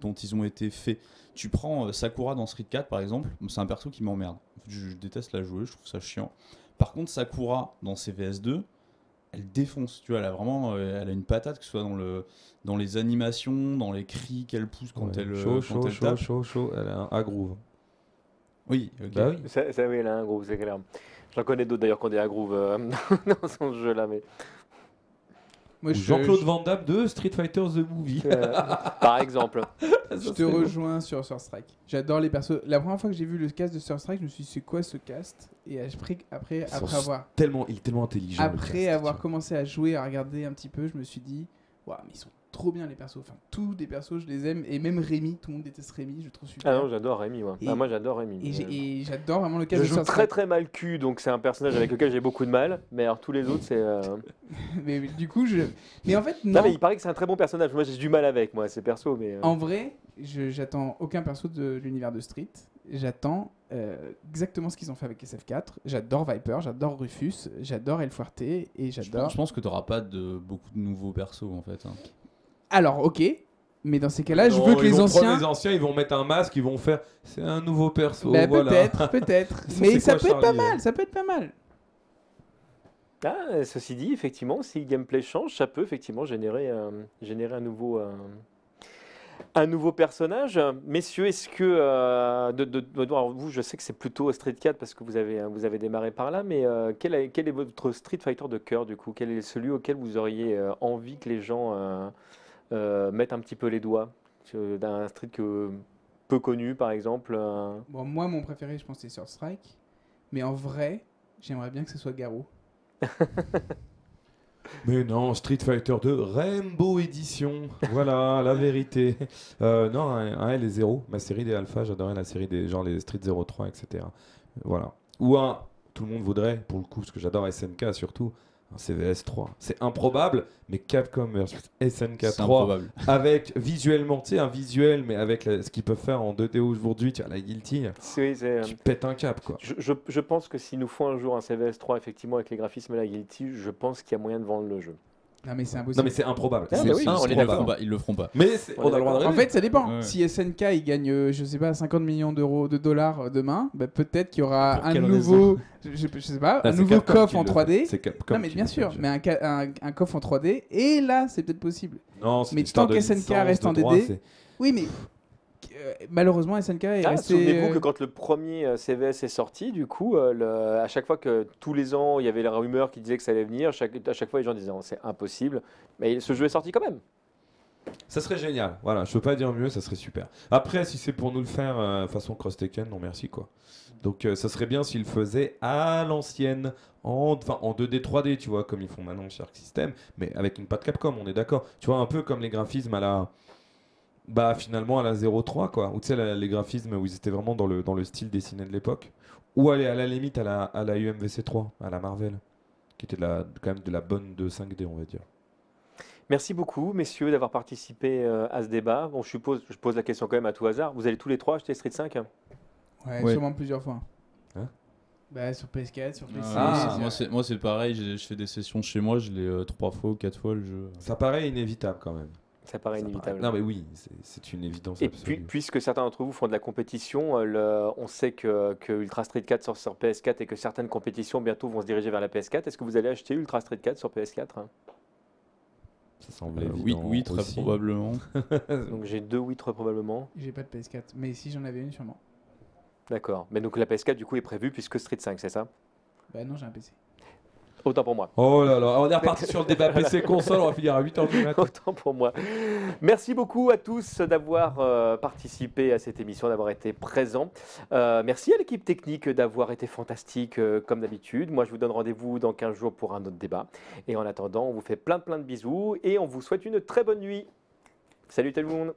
Speaker 5: dont ils ont été faits. Tu prends euh, Sakura dans Street 4 par exemple, c'est un perso qui m'emmerde. Je, je déteste la jouer, je trouve ça chiant. Par contre, Sakura dans CVS2, elle défonce. Tu vois, elle a vraiment, euh, elle a une patate, que ce soit dans le, dans les animations, dans les cris qu'elle pousse quand
Speaker 3: Ouais.
Speaker 5: elle,
Speaker 3: chaud,
Speaker 5: quand
Speaker 3: chaud,
Speaker 5: elle
Speaker 3: chaud,
Speaker 5: tape.
Speaker 3: chaud, chaud. Elle a un groove.
Speaker 5: Oui, ok.
Speaker 3: Bah oui.
Speaker 1: Ça, ça, oui, elle a un groove, c'est clair. J'en connais d'autres d'ailleurs qui ont des groove euh, [LAUGHS] dans son jeu là, mais
Speaker 4: Moi,
Speaker 3: Ou
Speaker 4: je,
Speaker 3: Jean-Claude
Speaker 4: je-
Speaker 3: Van Damme de Street Fighter The Movie.
Speaker 1: euh, [LAUGHS] par exemple.
Speaker 4: Je te rejoins sur Surstrike. J'adore les persos. La première fois que j'ai vu le cast de Surstrike, je me suis dit c'est quoi ce cast? Et après, après,
Speaker 3: Ils sont
Speaker 4: après avoir,
Speaker 3: Tellement, il est tellement intelligent.
Speaker 4: après
Speaker 3: cast,
Speaker 4: avoir commencé à jouer, à regarder un petit peu, je me suis dit waouh, mais ils sont trop bien les persos. Enfin, tous des persos, je les aime. Et même Rémi, tout le monde déteste Rémi, je le trouve super.
Speaker 1: Ah non, j'adore Rémi. Moi,
Speaker 4: Et-
Speaker 1: Ah, moi j'adore Rémi.
Speaker 4: et j'adore vraiment le cast
Speaker 1: Je
Speaker 4: de
Speaker 1: joue très très mal cul, donc c'est un personnage avec lequel j'ai beaucoup de mal. Mais alors tous les autres, c'est. euh, [LAUGHS]
Speaker 4: mais, mais du coup, je. Mais en fait,
Speaker 1: Non,
Speaker 4: non.
Speaker 1: mais il paraît que c'est un très bon personnage. Moi j'ai du mal avec moi, ces persos, mais. euh,
Speaker 4: En vrai, je- j'attends aucun perso de l'univers de Street. J'attends euh, exactement ce qu'ils ont fait avec SF4. J'adore Viper, j'adore Rufus, j'adore El Fuerte et
Speaker 5: Je
Speaker 4: j'adore.
Speaker 5: pense, je pense que tu n'auras pas de, beaucoup de nouveaux persos en fait. hein.
Speaker 4: Alors, ok, mais dans ces cas-là, je veux que
Speaker 3: ils
Speaker 4: les
Speaker 3: vont prendre
Speaker 4: anciens.
Speaker 3: les anciens, ils vont mettre un masque, ils vont faire. C'est un nouveau perso.
Speaker 4: Bah,
Speaker 3: voilà.
Speaker 4: peut-être, [LAUGHS] peut-être.
Speaker 3: Ça,
Speaker 4: mais
Speaker 3: c'est
Speaker 4: ça
Speaker 3: quoi,
Speaker 4: peut être pas
Speaker 3: Charlie
Speaker 4: mal, ça peut être pas mal.
Speaker 1: Ah, ceci dit, effectivement, si le gameplay change, ça peut effectivement générer, euh, générer un, nouveau, euh, un nouveau personnage. Messieurs, est-ce que. euh, de, de- de- alors vous, je sais que c'est plutôt Street 4 parce que vous avez, vous avez démarré par là, mais euh, quel, est, quel est votre Street Fighter de cœur du coup? Quel est celui auquel vous auriez euh, envie que les gens euh, euh, mettent un petit peu les doigts D'un Street que, peu connu par exemple euh,
Speaker 4: Bon, moi, mon préféré, je pense, c'est Sword Strike. Mais en vrai, j'aimerais bien que ce soit Garou. [LAUGHS]
Speaker 3: Mais non, Street Fighter 2, Rainbow Edition. Voilà, la [LAUGHS] vérité. Euh, non, un, un L et 0. Ma série des Alpha, j'adorais la série des genre les Street 03, etc. Voilà. Ou un, tout le monde voudrait, pour le coup, parce que j'adore SNK surtout, un CVS 3. C'est improbable, mais Capcom versus SNK
Speaker 5: C'est
Speaker 3: 3,
Speaker 5: improbable. [LAUGHS]
Speaker 3: avec visuellement, tu sais, un visuel, mais avec la- ce qu'ils peuvent faire en 2D aujourd'hui, tu as la Guilty,
Speaker 1: c'est- c'est, euh,
Speaker 3: tu pètes un cap, quoi.
Speaker 1: Je, je- je pense que s'il nous faut un jour un CVS 3, effectivement, avec les graphismes et la Guilty, je pense qu'il y a moyen de vendre le jeu.
Speaker 4: Non, mais c'est impossible.
Speaker 3: Non, mais c'est improbable.
Speaker 1: Ah,
Speaker 3: C'est
Speaker 1: bah oui,
Speaker 5: Ils-
Speaker 1: on est
Speaker 5: ils, le
Speaker 1: d'accord.
Speaker 5: feront pas, ils le feront pas.
Speaker 3: Mais c'est-
Speaker 1: On
Speaker 3: a le droit de.
Speaker 4: En
Speaker 3: rêver.
Speaker 4: fait, ça dépend.
Speaker 5: Ouais.
Speaker 4: Si SNK il gagne, euh, je sais pas, 50 millions d'euros, de dollars euh, demain, bah, peut-être qu'il y aura
Speaker 5: Pour
Speaker 4: un
Speaker 5: quelle
Speaker 4: nouveau, je, je- je sais pas,
Speaker 3: Là,
Speaker 4: un
Speaker 3: c'est
Speaker 4: nouveau
Speaker 3: Capcom
Speaker 4: coffre
Speaker 3: qui
Speaker 4: en
Speaker 3: le fait.
Speaker 4: 3D.
Speaker 3: C'est Capcom
Speaker 4: Non, mais
Speaker 3: qui
Speaker 4: bien
Speaker 3: le fait,
Speaker 4: sûr, mais un, ca- un, un coffre en 3D, et là, c'est peut-être possible.
Speaker 3: Non, c'est
Speaker 4: mais
Speaker 3: une histoire
Speaker 4: tant
Speaker 3: de
Speaker 4: qu'SNK
Speaker 3: licence,
Speaker 4: reste
Speaker 3: de
Speaker 4: en
Speaker 3: droit,
Speaker 4: DD,
Speaker 3: c'est-
Speaker 4: Oui, mais malheureusement, SNK est
Speaker 1: Ah,
Speaker 4: resté.
Speaker 1: Souvenez-vous
Speaker 4: euh,
Speaker 1: que quand le premier euh, CVS est sorti, du coup, euh, le- à chaque fois que tous les ans, il y avait la rumeur qui disait que ça allait venir, chaque- à chaque fois, les gens disaient Oh, c'est impossible. Mais ce jeu est sorti quand même.
Speaker 3: Ça serait génial. Voilà, je peux pas dire mieux, ça serait super. Après, si c'est pour nous le faire euh, façon Cross Tekken, non merci quoi. Donc euh, ça serait bien s'ils le faisaient à l'ancienne, en, en 2D, 3D, tu vois, comme ils font maintenant chez Arc System, mais avec une patte Capcom, on est d'accord. Tu vois, un peu comme les graphismes à la. Bah finalement à la 03 quoi. Ou tu sais, la- les graphismes où ils étaient vraiment dans le, dans le style dessiné de l'époque. Ou aller à la limite à la, à la UMVC 3, à la Marvel. Qui était de la, quand même de la bonne de 5D, on va dire.
Speaker 1: Merci beaucoup, messieurs, d'avoir participé euh, à ce débat. Bon, je suppose, je pose la question quand même à tout hasard. Vous allez tous les trois acheter Street 5
Speaker 4: Ouais,
Speaker 5: Ouais.
Speaker 4: sûrement plusieurs fois.
Speaker 3: Hein?
Speaker 4: Bah, sur PS4, sur PC.
Speaker 5: Ah,
Speaker 4: sur-
Speaker 5: moi, c'est, moi, c'est pareil, j'ai- je fais des sessions chez moi, je l'ai euh, trois fois ou quatre fois le jeu.
Speaker 3: Ça paraît inévitable quand même.
Speaker 1: Ça paraît
Speaker 3: Ça
Speaker 1: inévitable.
Speaker 3: paraît- Non mais oui, c'est- une évidence
Speaker 1: Et
Speaker 3: absolue.
Speaker 1: puis, puisque certains d'entre vous font de la compétition, euh, le- on sait que, que Ultra Street 4 sort sur PS4 et que certaines compétitions bientôt vont se diriger vers la PS4. Est-ce que vous allez acheter Ultra Street 4 sur PS4 hein?
Speaker 3: Ça semble
Speaker 5: Euh,
Speaker 3: évident.
Speaker 5: oui, oui, très
Speaker 3: aussi.
Speaker 5: probablement. [LAUGHS]
Speaker 1: Donc j'ai deux oui très probablement.
Speaker 4: J'ai pas de PS4, mais si j'en avais une, sûrement.
Speaker 1: D'accord. Mais donc la PS4 du coup est prévue puisque Street 5, c'est ça?
Speaker 4: Bah, non, j'ai un PC.
Speaker 1: Autant pour moi.
Speaker 3: Oh là là, on est reparti [LAUGHS] sur le débat PC console, on va finir à 8h du matin.
Speaker 1: Autant pour moi. Merci beaucoup à tous d'avoir euh, participé à cette émission, d'avoir été présents. Euh, merci à l'équipe technique d'avoir été fantastique euh, comme d'habitude. Moi, je vous donne rendez-vous dans 15 jours pour un autre débat. Et en attendant, on vous fait plein plein de bisous et on vous souhaite une très bonne nuit. Salut tout le monde